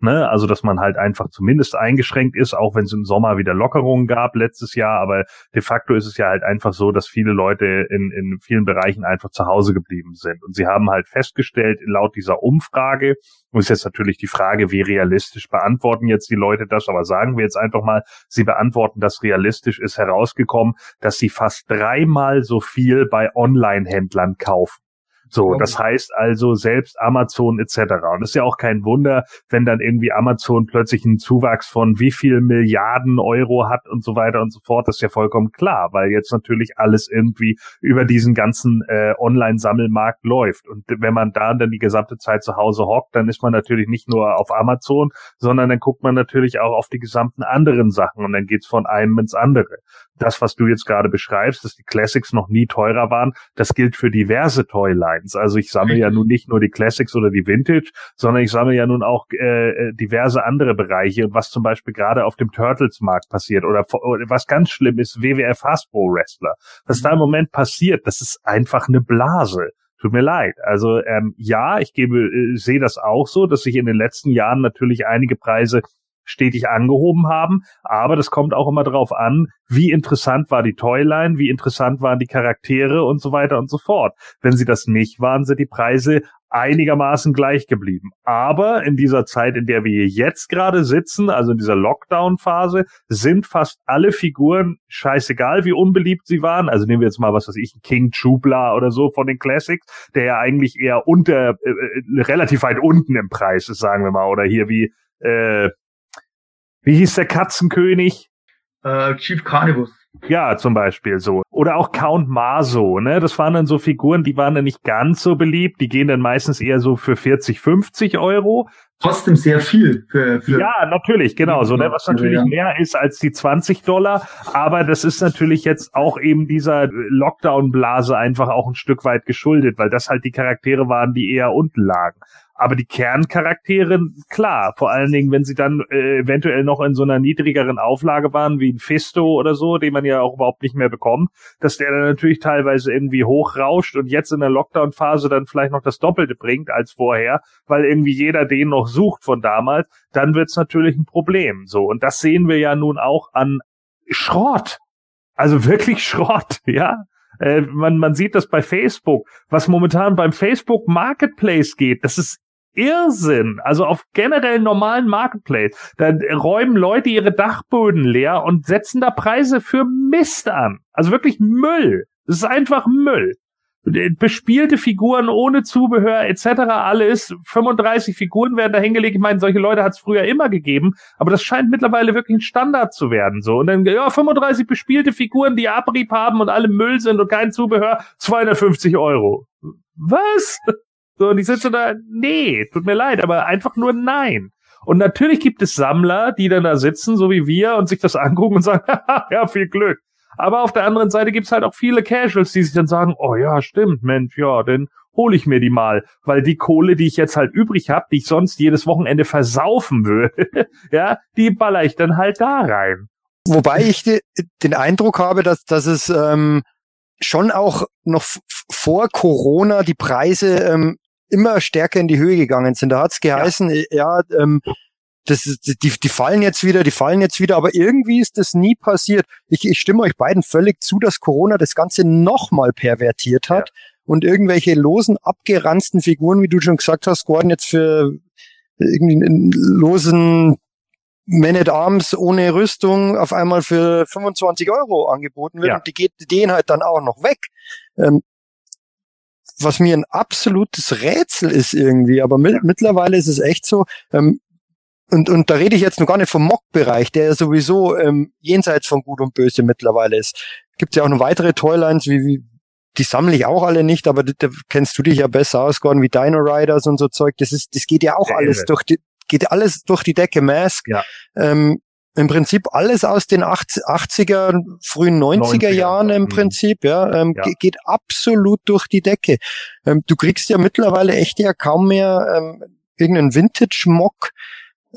Ne? Also, dass man halt einfach zumindest eingeschränkt ist, auch wenn es im Sommer wieder Lockerungen gab letztes Jahr. Aber de facto ist es ja halt einfach so, dass viele Leute in, in vielen Bereichen einfach zu Hause geblieben sind. Und sie haben halt festgestellt, laut dieser Umfrage, und ist jetzt natürlich die Frage, wie realistisch beantworten jetzt die Leute das, aber sagen wir jetzt einfach mal, sie beantworten das realistisch, ist herausgekommen, dass sie fast dreimal so viel bei Online-Händlern kaufen. So, das heißt also selbst Amazon etc. Und das ist ja auch kein Wunder, wenn dann irgendwie Amazon plötzlich einen Zuwachs von wie viel Milliarden Euro hat und so weiter und so fort. Das ist ja vollkommen klar, weil jetzt natürlich alles irgendwie über diesen ganzen äh, Online-Sammelmarkt läuft. Und wenn man da dann die gesamte Zeit zu Hause hockt, dann ist man natürlich nicht nur auf Amazon, sondern dann guckt man natürlich auch auf die gesamten anderen Sachen und dann geht's von einem ins andere das, was du jetzt gerade beschreibst, dass die Classics noch nie teurer waren, das gilt für diverse Toylines. Also ich sammle ja nun nicht nur die Classics oder die Vintage, sondern ich sammle ja nun auch äh, äh diverse andere Bereiche und was zum Beispiel gerade auf dem Turtles-Markt passiert oder, oder was ganz schlimm ist, WWF Hasbro Wrestler. Was da im Moment passiert, das ist einfach eine Blase. Tut mir leid. Also ähm, ja, ich gebe, äh, sehe das auch so, dass sich in den letzten Jahren natürlich einige Preise stetig angehoben haben. Aber das kommt auch immer darauf an, wie interessant war die Toyline, wie interessant waren die Charaktere und so weiter und so fort. Wenn sie das nicht waren, sind die Preise einigermaßen gleich geblieben. Aber in dieser Zeit, in der wir jetzt gerade sitzen, also in dieser Lockdown-Phase, sind fast alle Figuren scheißegal, wie unbeliebt sie waren. Also nehmen wir jetzt mal was weiß ich, King Chubla oder so von den Classics, der ja eigentlich eher unter, äh, äh relativ weit unten im Preis ist, sagen wir mal. Oder hier wie, äh, wie hieß der Katzenkönig? Äh, Chief Carnivus. Ja, zum Beispiel so. Oder auch Count Maso, ne? Das waren dann so Figuren, die waren dann nicht ganz so beliebt. Die gehen dann meistens eher so für 40, 50 Euro. Trotzdem sehr viel für, für Ja, natürlich, genau. So, ne? Was natürlich ja. mehr ist als die 20 Dollar. Aber das ist natürlich jetzt auch eben dieser Lockdown-Blase einfach auch ein Stück weit geschuldet, weil das halt die Charaktere waren, die eher unten lagen. Aber die Kerncharaktere, klar, vor allen Dingen, wenn sie dann äh, eventuell noch in so einer niedrigeren Auflage waren, wie ein Fisto oder so, den man ja auch überhaupt nicht mehr bekommt, dass der dann natürlich teilweise irgendwie hochrauscht und jetzt in der Lockdown-Phase dann vielleicht noch das Doppelte bringt als vorher, weil irgendwie jeder den noch sucht von damals, dann wird's natürlich ein Problem. So, und das sehen wir ja nun auch an Schrott. Also wirklich Schrott, ja. Äh, man, man sieht das bei Facebook, was momentan beim Facebook Marketplace geht. Das ist Irrsinn. Also auf generell normalen Marketplace. Da räumen Leute ihre Dachböden leer und setzen da Preise für Mist an. Also wirklich Müll. Das ist einfach Müll. Bespielte Figuren ohne Zubehör etc. alles. 35 Figuren werden da hingelegt. Ich meine, solche Leute hat es früher immer gegeben, aber das scheint mittlerweile wirklich ein Standard zu werden. So und dann ja 35 bespielte Figuren, die Abrieb haben und alle Müll sind und kein Zubehör, 250 Euro. Was? So, und ich sitze da, nee, tut mir leid, aber einfach nur nein. Und natürlich gibt es Sammler, die dann da sitzen, so wie wir, und sich das angucken und sagen, ja, viel Glück. Aber auf der anderen Seite gibt's halt auch viele Casuals, die sich dann sagen, oh ja, stimmt, Mensch, ja, dann hole ich mir die mal, weil die Kohle, die ich jetzt halt übrig habe, die ich sonst jedes Wochenende versaufen würde, ja, die baller ich dann halt da rein. Wobei ich de, den Eindruck habe, dass, dass es ähm, schon auch noch vor Corona die Preise ähm, immer stärker in die Höhe gegangen sind. Da hat's geheißen, ja, ja ähm, das, die, die fallen jetzt wieder, die fallen jetzt wieder, aber irgendwie ist das nie passiert. Ich, ich stimme euch beiden völlig zu, dass Corona das Ganze nochmal pervertiert hat ja. und irgendwelche losen, abgeranzten Figuren, wie du schon gesagt hast, Gordon, jetzt für irgendwie einen losen Man at Arms ohne Rüstung auf einmal für 25 Euro angeboten wird ja. und die geht denen halt dann auch noch weg. Ähm, was mir ein absolutes Rätsel ist irgendwie, aber mit, mittlerweile ist es echt so, ähm, und, und da rede ich jetzt noch gar nicht vom Mock-Bereich, der ja sowieso ähm, jenseits von Gut und Böse mittlerweile ist. Gibt ja auch noch weitere Toylines, wie, wie die sammle ich auch alle nicht, aber da kennst du dich ja besser aus, Gordon, wie Dino Riders und so Zeug. Das ist, das geht ja auch alles durch die, geht alles durch die Decke. Mask, ja. ähm, im Prinzip alles aus den 80er, frühen 90er, 90er Jahren im mhm. Prinzip, ja, ähm, ja. geht absolut durch die Decke. Ähm, du kriegst ja mittlerweile echt ja kaum mehr ähm, irgendeinen Vintage-Mock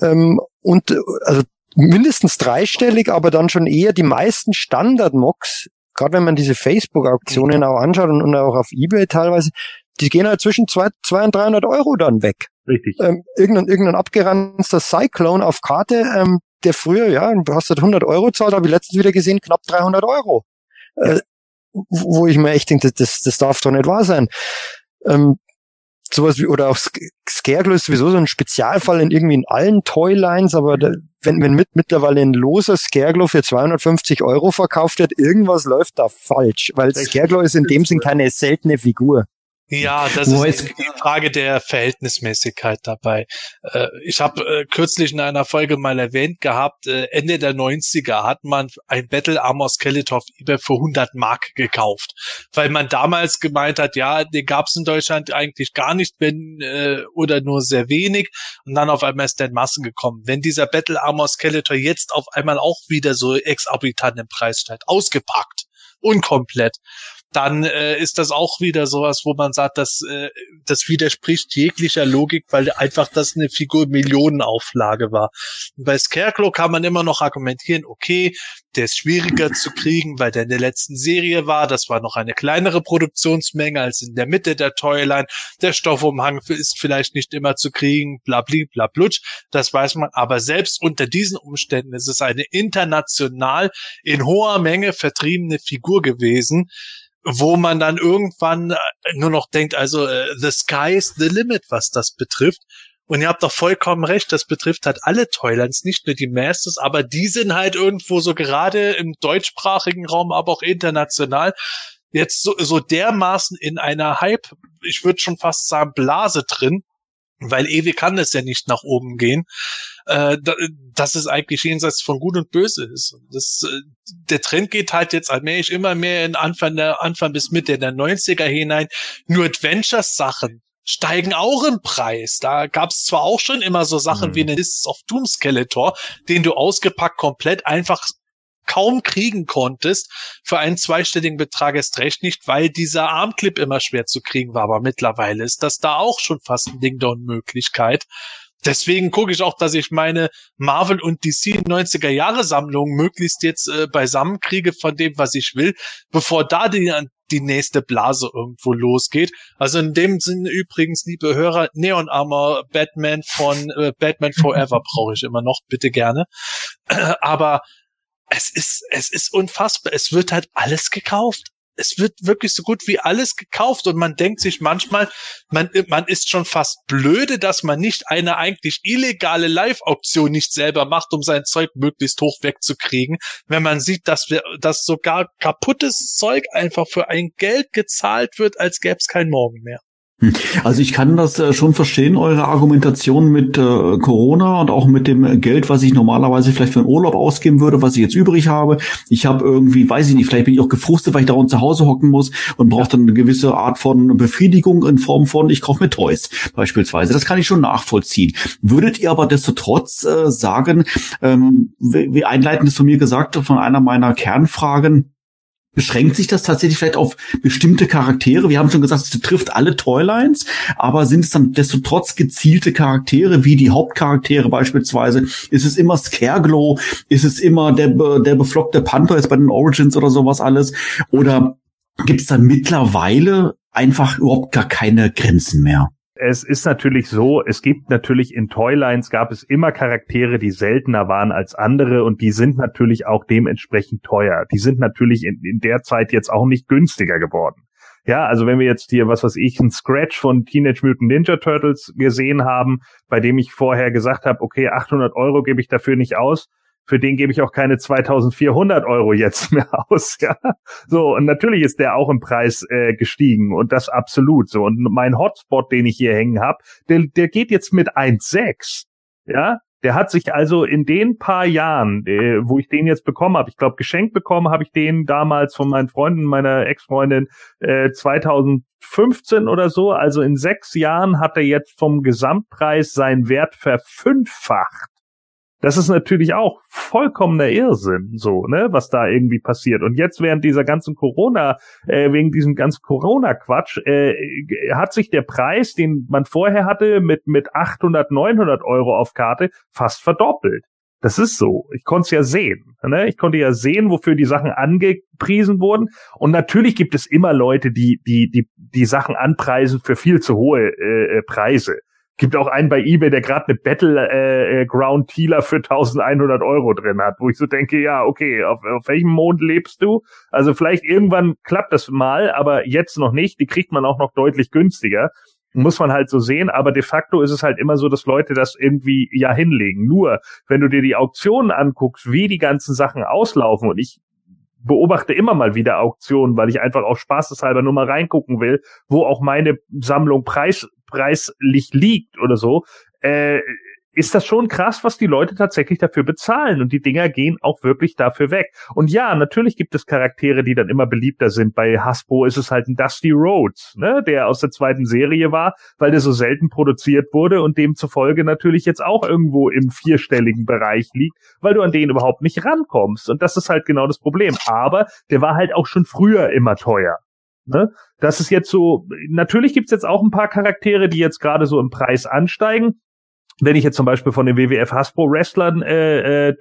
ähm, und also mindestens dreistellig, aber dann schon eher die meisten Standard-Mocks, gerade wenn man diese Facebook-Auktionen auch anschaut und, und, auch auf Ebay teilweise, die gehen halt zwischen zwei, zwei und 300 Euro dann weg. Richtig. Ähm, irgendein, irgendein abgeranzter Cyclone auf Karte, ähm, der früher, ja, du hast halt 100 Euro zahlt, habe ich letztens wieder gesehen, knapp 300 Euro. Äh, wo ich mir echt denke, das, das darf doch nicht wahr sein. Ähm, sowas wie, oder auch Scareglow ist sowieso so ein Spezialfall in irgendwie in allen Toylines, aber da, wenn, wenn mit mittlerweile ein loser Scareglow für 250 Euro verkauft wird, irgendwas läuft da falsch, weil Scareglow ist in dem Sinn keine seltene Figur. Ja, das Wo ist die Frage der Verhältnismäßigkeit dabei. Äh, ich habe äh, kürzlich in einer Folge mal erwähnt gehabt, äh, Ende der 90er hat man ein Battle Armor Skeletor eBay für 100 Mark gekauft, weil man damals gemeint hat, ja, den gab's in Deutschland eigentlich gar nicht, wenn äh, oder nur sehr wenig und dann auf einmal ist der in Massen gekommen. Wenn dieser Battle Armor Skeletor jetzt auf einmal auch wieder so exorbitant im Preis steigt, ausgepackt, unkomplett, dann äh, ist das auch wieder sowas, wo man sagt, dass äh, das widerspricht jeglicher Logik, weil einfach das eine Figur Millionenauflage war. Und bei Scarecrow kann man immer noch argumentieren, okay, der ist schwieriger zu kriegen, weil der in der letzten Serie war. Das war noch eine kleinere Produktionsmenge als in der Mitte der Toyline. Der Stoffumhang ist vielleicht nicht immer zu kriegen, blabli, blablutsch. Das weiß man. Aber selbst unter diesen Umständen ist es eine international in hoher Menge vertriebene Figur gewesen, wo man dann irgendwann äh, nur noch denkt, also äh, the sky's the limit, was das betrifft. Und ihr habt doch vollkommen recht, das betrifft halt alle Toylands, nicht nur die Masters, aber die sind halt irgendwo so gerade im deutschsprachigen Raum, aber auch international jetzt so, so dermaßen in einer Hype, ich würde schon fast sagen Blase drin, weil ewig kann es ja nicht nach oben gehen, äh, da, dass es eigentlich jenseits von Gut und Böse ist. Das, äh, der Trend geht halt jetzt allmählich immer mehr in Anfang, der, Anfang bis Mitte der 90er hinein. Nur Adventures-Sachen steigen auch im Preis. Da gab es zwar auch schon immer so Sachen Mhm. wie eine Lists of Doom Skeletor, den du ausgepackt komplett einfach kaum kriegen konntest für einen zweistelligen Betrag erst recht nicht, weil dieser Armclip immer schwer zu kriegen war. Aber mittlerweile ist das da auch schon fast ein Ding der Unmöglichkeit. Deswegen gucke ich auch, dass ich meine Marvel und DC 90er Jahre Sammlung möglichst jetzt äh, beisammen kriege von dem, was ich will, bevor da die, die nächste Blase irgendwo losgeht. Also in dem Sinne übrigens, liebe Hörer, Neon Armor Batman von äh, Batman Forever brauche ich immer noch, bitte gerne. Aber es ist, es ist unfassbar. Es wird halt alles gekauft. Es wird wirklich so gut wie alles gekauft und man denkt sich manchmal, man, man ist schon fast blöde, dass man nicht eine eigentlich illegale Live-Auktion nicht selber macht, um sein Zeug möglichst hoch wegzukriegen, wenn man sieht, dass wir, dass sogar kaputtes Zeug einfach für ein Geld gezahlt wird, als gäbe es kein Morgen mehr. Also ich kann das äh, schon verstehen, eure Argumentation mit äh, Corona und auch mit dem Geld, was ich normalerweise vielleicht für einen Urlaub ausgeben würde, was ich jetzt übrig habe. Ich habe irgendwie, weiß ich nicht, vielleicht bin ich auch gefrustet, weil ich dauernd zu Hause hocken muss und brauche dann eine gewisse Art von Befriedigung in Form von, ich kaufe mir Toys beispielsweise. Das kann ich schon nachvollziehen. Würdet ihr aber destotrotz äh, sagen, ähm, wie, wie einleitend ist von mir gesagt, von einer meiner Kernfragen, beschränkt sich das tatsächlich vielleicht auf bestimmte Charaktere? Wir haben schon gesagt, es betrifft alle Toylines, aber sind es dann desto trotz gezielte Charaktere, wie die Hauptcharaktere beispielsweise? Ist es immer Scareglow? Ist es immer der, der beflockte Panther jetzt bei den Origins oder sowas alles? Oder gibt es da mittlerweile einfach überhaupt gar keine Grenzen mehr? Es ist natürlich so, es gibt natürlich in Toylines gab es immer Charaktere, die seltener waren als andere und die sind natürlich auch dementsprechend teuer. Die sind natürlich in, in der Zeit jetzt auch nicht günstiger geworden. Ja, also wenn wir jetzt hier, was weiß ich, ein Scratch von Teenage Mutant Ninja Turtles gesehen haben, bei dem ich vorher gesagt habe, okay, 800 Euro gebe ich dafür nicht aus, für den gebe ich auch keine 2400 Euro jetzt mehr aus, ja. So, und natürlich ist der auch im Preis äh, gestiegen und das absolut so. Und mein Hotspot, den ich hier hängen habe, der, der geht jetzt mit 1,6. Ja, der hat sich also in den paar Jahren, äh, wo ich den jetzt bekommen habe, ich glaube geschenkt bekommen habe ich den damals von meinen Freunden, meiner Ex-Freundin äh, 2015 oder so. Also in sechs Jahren hat er jetzt vom Gesamtpreis seinen Wert verfünffacht. Das ist natürlich auch vollkommener Irrsinn, so, ne, was da irgendwie passiert. Und jetzt während dieser ganzen Corona, äh, wegen diesem ganzen Corona-Quatsch, äh, hat sich der Preis, den man vorher hatte, mit, mit 800, 900 Euro auf Karte fast verdoppelt. Das ist so. Ich konnte es ja sehen. Ne? Ich konnte ja sehen, wofür die Sachen angepriesen wurden. Und natürlich gibt es immer Leute, die die die die Sachen anpreisen für viel zu hohe äh, Preise. Gibt auch einen bei eBay, der gerade eine Battle äh, äh Ground Tealer für 1100 Euro drin hat, wo ich so denke, ja, okay, auf, auf welchem Mond lebst du? Also vielleicht irgendwann klappt das mal, aber jetzt noch nicht. Die kriegt man auch noch deutlich günstiger muss man halt so sehen, aber de facto ist es halt immer so, dass Leute das irgendwie ja hinlegen. Nur, wenn du dir die Auktionen anguckst, wie die ganzen Sachen auslaufen und ich beobachte immer mal wieder Auktionen, weil ich einfach auch spaßeshalber nur mal reingucken will, wo auch meine Sammlung preis, preislich liegt oder so, äh, ist das schon krass, was die Leute tatsächlich dafür bezahlen. Und die Dinger gehen auch wirklich dafür weg. Und ja, natürlich gibt es Charaktere, die dann immer beliebter sind. Bei Hasbro ist es halt ein Dusty Rhodes, ne, der aus der zweiten Serie war, weil der so selten produziert wurde und demzufolge natürlich jetzt auch irgendwo im vierstelligen Bereich liegt, weil du an den überhaupt nicht rankommst. Und das ist halt genau das Problem. Aber der war halt auch schon früher immer teuer. Ne? Das ist jetzt so, natürlich gibt's jetzt auch ein paar Charaktere, die jetzt gerade so im Preis ansteigen wenn ich jetzt zum Beispiel von den WWF Hasbro Wrestlern äh, äh,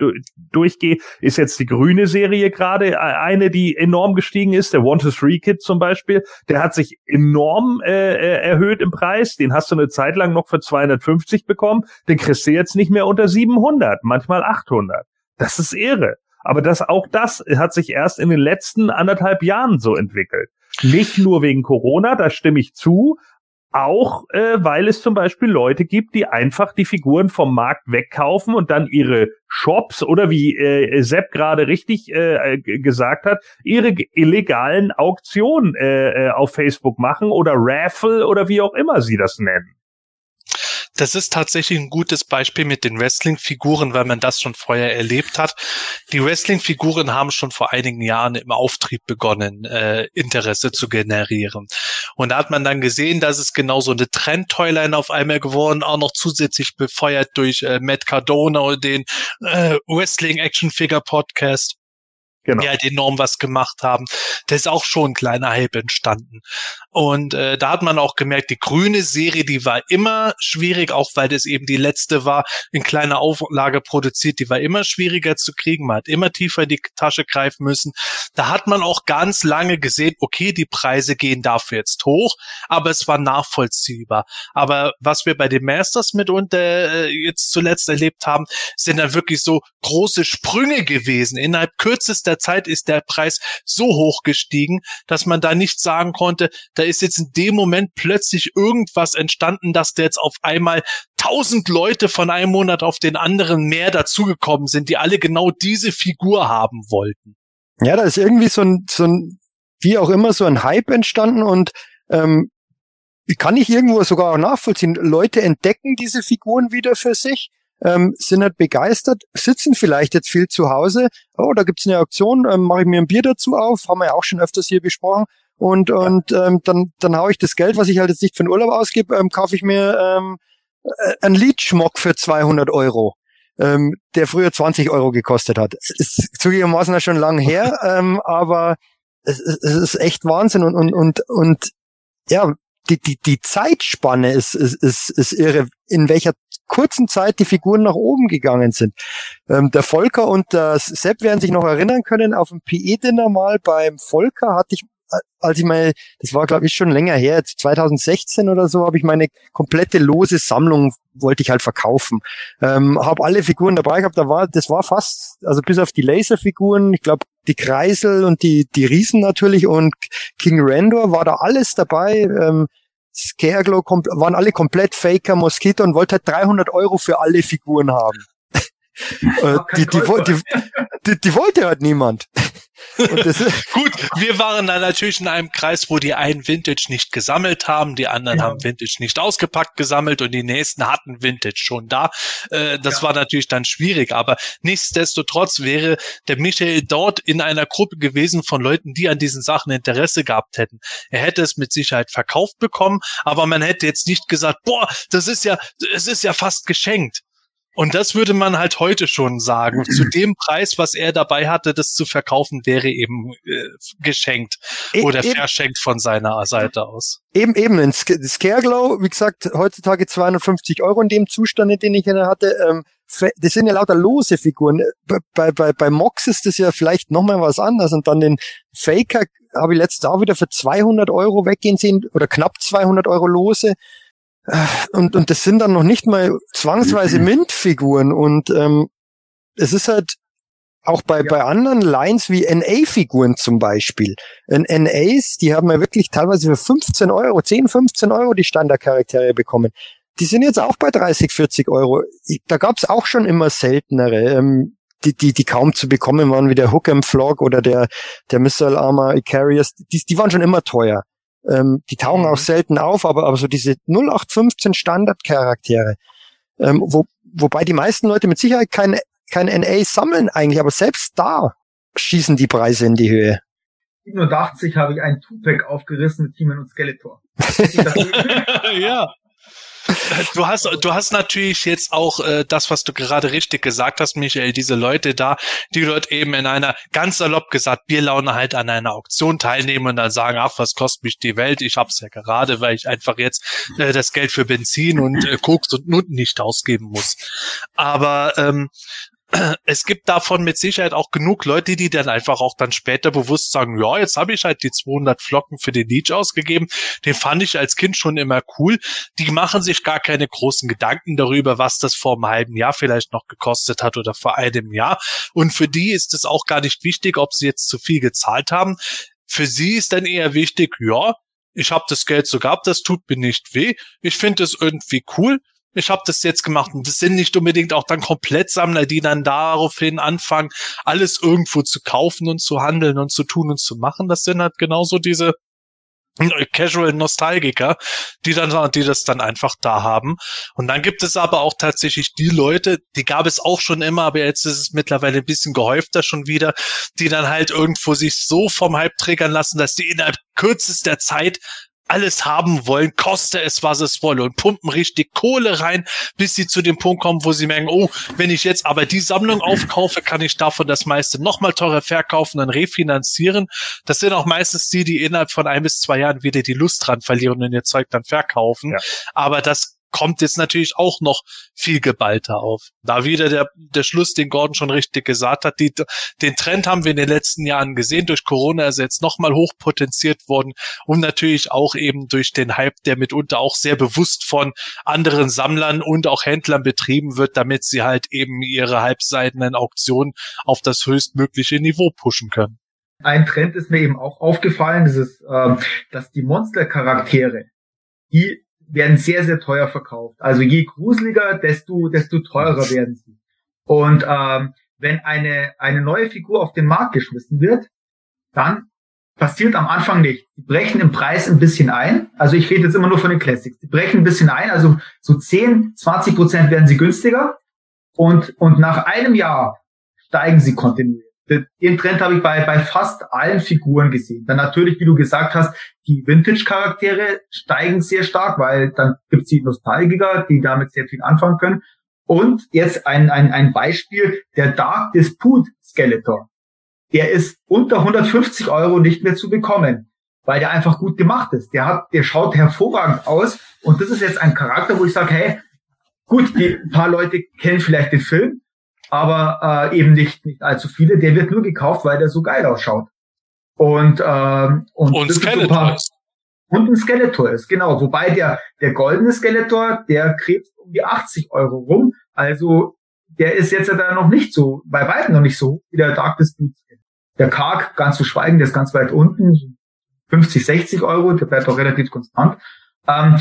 durchgehe, ist jetzt die grüne Serie gerade äh, eine, die enorm gestiegen ist. Der One to Three Kid zum Beispiel, der hat sich enorm äh, äh erhöht im Preis. Den hast du eine Zeit lang noch für 250 bekommen. Den kriegst du jetzt nicht mehr unter 700, manchmal 800. Das ist irre. Aber das auch das hat sich erst in den letzten anderthalb Jahren so entwickelt. Nicht nur wegen Corona, da stimme ich zu, auch äh, weil es zum Beispiel Leute gibt, die einfach die Figuren vom Markt wegkaufen und dann ihre Shops oder wie äh, Sepp gerade richtig äh, gesagt hat, ihre illegalen Auktionen äh, äh, auf Facebook machen oder Raffle oder wie auch immer sie das nennen das ist tatsächlich ein gutes Beispiel mit den Wrestling-Figuren, weil man das schon vorher erlebt hat. Die Wrestling-Figuren haben schon vor einigen Jahren im Auftrieb begonnen, äh, Interesse zu generieren. Und da hat man dann gesehen, dass es genau so eine Trend-Toyline auf einmal geworden, auch noch zusätzlich befeuert durch äh, Matt Cardona und den äh, Wrestling-Action-Figure-Podcast genau. die halt enorm was gemacht haben. Da ist auch schon ein kleiner Hype entstanden. Und äh, da hat man auch gemerkt, die grüne Serie, die war immer schwierig, auch weil das eben die letzte war, in kleiner Auflage produziert, die war immer schwieriger zu kriegen. Man hat immer tiefer in die Tasche greifen müssen. Da hat man auch ganz lange gesehen, okay, die Preise gehen dafür jetzt hoch, aber es war nachvollziehbar. Aber was wir bei den Masters mitunter äh, jetzt zuletzt erlebt haben, sind dann wirklich so große Sprünge gewesen. Innerhalb kürzester der Zeit ist der Preis so hoch gestiegen, dass man da nicht sagen konnte, da ist jetzt in dem Moment plötzlich irgendwas entstanden, dass da jetzt auf einmal tausend Leute von einem Monat auf den anderen mehr dazugekommen sind, die alle genau diese Figur haben wollten. Ja, da ist irgendwie so ein, so ein, wie auch immer, so ein Hype entstanden und ähm, kann ich irgendwo sogar auch nachvollziehen. Leute entdecken diese Figuren wieder für sich ähm, sind halt begeistert, sitzen vielleicht jetzt viel zu Hause. Oh, da gibt's eine Auktion, ähm, mache ich mir ein Bier dazu auf, haben wir ja auch schon öfters hier besprochen. Und, ja. und ähm, dann, dann haue ich das Geld, was ich halt jetzt nicht für den Urlaub ausgebe, ähm, kaufe ich mir ähm, äh, einen Liedschmock für 200 Euro, ähm, der früher 20 Euro gekostet hat. Ist zugegebenermaßen ja schon lang her, ähm, aber es, es ist echt Wahnsinn und, und, und, und ja, die, die, die Zeitspanne ist, ist, ist, ist irre, in welcher kurzen Zeit die Figuren nach oben gegangen sind. Ähm, der Volker und der Sepp werden sich noch erinnern können, auf dem PE-Dinner mal beim Volker hatte ich als ich mal, das war glaube ich schon länger her, jetzt 2016 oder so, habe ich meine komplette lose Sammlung wollte ich halt verkaufen. Ähm, habe alle Figuren dabei gehabt, da war, das war fast, also bis auf die Laserfiguren, ich glaube die Kreisel und die die Riesen natürlich und King Randor war da alles dabei. Ähm, Scareglow waren alle komplett Faker, Mosquito und wollte halt 300 Euro für alle Figuren haben. Äh, die, die, die, die, die wollte halt niemand. Gut, wir waren da natürlich in einem Kreis, wo die einen Vintage nicht gesammelt haben, die anderen ja. haben Vintage nicht ausgepackt gesammelt und die nächsten hatten Vintage schon da. Äh, das ja. war natürlich dann schwierig, aber nichtsdestotrotz wäre der Michael dort in einer Gruppe gewesen von Leuten, die an diesen Sachen Interesse gehabt hätten. Er hätte es mit Sicherheit verkauft bekommen, aber man hätte jetzt nicht gesagt, boah, das ist ja, es ist ja fast geschenkt. Und das würde man halt heute schon sagen. Zu dem Preis, was er dabei hatte, das zu verkaufen, wäre eben äh, geschenkt e oder eben, verschenkt von seiner Seite aus. Eben, eben. Ein Scareglow, wie gesagt, heutzutage 250 Euro in dem Zustand, in dem ich ihn hatte. Ähm, das sind ja lauter lose Figuren. Bei, bei, bei Mox ist das ja vielleicht nochmal was anderes. Und dann den Faker habe ich letztes auch wieder für 200 Euro weggehen sehen oder knapp 200 Euro lose. Und, und das sind dann noch nicht mal zwangsweise Mint-Figuren und ähm, es ist halt auch bei, ja. bei anderen Lines wie NA-Figuren zum Beispiel. NAs, die haben ja wirklich teilweise für 15 Euro, 10, 15 Euro die Standardcharaktere bekommen. Die sind jetzt auch bei 30, 40 Euro. Da gab's auch schon immer seltenere, ähm, die, die, die kaum zu bekommen waren, wie der Hook and Flog oder der, der Missile Armor Icarius. Die, die waren schon immer teuer. Ähm, die tauchen mhm. auch selten auf, aber, aber so diese 0815 Standardcharaktere, ähm, wo, wobei die meisten Leute mit Sicherheit kein, kein NA sammeln eigentlich, aber selbst da schießen die Preise in die Höhe. 87 habe ich einen Tupac aufgerissen mit Team und Skeletor. ja. Du hast, du hast natürlich jetzt auch äh, das, was du gerade richtig gesagt hast, Michael, diese Leute da, die dort eben in einer ganz salopp gesagt Bierlaune halt an einer Auktion teilnehmen und dann sagen, ach, was kostet mich die Welt? Ich hab's ja gerade, weil ich einfach jetzt äh, das Geld für Benzin und äh, Koks und Nutten nicht ausgeben muss. Aber ähm, es gibt davon mit Sicherheit auch genug Leute, die dann einfach auch dann später bewusst sagen, ja, jetzt habe ich halt die 200 Flocken für den Leech ausgegeben. Den fand ich als Kind schon immer cool. Die machen sich gar keine großen Gedanken darüber, was das vor einem halben Jahr vielleicht noch gekostet hat oder vor einem Jahr. Und für die ist es auch gar nicht wichtig, ob sie jetzt zu viel gezahlt haben. Für sie ist dann eher wichtig, ja, ich habe das Geld so gehabt, das tut mir nicht weh. Ich finde es irgendwie cool ich habe das jetzt gemacht. Und das sind nicht unbedingt auch dann Komplettsammler, die dann daraufhin anfangen, alles irgendwo zu kaufen und zu handeln und zu tun und zu machen. Das sind halt genauso diese Casual Nostalgiker, die dann, die das dann einfach da haben. Und dann gibt es aber auch tatsächlich die Leute, die gab es auch schon immer, aber jetzt ist es mittlerweile ein bisschen gehäufter schon wieder, die dann halt irgendwo sich so vom Hype triggern lassen, dass die innerhalb kürzester Zeit alles haben wollen, koste es, was es wolle und pumpen richtig Kohle rein, bis sie zu dem Punkt kommen, wo sie merken, oh, wenn ich jetzt aber die Sammlung aufkaufe, kann ich davon das meiste nochmal teurer verkaufen, dann refinanzieren. Das sind auch meistens die, die innerhalb von ein bis zwei Jahren wieder die Lust dran verlieren und ihr Zeug dann verkaufen. Ja. Aber das kommt jetzt natürlich auch noch viel geballter auf. Da wieder der, der Schluss, den Gordon schon richtig gesagt hat, die, den Trend haben wir in den letzten Jahren gesehen. Durch Corona ist jetzt nochmal hochpotenziert worden und natürlich auch eben durch den Hype, der mitunter auch sehr bewusst von anderen Sammlern und auch Händlern betrieben wird, damit sie halt eben ihre halbseitenen Auktionen auf das höchstmögliche Niveau pushen können. Ein Trend ist mir eben auch aufgefallen, das ist, äh, dass die Monstercharaktere, die werden sehr, sehr teuer verkauft. Also je gruseliger, desto, desto teurer werden sie. Und ähm, wenn eine, eine neue Figur auf den Markt geschmissen wird, dann passiert am Anfang nicht. Die brechen im Preis ein bisschen ein. Also ich rede jetzt immer nur von den Classics. Die brechen ein bisschen ein, also so 10, 20 Prozent werden sie günstiger. Und, und nach einem Jahr steigen sie kontinuierlich den Trend habe ich bei, bei fast allen Figuren gesehen. Dann natürlich, wie du gesagt hast, die Vintage-Charaktere steigen sehr stark, weil dann gibt es die Nostalgiker, die damit sehr viel anfangen können. Und jetzt ein, ein, ein Beispiel, der Dark Dispute Skeletor. Der ist unter 150 Euro nicht mehr zu bekommen, weil der einfach gut gemacht ist. Der hat, der schaut hervorragend aus. Und das ist jetzt ein Charakter, wo ich sage, hey, gut, die paar Leute kennen vielleicht den Film, aber äh, eben nicht, nicht allzu viele. Der wird nur gekauft, weil der so geil ausschaut. Und, ähm, und, und Skeletor ist. Und ein Skeletor ist, genau. Wobei der, der goldene Skeletor, der krebst um die 80 Euro rum. Also der ist jetzt ja da noch nicht so, bei weitem noch nicht so wie der Dark Dispute. Der Karg, ganz zu schweigen, der ist ganz weit unten. 50, 60 Euro, der bleibt auch relativ konstant. Ähm,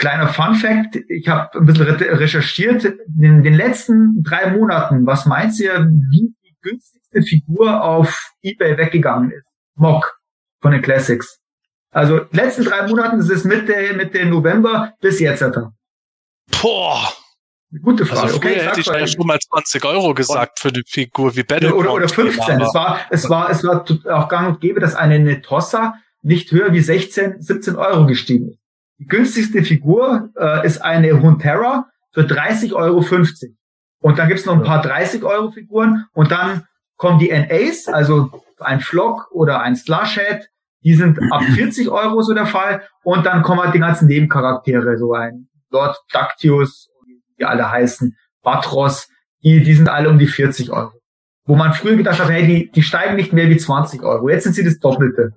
Kleiner Fun Fact, ich habe ein bisschen recherchiert. In den letzten drei Monaten, was meinst ihr, wie die günstigste Figur auf Ebay weggegangen ist? Mock von den Classics. Also letzten drei Monaten, das ist Mitte, Mitte November bis jetzt. Alter. Boah. Gute Frage. Also okay, hätte ich ja schon mal 20 Euro gesagt für die Figur wie Battle. Oder, oder 15. Es war, es war, es war auch gang und gäbe, dass eine Netossa nicht höher wie 16, 17 Euro gestiegen ist. Die günstigste Figur äh, ist eine Runeterra für 30,50 Euro. Und dann gibt's noch ein paar 30 Euro Figuren und dann kommen die NAs, also ein Flock oder ein Slushhead, die sind ab 40 Euro so der Fall. Und dann kommen halt die ganzen Nebencharaktere, so ein Lord Dactius, die alle heißen, Batros, die, die sind alle um die 40 Euro. Wo man früher gedacht hat, hey, die, die steigen nicht mehr wie 20 Euro. Jetzt sind sie das Doppelte.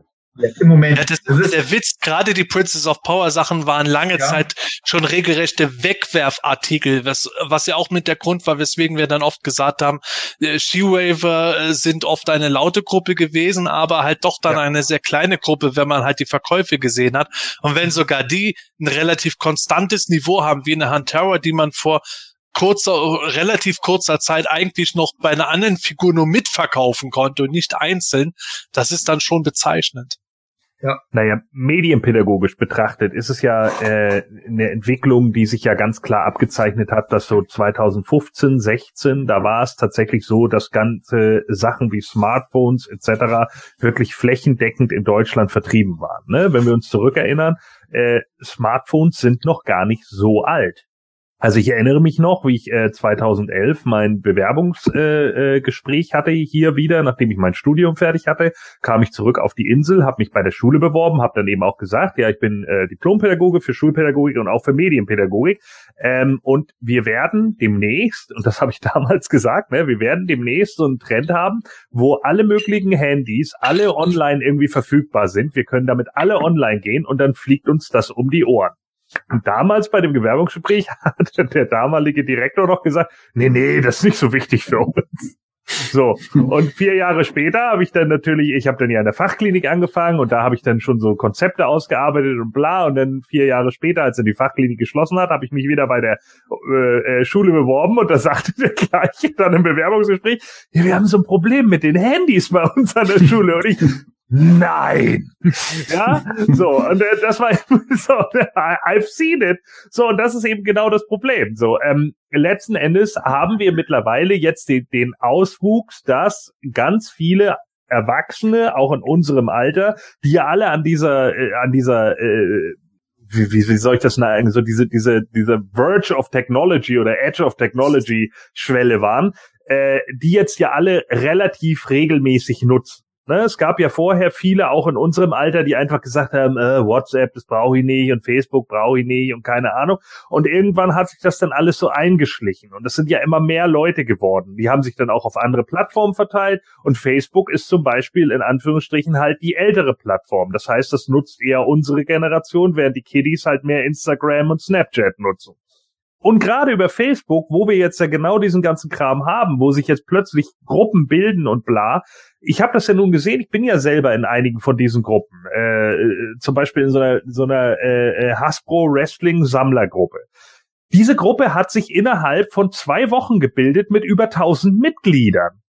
Im Moment. Ja, das, das ist der Witz. Gerade die Princess of Power Sachen waren lange ja. Zeit schon regelrechte Wegwerfartikel, was, was ja auch mit der Grund war, weswegen wir dann oft gesagt haben, äh, She-Waver äh, sind oft eine laute Gruppe gewesen, aber halt doch dann ja. eine sehr kleine Gruppe, wenn man halt die Verkäufe gesehen hat. Und wenn sogar die ein relativ konstantes Niveau haben, wie eine Huntera, die man vor kurzer, relativ kurzer Zeit eigentlich noch bei einer anderen Figur nur mitverkaufen konnte und nicht einzeln, das ist dann schon bezeichnend. Ja. Naja, medienpädagogisch betrachtet ist es ja äh, eine Entwicklung, die sich ja ganz klar abgezeichnet hat, dass so 2015, 16, da war es tatsächlich so, dass ganze Sachen wie Smartphones etc. wirklich flächendeckend in Deutschland vertrieben waren. Ne? Wenn wir uns zurückerinnern, äh, Smartphones sind noch gar nicht so alt. Also ich erinnere mich noch, wie ich äh, 2011 mein Bewerbungsgespräch äh, äh, hatte hier wieder, nachdem ich mein Studium fertig hatte, kam ich zurück auf die Insel, habe mich bei der Schule beworben, habe dann eben auch gesagt, ja, ich bin äh, Diplompädagoge für Schulpädagogik und auch für Medienpädagogik. Ähm, und wir werden demnächst, und das habe ich damals gesagt, ne, wir werden demnächst so einen Trend haben, wo alle möglichen Handys, alle online irgendwie verfügbar sind. Wir können damit alle online gehen und dann fliegt uns das um die Ohren. Und damals bei dem Gewerbungsgespräch hat der damalige Direktor noch gesagt, nee, nee, das ist nicht so wichtig für uns. So, und vier Jahre später habe ich dann natürlich, ich habe dann ja in der Fachklinik angefangen und da habe ich dann schon so Konzepte ausgearbeitet und bla. Und dann vier Jahre später, als er die Fachklinik geschlossen hat, habe ich mich wieder bei der äh, äh Schule beworben und da sagte der gleiche dann im Bewerbungsgespräch, ja, wir haben so ein Problem mit den Handys bei uns an der Schule. Und ich, nein. Ja, so, und äh, das war so, I've seen it. So, und das ist eben genau das Problem. So, ähm, letzten Endes haben wir mittlerweile jetzt den, den Auswuchs, dass ganz viele Erwachsene, auch in unserem Alter, die ja alle an dieser, äh, an dieser, äh, wie, wie, wie soll ich das sagen, so diese, diese, diese Verge of Technology oder Edge of Technology Schwelle waren, äh, die jetzt ja alle relativ regelmäßig nutzen. Ne, es gab ja vorher viele, auch in unserem Alter, die einfach gesagt haben, äh, WhatsApp, das brauche ich nicht und Facebook brauche ich nicht und keine Ahnung. Und irgendwann hat sich das dann alles so eingeschlichen. Und es sind ja immer mehr Leute geworden. Die haben sich dann auch auf andere Plattformen verteilt. Und Facebook ist zum Beispiel in Anführungsstrichen halt die ältere Plattform. Das heißt, das nutzt eher unsere Generation, während die Kiddies halt mehr Instagram und Snapchat nutzen. Und gerade über Facebook, wo wir jetzt ja genau diesen ganzen Kram haben, wo sich jetzt plötzlich Gruppen bilden und bla. Ich habe das ja nun gesehen, ich bin ja selber in einigen von diesen Gruppen. Äh, zum Beispiel in so einer, so einer äh, äh Hasbro Wrestling Sammlergruppe. Diese Gruppe hat sich innerhalb von zwei Wochen gebildet mit über 1000 Mitgliedern.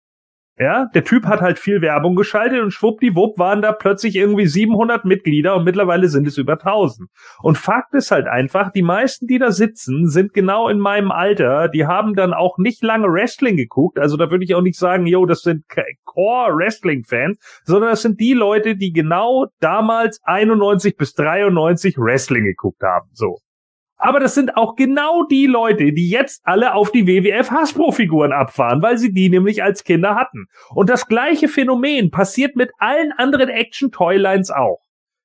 Ja, der Typ hat halt viel Werbung geschaltet und schwuppdiwupp waren da plötzlich irgendwie 700 Mitglieder und mittlerweile sind es über 1000. Und Fakt ist halt einfach, die meisten, die da sitzen, sind genau in meinem Alter. Die haben dann auch nicht lange Wrestling geguckt. Also da würde ich auch nicht sagen, yo, das sind Core Wrestling Fans, sondern das sind die Leute, die genau damals 91 bis 93 Wrestling geguckt haben. So. Aber das sind auch genau die Leute, die jetzt alle auf die WWF Hasbro-Figuren abfahren, weil sie die nämlich als Kinder hatten. Und das gleiche Phänomen passiert mit allen anderen Action-Toylines auch.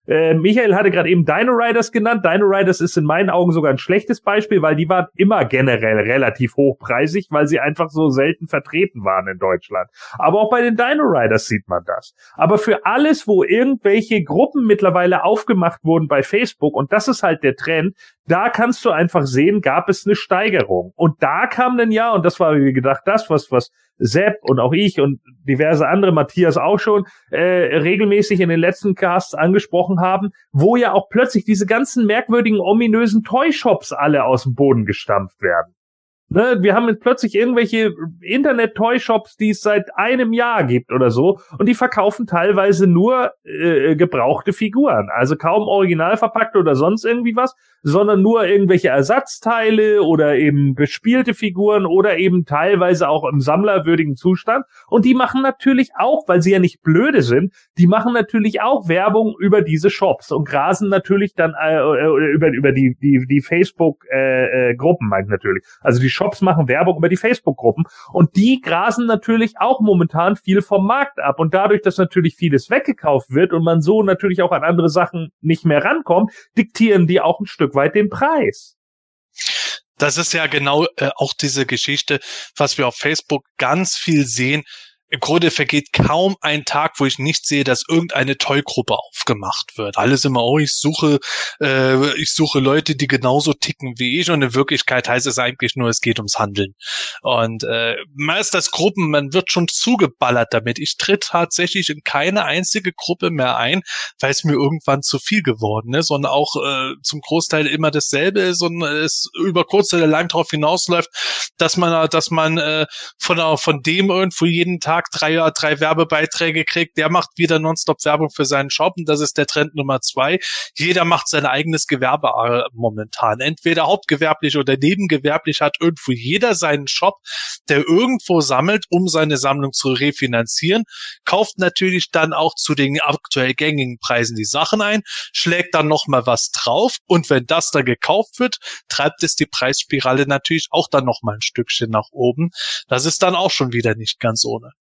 Äh, Michael hatte gerade eben Dino Riders genannt. Dino Riders ist in meinen Augen sogar ein schlechtes Beispiel, weil die waren immer generell relativ hochpreisig, weil sie einfach so selten vertreten waren in Deutschland. Aber auch bei den Dino Riders sieht man das. Aber für alles, wo irgendwelche Gruppen mittlerweile aufgemacht wurden bei Facebook, und das ist halt der Trend, da kannst du einfach sehen, gab es eine Steigerung. Und da kam dann ja, und das war wie gedacht das, was, was Sepp und auch ich und diverse andere, Matthias auch schon, äh, regelmäßig in den letzten Casts angesprochen haben, wo ja auch plötzlich diese ganzen merkwürdigen, ominösen Toy-Shops alle aus dem Boden gestampft werden. Ne, wir haben jetzt plötzlich irgendwelche Internet-Toy-Shops, die es seit einem Jahr gibt oder so, und die verkaufen teilweise nur äh, gebrauchte Figuren, also kaum original verpackt oder sonst irgendwie was, sondern nur irgendwelche Ersatzteile oder eben bespielte Figuren oder eben teilweise auch im sammlerwürdigen Zustand. Und die machen natürlich auch, weil sie ja nicht blöde sind, die machen natürlich auch Werbung über diese Shops und grasen natürlich dann äh, äh über über die die die Facebook äh, äh, meint natürlich. Also die Shops machen Werbung über die Facebook Gruppen und die grasen natürlich auch momentan viel vom Markt ab und dadurch, dass natürlich vieles weggekauft wird und man so natürlich auch an andere Sachen nicht mehr rankommt, diktieren die auch ein Stück Stück weit den Preis. Das ist ja genau äh, auch diese Geschichte, was wir auf Facebook ganz viel sehen. Im Grunde vergeht kaum ein Tag, wo ich nicht sehe, dass irgendeine Tollgruppe aufgemacht wird. Alles immer, oh, ich suche, äh, ich suche Leute, die genauso ticken wie ich. Und in Wirklichkeit heißt es eigentlich nur, es geht ums Handeln. Und äh, man ist das Gruppen, man wird schon zugeballert damit. Ich tritt tatsächlich in keine einzige Gruppe mehr ein, weil es mir irgendwann zu viel geworden ist und auch äh, zum Großteil immer dasselbe ist und es über kurz oder lang darauf hinausläuft, dass man, dass man äh, von, von dem irgendwo jeden Tag Tag drei, drei Werbebeiträge kriegt, der macht wieder nonstop Werbung für seinen Shop und das ist der Trend Nummer zwei. Jeder macht sein eigenes Gewerbe äh, momentan. Entweder hauptgewerblich oder nebengewerblich hat irgendwo jeder seinen Shop, der irgendwo sammelt, um seine Sammlung zu refinanzieren, kauft natürlich dann auch zu den aktuell gängigen Preisen die Sachen ein, schlägt dann nochmal was drauf und wenn das dann gekauft wird, treibt es die Preisspirale natürlich auch dann nochmal ein Stückchen nach oben. Das ist dann auch schon wieder nicht ganz ohne.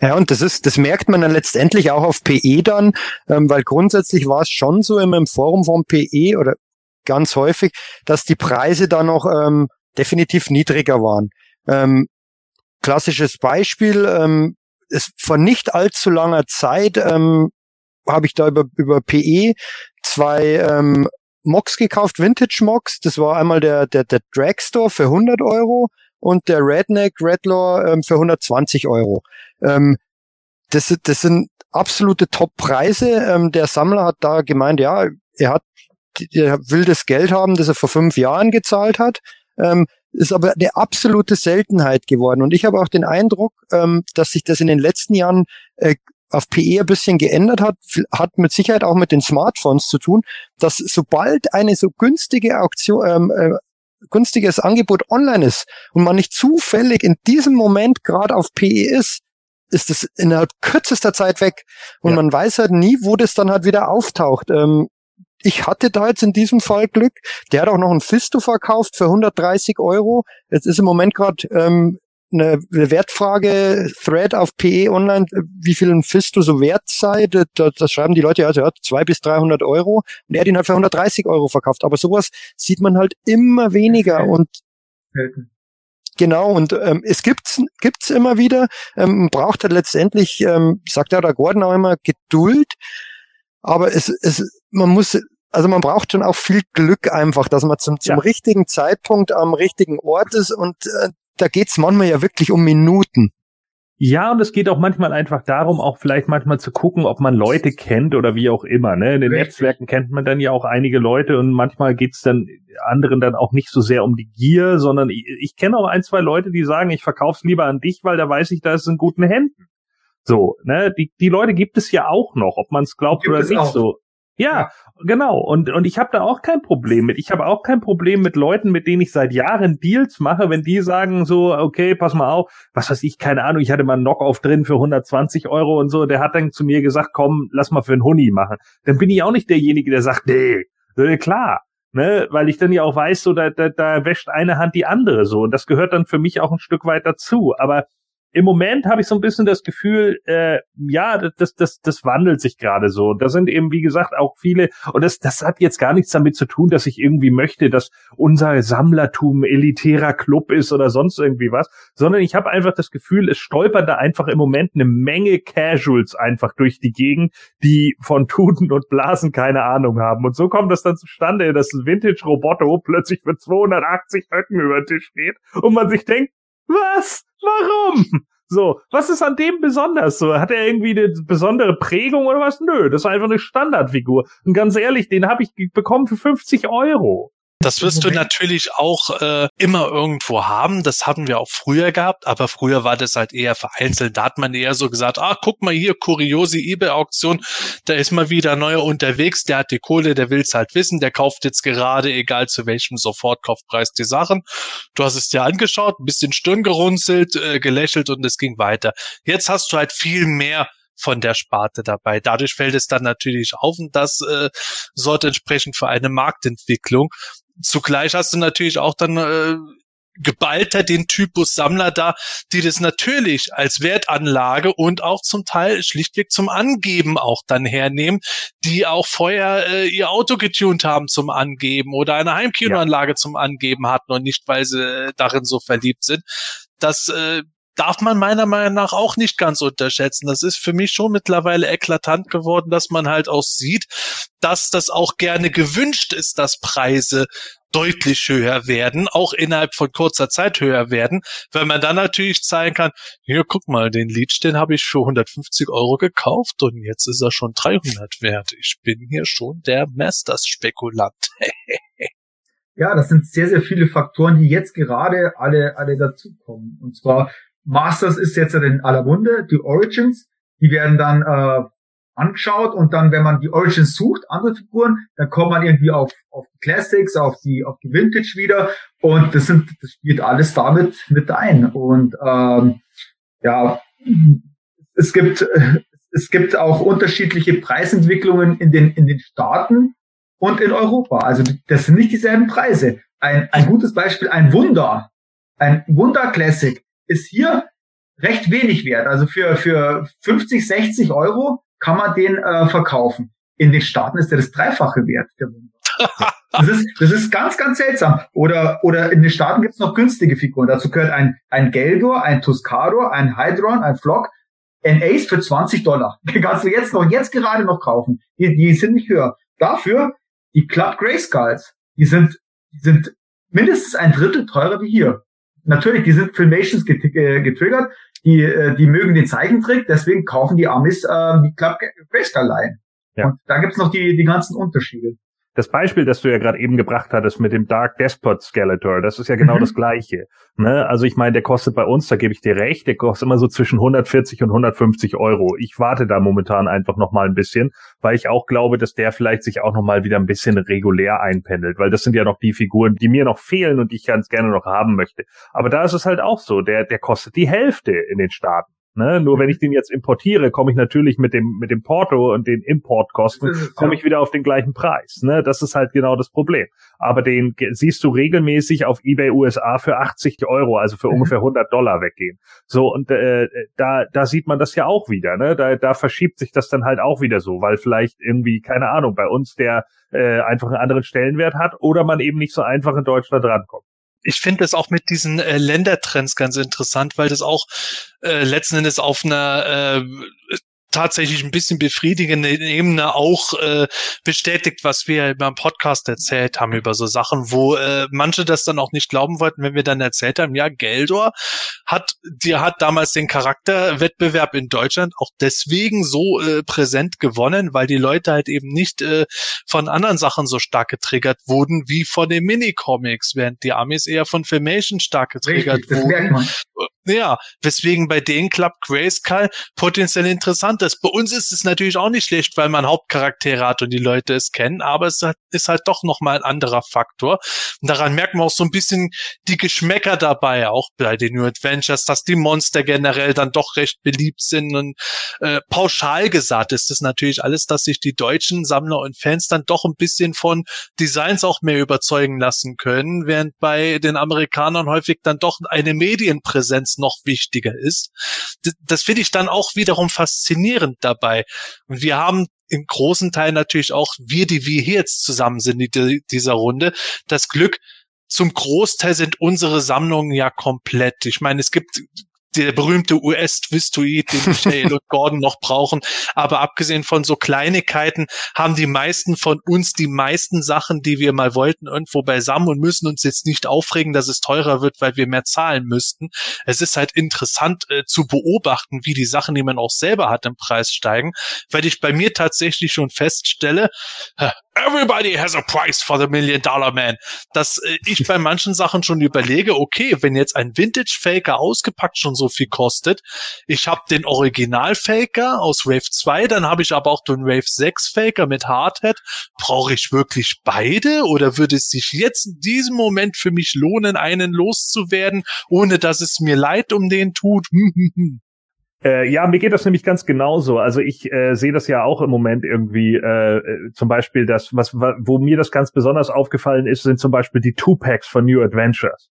Ja, und das ist, das merkt man dann letztendlich auch auf PE dann, ähm, weil grundsätzlich war es schon so im, im Forum von PE oder ganz häufig, dass die Preise da noch ähm, definitiv niedriger waren. Ähm, klassisches Beispiel, ähm, ist vor nicht allzu langer Zeit ähm, habe ich da über, über PE zwei ähm, Mox gekauft, Vintage Mox. Das war einmal der, der, der Dragstore für 100 Euro und der Redneck Redlaw ähm, für 120 Euro. Ähm, das, das sind absolute Top-Preise. Ähm, der Sammler hat da gemeint, ja, er hat, er will das Geld haben, das er vor fünf Jahren gezahlt hat. Ähm, ist aber eine absolute Seltenheit geworden. Und ich habe auch den Eindruck, ähm, dass sich das in den letzten Jahren äh, auf PE ein bisschen geändert hat, hat mit Sicherheit auch mit den Smartphones zu tun, dass sobald eine so günstige Auktion, ähm, äh, günstiges Angebot online ist und man nicht zufällig in diesem Moment gerade auf PE ist, ist es innerhalb kürzester Zeit weg. Und ja. man weiß halt nie, wo das dann halt wieder auftaucht. Ähm, ich hatte da jetzt in diesem Fall Glück. Der hat auch noch ein Fisto verkauft für 130 Euro. Jetzt ist im Moment gerade ähm, eine Wertfrage Thread auf PE Online, wie viel ein Fisto so wert sei. Da, da schreiben die Leute, also ja, zwei bis 300 Euro. Und er hat ihn halt für 130 Euro verkauft. Aber sowas sieht man halt immer weniger und Genau, und ähm, es gibt's gibt's immer wieder, ähm, braucht halt letztendlich, ähm, sagt ja der Gordon auch immer, Geduld, aber es, es, man muss, also man braucht schon auch viel Glück einfach, dass man zum, zum ja. richtigen Zeitpunkt am richtigen Ort ist und äh, da geht's manchmal ja wirklich um Minuten. Ja, und es geht auch manchmal einfach darum, auch vielleicht manchmal zu gucken, ob man Leute kennt oder wie auch immer. Ne? In den Richtig. Netzwerken kennt man dann ja auch einige Leute und manchmal geht's dann anderen dann auch nicht so sehr um die Gier, sondern ich, ich kenne auch ein, zwei Leute, die sagen, ich verkauf's lieber an dich, weil da weiß ich, da ist in guten Händen. So, ne, die, die Leute gibt es ja auch noch, ob man es glaubt oder nicht auch. so. Ja, genau. Und, und ich habe da auch kein Problem mit. Ich habe auch kein Problem mit Leuten, mit denen ich seit Jahren Deals mache, wenn die sagen so, okay, pass mal auf, was weiß ich, keine Ahnung, ich hatte mal einen Knockoff drin für 120 Euro und so, der hat dann zu mir gesagt, komm, lass mal für einen Huni machen. Dann bin ich auch nicht derjenige, der sagt, nee, klar, ne, weil ich dann ja auch weiß, so da, da, da wäscht eine Hand die andere so und das gehört dann für mich auch ein Stück weit dazu. Aber im Moment habe ich so ein bisschen das Gefühl, äh, ja, das, das, das wandelt sich gerade so. Da sind eben, wie gesagt, auch viele, und das, das hat jetzt gar nichts damit zu tun, dass ich irgendwie möchte, dass unser Sammlertum elitärer Club ist oder sonst irgendwie was, sondern ich habe einfach das Gefühl, es stolpern da einfach im Moment eine Menge Casuals einfach durch die Gegend, die von Tuten und Blasen keine Ahnung haben. Und so kommt das dann zustande, dass ein Vintage-Roboter plötzlich für 280 Höcken über den Tisch steht und man sich denkt, was? Warum? So, was ist an dem besonders? So, hat er irgendwie eine besondere Prägung oder was? Nö, das ist einfach eine Standardfigur. Und ganz ehrlich, den habe ich bekommen für 50 Euro. Das wirst du natürlich auch äh, immer irgendwo haben. Das haben wir auch früher gehabt, aber früher war das halt eher vereinzelt. Da hat man eher so gesagt, ah, guck mal hier, kuriose eBay-Auktion, da ist mal wieder neuer unterwegs, der hat die Kohle, der will's halt wissen, der kauft jetzt gerade, egal zu welchem Sofortkaufpreis, die Sachen. Du hast es dir angeschaut, ein bisschen Stirn gerunzelt, äh, gelächelt und es ging weiter. Jetzt hast du halt viel mehr von der Sparte dabei. Dadurch fällt es dann natürlich auf und das äh, sorgt entsprechend für eine Marktentwicklung zugleich hast du natürlich auch dann äh, geballter den Typus Sammler da, die das natürlich als Wertanlage und auch zum Teil schlichtweg zum Angeben auch dann hernehmen, die auch vorher äh, ihr Auto getunt haben zum Angeben oder eine Heimkinoanlage ja. zum Angeben hatten und nicht, weil sie darin so verliebt sind. Das äh, darf man meiner Meinung nach auch nicht ganz unterschätzen. Das ist für mich schon mittlerweile eklatant geworden, dass man halt auch sieht, dass das auch gerne gewünscht ist, dass Preise deutlich höher werden, auch innerhalb von kurzer Zeit höher werden, weil man dann natürlich zeigen kann, hier, guck mal, den Leech, den habe ich für 150 Euro gekauft und jetzt ist er schon 300 wert. Ich bin hier schon der Masters-Spekulant. ja, das sind sehr, sehr viele Faktoren, die jetzt gerade alle, alle dazukommen. Und zwar Masters ist jetzt in aller Munde, die Origins, die werden dann äh, angeschaut und dann, wenn man die Origins sucht, andere Figuren, dann kommt man irgendwie auf, auf die Classics, auf die, auf die Vintage wieder und das sind, das spielt alles damit mit ein. Und ähm, ja, es gibt, es gibt auch unterschiedliche Preisentwicklungen in den, in den Staaten und in Europa. Also das sind nicht dieselben Preise. Ein, ein gutes Beispiel, ein Wunder, ein Wunder Classic ist hier recht wenig wert. Also für, für 50, 60 Euro kann man den äh, verkaufen. In den Staaten ist der das Dreifache wert. Der das ist, das ist ganz, ganz seltsam. Oder, oder in den Staaten gibt es noch günstige Figuren. Dazu gehört ein, ein Geldor, ein Tuscador, ein Hydron, ein Flock, ein Ace für 20 Dollar. Die kannst du jetzt noch, jetzt gerade noch kaufen. Die, die sind nicht höher. Dafür, die Club Grey Skulls, die sind, die sind mindestens ein Drittel teurer wie hier. Natürlich, die sind Filmations äh, getriggert, die, äh, die mögen den Zeichentrick, deswegen kaufen die Amis äh, die Club Grayscale-Line. Ja. Und da gibt's noch die, die ganzen Unterschiede das Beispiel, das du ja gerade eben gebracht hattest mit dem Dark Despot Skeletor, das ist ja genau mhm. das Gleiche. Ne? Also ich meine, der kostet bei uns, da gebe ich dir recht, der kostet immer so zwischen 140 und 150 Euro. Ich warte da momentan einfach noch mal ein bisschen, weil ich auch glaube, dass der vielleicht sich auch noch mal wieder ein bisschen regulär einpendelt, weil das sind ja noch die Figuren, die mir noch fehlen und die ich ganz gerne noch haben möchte. Aber da ist es halt auch so, der, der kostet die Hälfte in den Staaten. Ne? Nur wenn ich den jetzt importiere, komme ich natürlich mit dem mit dem Porto und den Importkosten komme ich wieder auf den gleichen Preis. Ne? Das ist halt genau das Problem. Aber den siehst du regelmäßig auf eBay USA für 80 Euro, also für ungefähr 100 Dollar weggehen. So und äh, da da sieht man das ja auch wieder. Ne? Da da verschiebt sich das dann halt auch wieder so, weil vielleicht irgendwie keine Ahnung bei uns der äh, einfach einen anderen Stellenwert hat oder man eben nicht so einfach in Deutschland rankommt ich finde es auch mit diesen äh, Ländertrends ganz interessant, weil das auch äh, letzten Endes auf einer äh, tatsächlich ein bisschen befriedigende Ebene auch äh, bestätigt, was wir beim Podcast erzählt haben über so Sachen, wo äh, manche das dann auch nicht glauben wollten, wenn wir dann erzählt haben, ja, Geldor hat, die hat damals den Charakterwettbewerb in Deutschland auch deswegen so äh, präsent gewonnen, weil die Leute halt eben nicht äh, von anderen Sachen so stark getriggert wurden wie von den Minicomics, während die Amis eher von Filmation stark getriggert Richtig, wurden. Ja, weswegen bei denen Club Grayskull potenziell interessant ist. Bei uns ist es natürlich auch nicht schlecht, weil man Hauptcharaktere hat und die Leute es kennen, aber es ist halt doch nochmal ein anderer Faktor. Und daran merkt man auch so ein bisschen die Geschmäcker dabei, auch bei den New Adventures, dass die Monster generell dann doch recht beliebt sind und äh, pauschal gesagt ist das natürlich alles, dass sich die deutschen Sammler und Fans dann doch ein bisschen von Designs auch mehr überzeugen lassen können, während bei den Amerikanern häufig dann doch eine Medienpräsenz noch wichtiger ist. Das, das finde ich dann auch wiederum faszinierend dabei. Und wir haben im großen Teil natürlich auch wir, die wir hier jetzt zusammen sind in dieser Runde, das Glück, zum Großteil sind unsere Sammlungen ja komplett. Ich meine, es gibt der berühmte US-Twistoid, den Michael und Gordon noch brauchen. Aber abgesehen von so Kleinigkeiten haben die meisten von uns die meisten Sachen, die wir mal wollten, irgendwo beisammen und müssen uns jetzt nicht aufregen, dass es teurer wird, weil wir mehr zahlen müssten. Es ist halt interessant äh, zu beobachten, wie die Sachen, die man auch selber hat, im Preis steigen, weil ich bei mir tatsächlich schon feststelle, Everybody has a price for the Million Dollar Man. Dass äh, ich bei manchen Sachen schon überlege, okay, wenn jetzt ein Vintage Faker ausgepackt schon so viel kostet, ich habe den Original Faker aus Wave 2, dann habe ich aber auch den Wave 6 Faker mit Hardhead. Brauche ich wirklich beide oder würde es sich jetzt in diesem Moment für mich lohnen, einen loszuwerden, ohne dass es mir leid um den tut? Äh, ja, mir geht das nämlich ganz genauso. Also ich äh, sehe das ja auch im Moment irgendwie, äh, äh, zum Beispiel das, was, wo mir das ganz besonders aufgefallen ist, sind zum Beispiel die Two-Packs von New Adventures.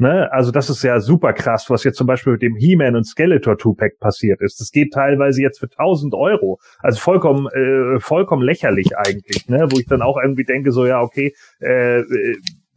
Ne? Also das ist ja super krass, was jetzt zum Beispiel mit dem He-Man und Skeletor Two-Pack passiert ist. Das geht teilweise jetzt für 1000 Euro. Also vollkommen, äh, vollkommen lächerlich eigentlich, ne? Wo ich dann auch irgendwie denke, so ja, okay, äh,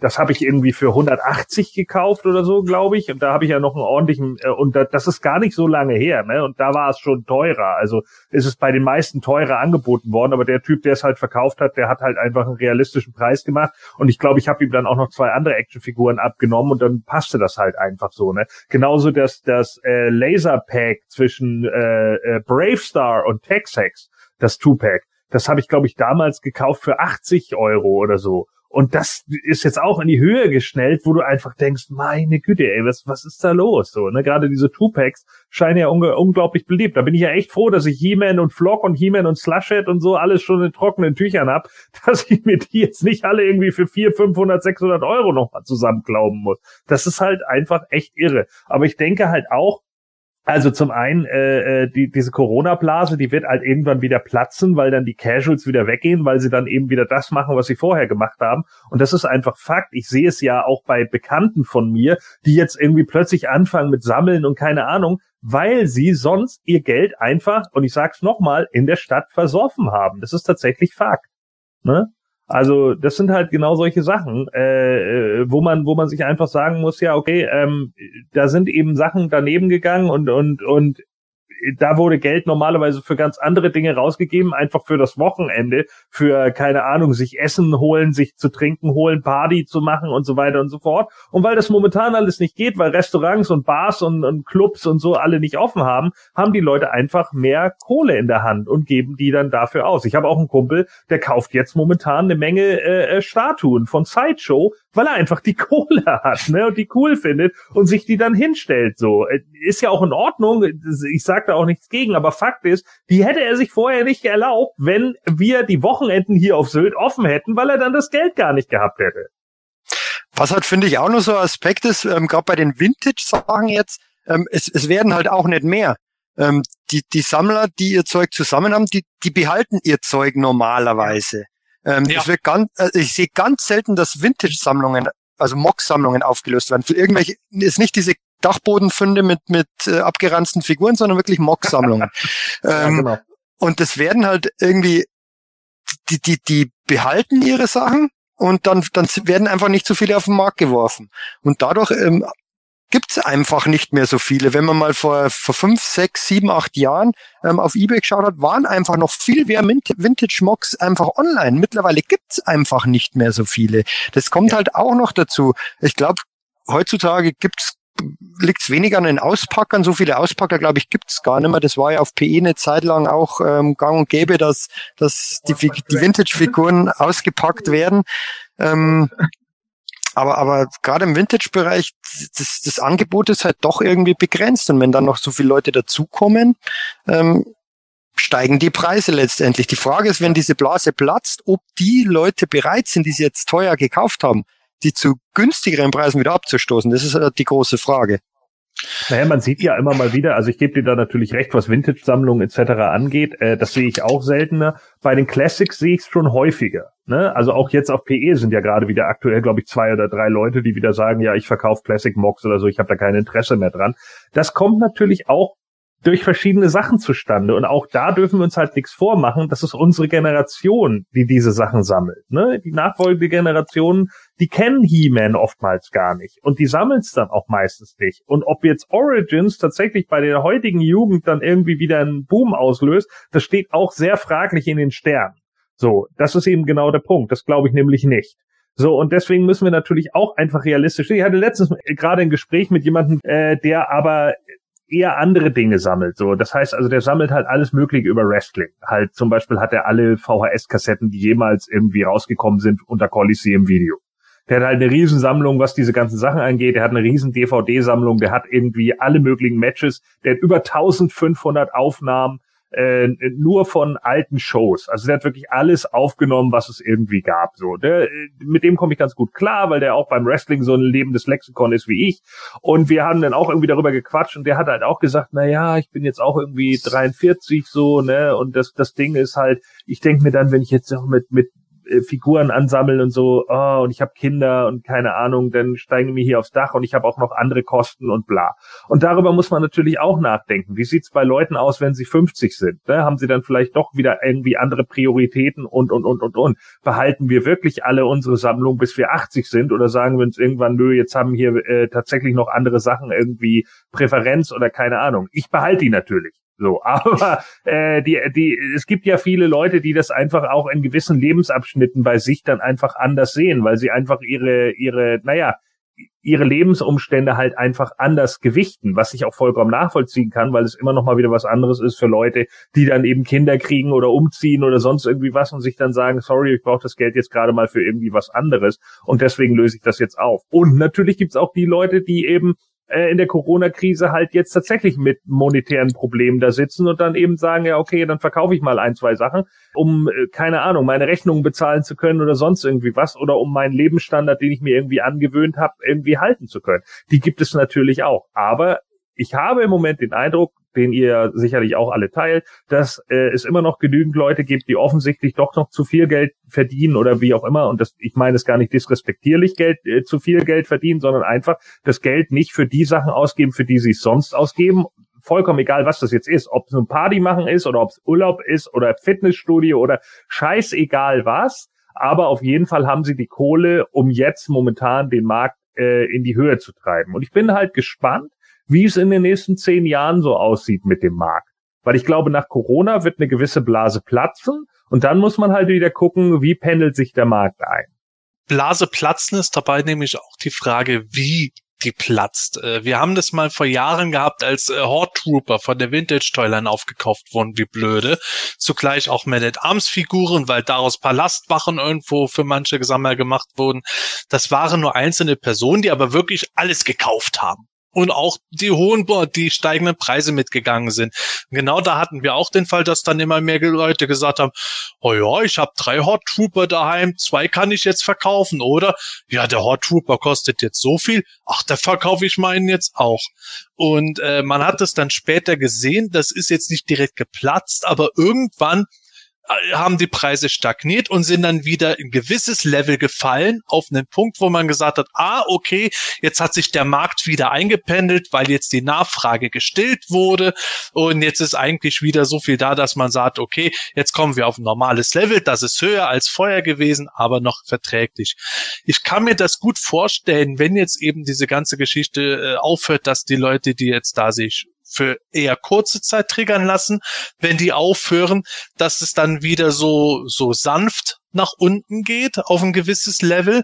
das habe ich irgendwie für 180 gekauft oder so, glaube ich. Und da habe ich ja noch einen ordentlichen, äh, und da, das ist gar nicht so lange her, ne? Und da war es schon teurer. Also ist es bei den meisten teurer angeboten worden, aber der Typ, der es halt verkauft hat, der hat halt einfach einen realistischen Preis gemacht. Und ich glaube, ich habe ihm dann auch noch zwei andere Actionfiguren abgenommen und dann passte das halt einfach so, ne? Genauso das, das äh, Laser-Pack zwischen äh, äh, Brave Star und Texax, das Two-Pack. Das habe ich, glaube ich, damals gekauft für 80 Euro oder so. Und das ist jetzt auch in die Höhe geschnellt, wo du einfach denkst, meine Güte, ey, was, was ist da los? So, ne, gerade diese Two-Packs scheinen ja unge unglaublich beliebt. Da bin ich ja echt froh, dass ich He-Man und Flock und He-Man und Slushhead und so alles schon in trockenen Tüchern hab, dass ich mir die jetzt nicht alle irgendwie für 400, 500, 600 Euro nochmal zusammenklauben muss. Das ist halt einfach echt irre. Aber ich denke halt auch, also zum einen, äh, äh, die, diese Corona-Blase, die wird halt irgendwann wieder platzen, weil dann die Casuals wieder weggehen, weil sie dann eben wieder das machen, was sie vorher gemacht haben. Und das ist einfach Fakt. Ich sehe es ja auch bei Bekannten von mir, die jetzt irgendwie plötzlich anfangen mit Sammeln und keine Ahnung, weil sie sonst ihr Geld einfach, und ich sag's nochmal, in der Stadt versoffen haben. Das ist tatsächlich Fakt. Ne? Also das sind halt genau solche Sachen, äh, äh, wo man, wo man sich einfach sagen muss, ja, okay, ähm, da sind eben Sachen daneben gegangen und und und da wurde Geld normalerweise für ganz andere Dinge rausgegeben, einfach für das Wochenende, für, keine Ahnung, sich Essen holen, sich zu trinken holen, Party zu machen und so weiter und so fort. Und weil das momentan alles nicht geht, weil Restaurants und Bars und, und Clubs und so alle nicht offen haben, haben die Leute einfach mehr Kohle in der Hand und geben die dann dafür aus. Ich habe auch einen Kumpel, der kauft jetzt momentan eine Menge äh, äh Statuen von Sideshow, weil er einfach die Kohle hat, ne, und die cool findet und sich die dann hinstellt, so. Äh, ist ja auch in Ordnung, ich sag da auch nichts gegen, aber Fakt ist, die hätte er sich vorher nicht erlaubt, wenn wir die Wochenenden hier auf Sylt offen hätten, weil er dann das Geld gar nicht gehabt hätte. Was halt, finde ich, auch noch so ein Aspekt ist, ähm, gerade bei den Vintage-Sachen jetzt, ähm, es, es werden halt auch nicht mehr. Ähm, die, die Sammler, die ihr Zeug zusammen haben, die, die behalten ihr Zeug normalerweise. Ähm, ja. das wird ganz, äh, ich sehe ganz selten, dass Vintage-Sammlungen, also Mock-Sammlungen aufgelöst werden. Für irgendwelche ist nicht diese Dachbodenfunde mit mit äh, abgeranzten Figuren, sondern wirklich Mock-Sammlungen. ja, ähm, genau. Und das werden halt irgendwie die die die behalten ihre Sachen und dann dann werden einfach nicht so viele auf den Markt geworfen und dadurch ähm, gibt's einfach nicht mehr so viele. Wenn man mal vor, vor fünf, sechs, sieben, acht Jahren ähm, auf Ebay geschaut hat, waren einfach noch viel mehr Vintage-Mocks einfach online. Mittlerweile gibt's einfach nicht mehr so viele. Das kommt ja. halt auch noch dazu. Ich glaube, heutzutage gibt's liegt's weniger an den Auspackern. So viele Auspacker, glaube ich, gibt's gar nicht mehr. Das war ja auf PE eine Zeit lang auch ähm, gang und gäbe, dass, dass die, die Vintage-Figuren ausgepackt werden. Ähm, aber, aber gerade im Vintage-Bereich, das, das Angebot ist halt doch irgendwie begrenzt. Und wenn dann noch so viele Leute dazukommen, ähm, steigen die Preise letztendlich. Die Frage ist, wenn diese Blase platzt, ob die Leute bereit sind, die sie jetzt teuer gekauft haben, die zu günstigeren Preisen wieder abzustoßen. Das ist halt die große Frage. Naja, man sieht ja immer mal wieder, also ich gebe dir da natürlich recht, was Vintage-Sammlungen etc. angeht, äh, das sehe ich auch seltener. Bei den Classics sehe ich es schon häufiger. Ne? Also auch jetzt auf PE sind ja gerade wieder aktuell, glaube ich, zwei oder drei Leute, die wieder sagen, ja, ich verkaufe Classic Mox oder so, ich habe da kein Interesse mehr dran. Das kommt natürlich auch durch verschiedene Sachen zustande. Und auch da dürfen wir uns halt nichts vormachen. Das ist unsere Generation, die diese Sachen sammelt. Ne? Die nachfolgende Generation, die kennen He-Man oftmals gar nicht. Und die sammeln es dann auch meistens nicht. Und ob jetzt Origins tatsächlich bei der heutigen Jugend dann irgendwie wieder einen Boom auslöst, das steht auch sehr fraglich in den Sternen. So, das ist eben genau der Punkt. Das glaube ich nämlich nicht. So, und deswegen müssen wir natürlich auch einfach realistisch. Ich hatte letztens gerade ein Gespräch mit jemandem, äh, der aber eher andere Dinge sammelt. So, das heißt also, der sammelt halt alles Mögliche über Wrestling. Halt zum Beispiel hat er alle VHS-Kassetten, die jemals irgendwie rausgekommen sind, unter Coliseum Video. Der hat halt eine Riesensammlung, was diese ganzen Sachen angeht. Der hat eine riesen DVD-Sammlung. Der hat irgendwie alle möglichen Matches. Der hat über 1500 Aufnahmen äh, nur von alten Shows. Also der hat wirklich alles aufgenommen, was es irgendwie gab. So, der, mit dem komme ich ganz gut klar, weil der auch beim Wrestling so ein lebendes Lexikon ist wie ich. Und wir haben dann auch irgendwie darüber gequatscht und der hat halt auch gesagt, na ja, ich bin jetzt auch irgendwie 43 so, ne? Und das das Ding ist halt, ich denke mir dann, wenn ich jetzt auch mit mit äh, Figuren ansammeln und so, oh, und ich habe Kinder und keine Ahnung, dann steigen mir hier aufs Dach und ich habe auch noch andere Kosten und bla. Und darüber muss man natürlich auch nachdenken. Wie sieht's bei Leuten aus, wenn sie 50 sind? Ne? Haben sie dann vielleicht doch wieder irgendwie andere Prioritäten und und und und und? Behalten wir wirklich alle unsere Sammlung, bis wir 80 sind, oder sagen wir uns irgendwann, nö, jetzt haben hier äh, tatsächlich noch andere Sachen irgendwie Präferenz oder keine Ahnung. Ich behalte die natürlich. So, aber äh, die, die, es gibt ja viele Leute, die das einfach auch in gewissen Lebensabschnitten bei sich dann einfach anders sehen, weil sie einfach ihre, ihre, naja, ihre Lebensumstände halt einfach anders gewichten, was ich auch vollkommen nachvollziehen kann, weil es immer noch mal wieder was anderes ist für Leute, die dann eben Kinder kriegen oder umziehen oder sonst irgendwie was und sich dann sagen, sorry, ich brauche das Geld jetzt gerade mal für irgendwie was anderes und deswegen löse ich das jetzt auf. Und natürlich gibt's auch die Leute, die eben äh, in der Corona-Krise halt jetzt tatsächlich mit monetären Problemen da sitzen und dann eben sagen, ja, okay, dann verkaufe ich mal ein, zwei Sachen, um, äh, keine Ahnung, meine Rechnungen bezahlen zu können oder sonst irgendwie was oder um meinen Lebensstandard, den ich mir irgendwie angewöhnt habe, irgendwie halten zu können. Die gibt es natürlich auch. Aber ich habe im Moment den Eindruck, den ihr sicherlich auch alle teilt, dass äh, es immer noch genügend Leute gibt, die offensichtlich doch noch zu viel Geld verdienen oder wie auch immer. Und das, ich meine es gar nicht disrespektierlich, Geld äh, zu viel Geld verdienen, sondern einfach das Geld nicht für die Sachen ausgeben, für die sie es sonst ausgeben. Vollkommen egal, was das jetzt ist, ob es ein Party machen ist oder ob es Urlaub ist oder Fitnessstudio oder scheißegal was. Aber auf jeden Fall haben sie die Kohle, um jetzt momentan den Markt äh, in die Höhe zu treiben. Und ich bin halt gespannt, wie es in den nächsten zehn Jahren so aussieht mit dem Markt. Weil ich glaube, nach Corona wird eine gewisse Blase platzen und dann muss man halt wieder gucken, wie pendelt sich der Markt ein. Blase platzen ist dabei nämlich auch die Frage, wie die platzt. Äh, wir haben das mal vor Jahren gehabt, als äh, Horde Trooper von der Vintage Toyline aufgekauft wurden, wie blöde. Zugleich auch Man at Arms Figuren, weil daraus Palastwachen irgendwo für manche Gesammler gemacht wurden. Das waren nur einzelne Personen, die aber wirklich alles gekauft haben und auch die hohen, die steigenden Preise mitgegangen sind. genau da hatten wir auch den Fall, dass dann immer mehr Leute gesagt haben, oh ja, ich habe drei Hot Trooper daheim, zwei kann ich jetzt verkaufen, oder? Ja, der Hot Trooper kostet jetzt so viel, ach, da verkaufe ich meinen jetzt auch. Und äh, man hat es dann später gesehen, das ist jetzt nicht direkt geplatzt, aber irgendwann haben die Preise stagniert und sind dann wieder ein gewisses Level gefallen auf einen Punkt, wo man gesagt hat, ah, okay, jetzt hat sich der Markt wieder eingependelt, weil jetzt die Nachfrage gestillt wurde und jetzt ist eigentlich wieder so viel da, dass man sagt, okay, jetzt kommen wir auf ein normales Level, das ist höher als vorher gewesen, aber noch verträglich. Ich kann mir das gut vorstellen, wenn jetzt eben diese ganze Geschichte äh, aufhört, dass die Leute, die jetzt da sich für eher kurze Zeit triggern lassen, wenn die aufhören, dass es dann wieder so, so sanft nach unten geht auf ein gewisses Level.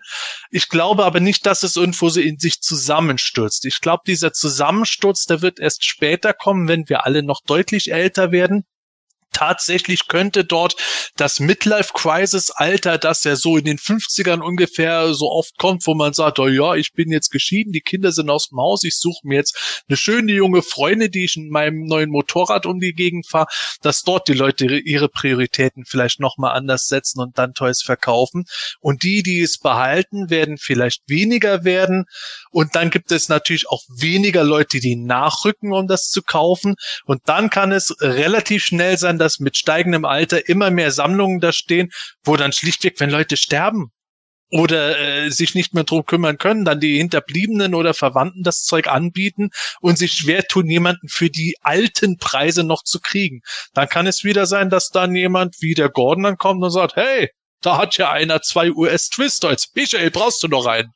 Ich glaube aber nicht, dass es irgendwo so in sich zusammenstürzt. Ich glaube, dieser Zusammensturz, der wird erst später kommen, wenn wir alle noch deutlich älter werden tatsächlich könnte dort das Midlife-Crisis-Alter, das ja so in den 50ern ungefähr so oft kommt, wo man sagt, oh ja, ich bin jetzt geschieden, die Kinder sind aus dem Haus, ich suche mir jetzt eine schöne junge Freundin, die ich in meinem neuen Motorrad um die Gegend fahre, dass dort die Leute ihre Prioritäten vielleicht nochmal anders setzen und dann Toys verkaufen. Und die, die es behalten, werden vielleicht weniger werden. Und dann gibt es natürlich auch weniger Leute, die nachrücken, um das zu kaufen. Und dann kann es relativ schnell sein, dass mit steigendem Alter immer mehr Sammlungen da stehen, wo dann schlichtweg, wenn Leute sterben oder äh, sich nicht mehr drum kümmern können, dann die Hinterbliebenen oder Verwandten das Zeug anbieten und sich schwer tun, jemanden für die alten Preise noch zu kriegen. Dann kann es wieder sein, dass dann jemand wie der Gordon dann kommt und sagt, hey, da hat ja einer zwei US-Twistoids. Michael, brauchst du noch einen?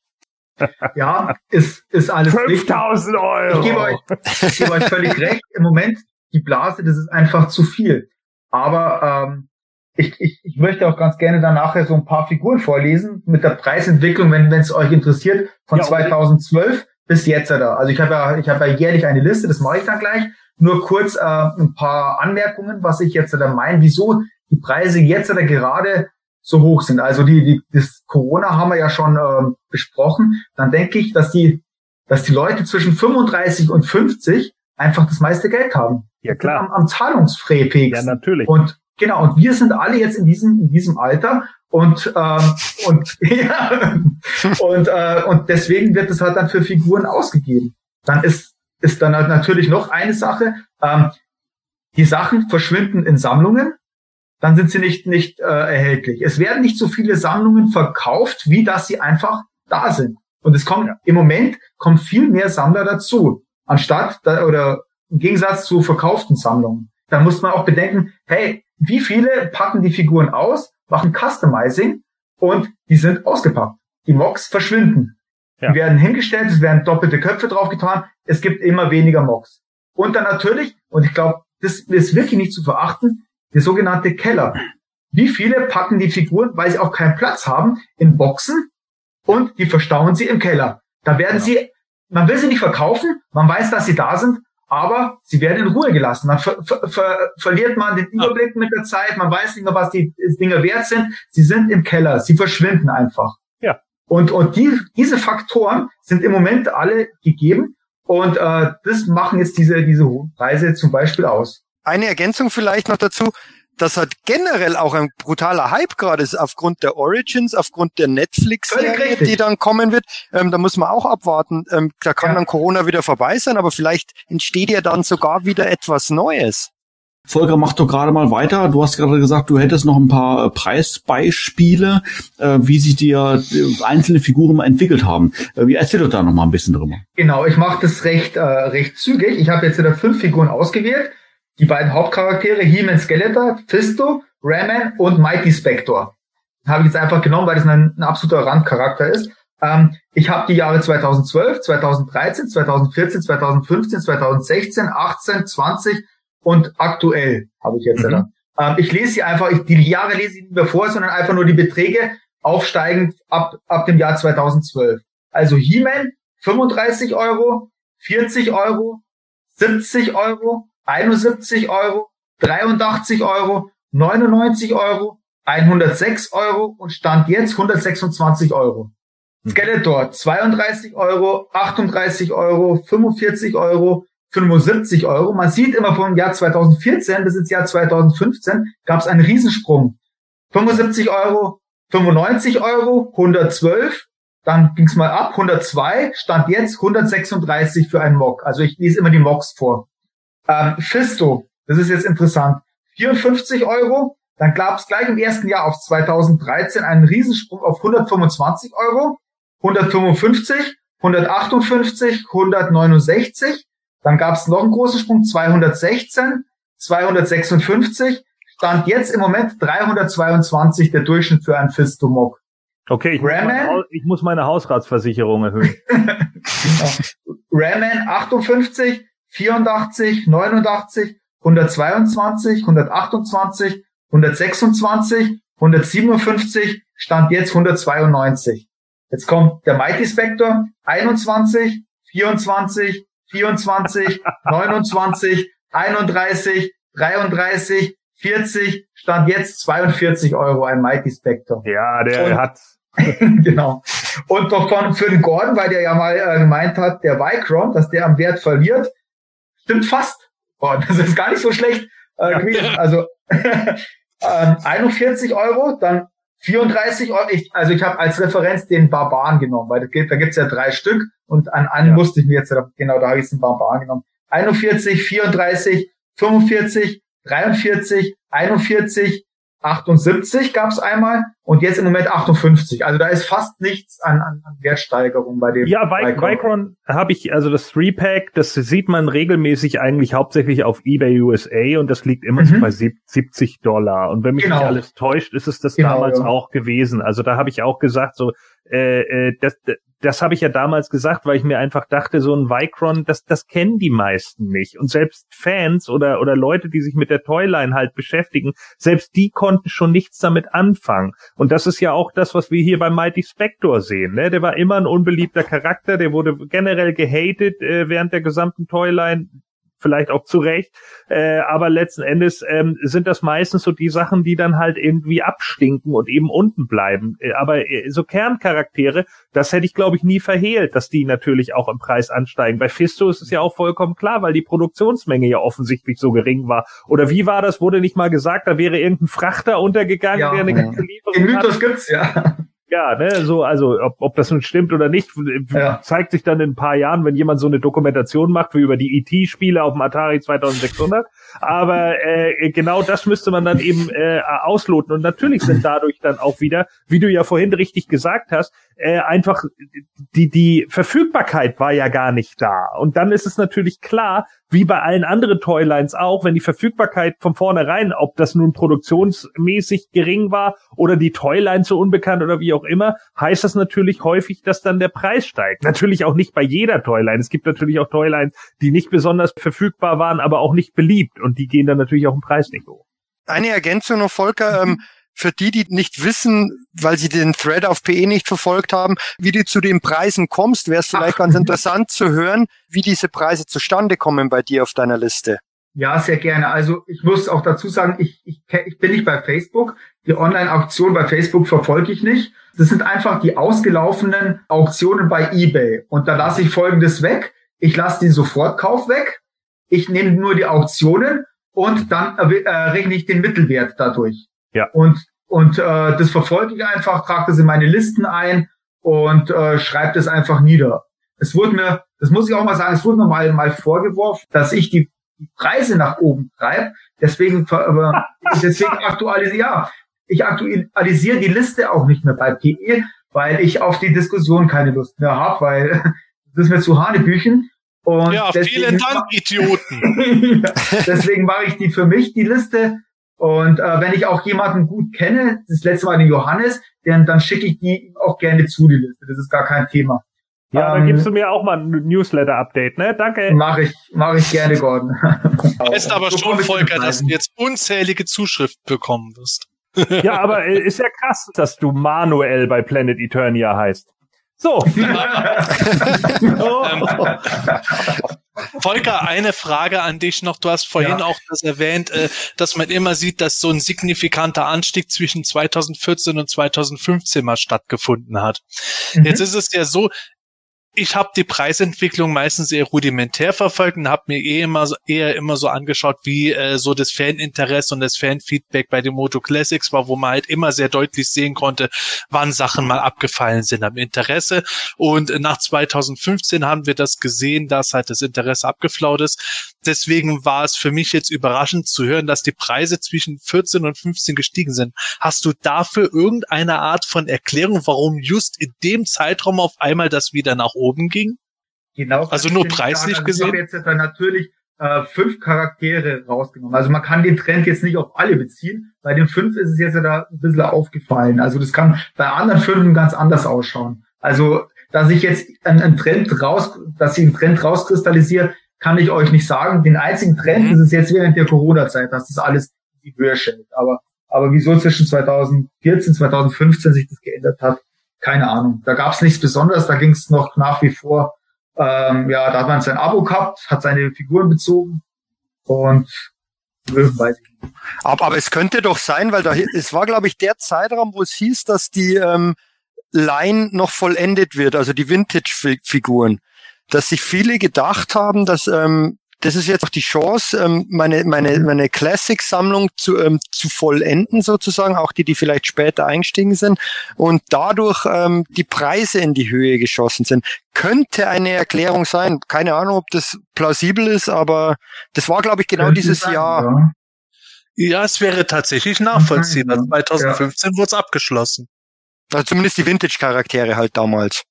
Ja, ist, ist alles 5000 Euro. Ich gebe, euch, ich gebe euch völlig recht. Im Moment, die Blase, das ist einfach zu viel. Aber ähm, ich, ich, ich möchte auch ganz gerne dann nachher so ein paar Figuren vorlesen mit der Preisentwicklung, wenn es euch interessiert, von ja, 2012 bis jetzt da. Also ich habe ja, ich habe ja jährlich eine Liste, das mache ich dann gleich. Nur kurz äh, ein paar Anmerkungen, was ich jetzt da meine, wieso die Preise jetzt da gerade so hoch sind. Also die, die das Corona haben wir ja schon ähm, besprochen. Dann denke ich, dass die, dass die Leute zwischen 35 und 50 einfach das meiste Geld haben. Ja, klar. Am, am Zahlungsfähigsten. Ja, natürlich. Und genau, und wir sind alle jetzt in diesem, in diesem Alter und, ähm, und, ja, und, äh, und deswegen wird es halt dann für Figuren ausgegeben. Dann ist, ist dann halt natürlich noch eine Sache, ähm, die Sachen verschwinden in Sammlungen. dann sind sie nicht, nicht äh, erhältlich. Es werden nicht so viele Sammlungen verkauft, wie dass sie einfach da sind. Und es kommt im Moment kommt viel mehr Sammler dazu, anstatt da, oder im Gegensatz zu verkauften Sammlungen. Da muss man auch bedenken, hey, wie viele packen die Figuren aus, machen Customizing und die sind ausgepackt. Die Mocks verschwinden. Ja. Die werden hingestellt, es werden doppelte Köpfe draufgetan, es gibt immer weniger Mocks. Und dann natürlich, und ich glaube, das ist wirklich nicht zu verachten, der sogenannte Keller. Wie viele packen die Figuren, weil sie auch keinen Platz haben, in Boxen und die verstauen sie im Keller. Da werden ja. sie, man will sie nicht verkaufen, man weiß, dass sie da sind, aber sie werden in Ruhe gelassen. Man ver, ver, ver, verliert man den Überblick mit der Zeit, man weiß nicht mehr, was die Dinge wert sind. Sie sind im Keller, sie verschwinden einfach. Ja. Und, und die, diese Faktoren sind im Moment alle gegeben und äh, das machen jetzt diese, diese hohen Preise zum Beispiel aus. Eine Ergänzung vielleicht noch dazu das hat generell auch ein brutaler Hype gerade ist aufgrund der Origins, aufgrund der Netflix-Serie, die dann kommen wird. Ähm, da muss man auch abwarten. Ähm, da kann ja. dann Corona wieder vorbei sein, aber vielleicht entsteht ja dann sogar wieder etwas Neues. Volker, mach doch gerade mal weiter. Du hast gerade gesagt, du hättest noch ein paar äh, Preisbeispiele, äh, wie sich die äh, einzelne Figuren entwickelt haben. Äh, wie erzähl doch da noch mal ein bisschen drüber. Genau, ich mache das recht, äh, recht zügig. Ich habe jetzt wieder fünf Figuren ausgewählt die beiden Hauptcharaktere, He-Man Skeletor, Fisto, Raman und Mighty Spector. Habe ich jetzt einfach genommen, weil das ein, ein absoluter Randcharakter ist. Ähm, ich habe die Jahre 2012, 2013, 2014, 2015, 2016, 18, 20 und aktuell habe ich jetzt. Mhm. Ähm, ich lese sie einfach, ich, die Jahre lese ich nicht mehr vor, sondern einfach nur die Beträge aufsteigend ab, ab dem Jahr 2012. Also He-Man 35 Euro, 40 Euro, 70 Euro, 71 Euro, 83 Euro, 99 Euro, 106 Euro und Stand jetzt 126 Euro. Hm. Skeletor 32 Euro, 38 Euro, 45 Euro, 75 Euro. Man sieht immer vom Jahr 2014 bis ins Jahr 2015 gab es einen Riesensprung. 75 Euro, 95 Euro, 112, dann ging es mal ab, 102, stand jetzt 136 für einen Mock. Also ich lese immer die Mocks vor. Ähm, Fisto, das ist jetzt interessant, 54 Euro. Dann gab es gleich im ersten Jahr auf 2013 einen Riesensprung auf 125 Euro, 155, 158, 169. Dann gab es noch einen großen Sprung, 216, 256. Stand jetzt im Moment 322 der Durchschnitt für einen Fisto-Mock. Okay, ich muss, meine, ich muss, meine, Hausratsversicherung erhöhen. genau. Raman 58, 84, 89, 122, 128, 126, 157, stand jetzt 192. Jetzt kommt der Mighty Spectre, 21, 24, 24, 29, 31, 33, 40, stand jetzt 42 Euro ein Mighty Spectre. Ja, der Und, hat. genau. Und doch von, für den Gordon, weil der ja mal äh, gemeint hat, der Vicron, dass der am Wert verliert, stimmt fast. Oh, das ist gar nicht so schlecht äh, gewesen. Also ähm, 41 Euro, dann 34 Euro. Ich, also ich habe als Referenz den Barbaren genommen, weil gibt, da gibt's ja drei Stück und an einen ja. musste ich mir jetzt, genau, da habe ich den Barbaren genommen. 41, 34, 45, 43, 41, 78 gab es einmal und jetzt im Moment 58. Also da ist fast nichts an, an, an Wertsteigerung bei dem. Ja, bei Vicron habe ich, also das 3-Pack, das sieht man regelmäßig eigentlich hauptsächlich auf eBay USA und das liegt immer mhm. so bei 70 Dollar. Und wenn mich genau. nicht alles täuscht, ist es das genau, damals ja. auch gewesen. Also da habe ich auch gesagt, so, äh, äh, das, das habe ich ja damals gesagt, weil ich mir einfach dachte, so ein Vicron, das, das kennen die meisten nicht. Und selbst Fans oder, oder Leute, die sich mit der Toyline halt beschäftigen, selbst die konnten schon nichts damit anfangen. Und das ist ja auch das, was wir hier bei Mighty Spector sehen. Ne? Der war immer ein unbeliebter Charakter, der wurde generell gehatet äh, während der gesamten Toyline vielleicht auch zu Recht. Äh, aber letzten Endes ähm, sind das meistens so die Sachen, die dann halt irgendwie abstinken und eben unten bleiben. Äh, aber äh, so Kerncharaktere, das hätte ich glaube ich nie verhehlt, dass die natürlich auch im Preis ansteigen. Bei Fisto ist es ja auch vollkommen klar, weil die Produktionsmenge ja offensichtlich so gering war. Oder wie war das? Wurde nicht mal gesagt, da wäre irgendein Frachter untergegangen, ja, der eine ganze Lieferung Den Mythos gibt's ja. Ja, ne, so, also ob, ob das nun stimmt oder nicht, Ja. zeigt sich dann in ein paar Jahren, wenn jemand so eine Dokumentation macht wie über die ET-Spiele auf dem Atari 2600. Aber äh, genau das müsste man dann eben äh, ausloten. Und natürlich sind dadurch dann auch wieder, wie du ja vorhin richtig gesagt hast, äh, einfach die die Verfügbarkeit war ja gar nicht da. Und dann ist es natürlich klar, wie bei allen anderen Toylines auch, wenn die Verfügbarkeit von vornherein, ob das nun produktionsmäßig gering war oder die Toyline so unbekannt oder wie auch immer, heißt das natürlich häufig, dass dann der Preis steigt. Natürlich auch nicht bei jeder Toyline. Es gibt natürlich auch Toylines, die nicht besonders verfügbar waren, aber auch nicht beliebt und die gehen dann natürlich auch im Preis nicht hoch. Eine Ergänzung noch, Volker. Ähm, für die, die nicht wissen, weil sie den Thread auf PE nicht verfolgt haben, wie du zu den Preisen kommst, wäre es vielleicht Ach. ganz interessant zu hören, wie diese Preise zustande kommen bei dir auf deiner Liste. Ja, sehr gerne. Also ich muss auch dazu sagen, ich, ich, ich bin nicht bei Facebook. Die Online-Auktion bei Facebook verfolge ich nicht. Das sind einfach die ausgelaufenen Auktionen bei eBay. Und da lasse ich Folgendes weg. Ich lasse den Sofortkauf weg. Ich nehme nur die Auktionen und dann äh, rechne ich den Mittelwert dadurch. Ja. Und, und äh, das verfolge ich einfach, trage das in meine Listen ein und äh, schreibe das einfach nieder. Es wurde mir, das muss ich auch mal sagen, es wurde mir mal, mal vorgeworfen, dass ich die Preise nach oben treibt. Deswegen, ver- aber deswegen aktualisiere, ja, ich aktualisiere die Liste auch nicht mehr bei PE, weil ich auf die Diskussion keine Lust mehr habe, weil das ist mir zu Hanebüchen. Und Ja, vielen Dank, Idioten. ja, deswegen mache ich die für mich, die Liste. Und äh, wenn ich auch jemanden gut kenne, das letzte Mal den Johannes, dann, dann schicke ich die ihm auch gerne zu, die Liste. Das ist gar kein Thema. Ja, Ähm, dann gibst du mir auch mal ein Newsletter-Update, ne? Danke. Mache ich, mache ich gerne, Gordon. Weißt aber So schon, Volker, dass du jetzt unzählige Zuschriften bekommen wirst. Ja, aber äh, ist ja krass, dass du Manuel bei Planet Eternia heißt. So. Ähm, Volker, eine Frage an dich noch. Du hast vorhin Ja. auch das erwähnt, äh, dass man immer sieht, dass so ein signifikanter Anstieg zwischen 2014 und 2015 mal stattgefunden hat. Mhm. Jetzt ist es ja so, ich habe die Preisentwicklung meistens eher rudimentär verfolgt und habe mir eh immer so, eher immer so angeschaut, wie äh, so das Faninteresse und das Fanfeedback bei den Moto Classics war, wo man halt immer sehr deutlich sehen konnte, wann Sachen mal abgefallen sind am Interesse. Und nach 2015 haben wir das gesehen, dass halt das Interesse abgeflaut ist. Deswegen war es für mich jetzt überraschend zu hören, dass die Preise zwischen 14 und 15 gestiegen sind. Hast du dafür irgendeine Art von Erklärung, warum just in dem Zeitraum auf einmal das wieder nach oben ging? Genau. Also nur preislich sagen. gesehen? Ich habe jetzt da natürlich äh, fünf Charaktere rausgenommen. Also man kann den Trend jetzt nicht auf alle beziehen. Bei den fünf ist es jetzt da ein bisschen aufgefallen. Also das kann bei anderen fünf ganz anders ausschauen. Also dass ich jetzt einen, Trend raus, dass ich einen Trend rauskristallisiere, kann ich euch nicht sagen. Den einzigen Trend Mhm. ist es jetzt während der Corona-Zeit, dass das alles in die Höhe schellt. Aber aber wieso zwischen 2014 2015 sich das geändert hat, keine Ahnung. Da gab es nichts Besonderes. Da ging es noch nach wie vor ähm, ja, da hat man sein Abo gehabt, hat seine Figuren bezogen und weiß ich nicht. Aber, aber es könnte doch sein, weil da, es war, glaube ich, der Zeitraum, wo es hieß, dass die ähm, Line noch vollendet wird, also die Vintage-Figuren. Dass sich viele gedacht haben, dass ähm, das ist jetzt auch die Chance, ähm, meine, meine, meine Classic-Sammlung zu, ähm, zu vollenden sozusagen, auch die, die vielleicht später eingestiegen sind und dadurch ähm, die Preise in die Höhe geschossen sind. Könnte eine Erklärung sein. Keine Ahnung, ob das plausibel ist, aber das war, glaube ich, genau Könnte dieses sein, Jahr. Ja. Ja, es wäre tatsächlich nachvollziehbar. Ja. 2015 wurde es abgeschlossen. Also zumindest die Vintage-Charaktere halt damals.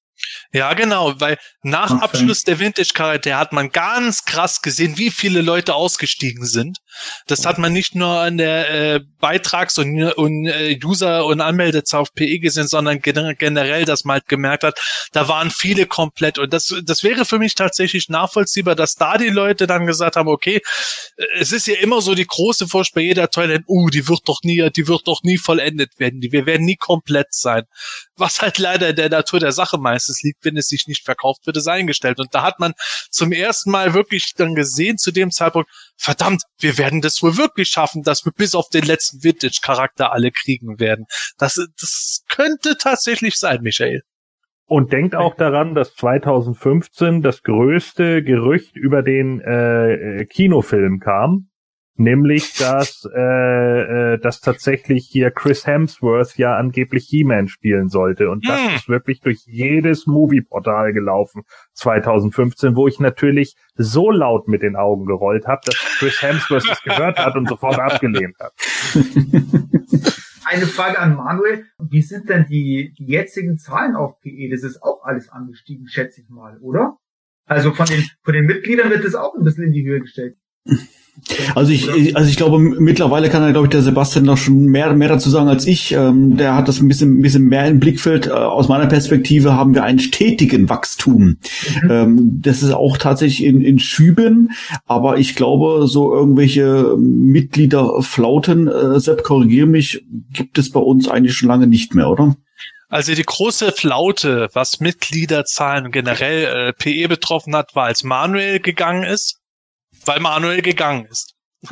Ja, genau, weil nach Okay. Abschluss der Vintage-Charakter hat man ganz krass gesehen, wie viele Leute ausgestiegen sind. Das hat man nicht nur an der äh, Beitrags- und, und äh, User- und Anmeldezahl auf PE gesehen, sondern gen generell, dass man halt gemerkt hat, da waren viele komplett. Und das, das wäre für mich tatsächlich nachvollziehbar, dass da die Leute dann gesagt haben, okay, es ist ja immer so die große Furcht bei jeder Toilette, uh, die wird doch nie, die wird doch nie vollendet werden, die, wir werden nie komplett sein. Was halt leider in der Natur der Sache meistens liegt, wenn es sich nicht verkauft, wird es eingestellt. Und da hat man zum ersten Mal wirklich dann gesehen zu dem Zeitpunkt, verdammt, wir werden das wohl wirklich schaffen, dass wir bis auf den letzten Vintage-Charakter alle kriegen werden. Das, das könnte tatsächlich sein, Michael. Und denkt auch daran, dass 2015 das größte Gerücht über den äh, äh, Kinofilm kam. Nämlich, dass, äh, äh, dass tatsächlich hier Chris Hemsworth ja angeblich He-Man spielen sollte. Und das Hm. ist wirklich durch jedes Movie-Portal gelaufen 2015, wo ich natürlich so laut mit den Augen gerollt habe, dass Chris Hemsworth es gehört hat und sofort abgelehnt hat. Eine Frage an Manuel. Wie sind denn die, die jetzigen Zahlen auf PE? Das ist auch alles angestiegen, schätze ich mal, oder? Also von den, von den Mitgliedern wird das auch ein bisschen in die Höhe gestellt. Also ich, also ich glaube, mittlerweile kann da, glaube ich, der Sebastian noch schon mehr, mehr dazu sagen als ich. Ähm, der hat das ein bisschen, ein bisschen mehr im Blickfeld. Äh, aus meiner Perspektive haben wir einen stetigen Wachstum. Ähm, das ist auch tatsächlich in, in Schüben, aber ich glaube, so irgendwelche Mitgliederflauten, äh, Sepp, korrigiere mich, gibt es bei uns eigentlich schon lange nicht mehr, oder? Also die große Flaute, was Mitgliederzahlen generell äh, PE betroffen hat, war, als Manuel gegangen ist, weil Manuel gegangen ist.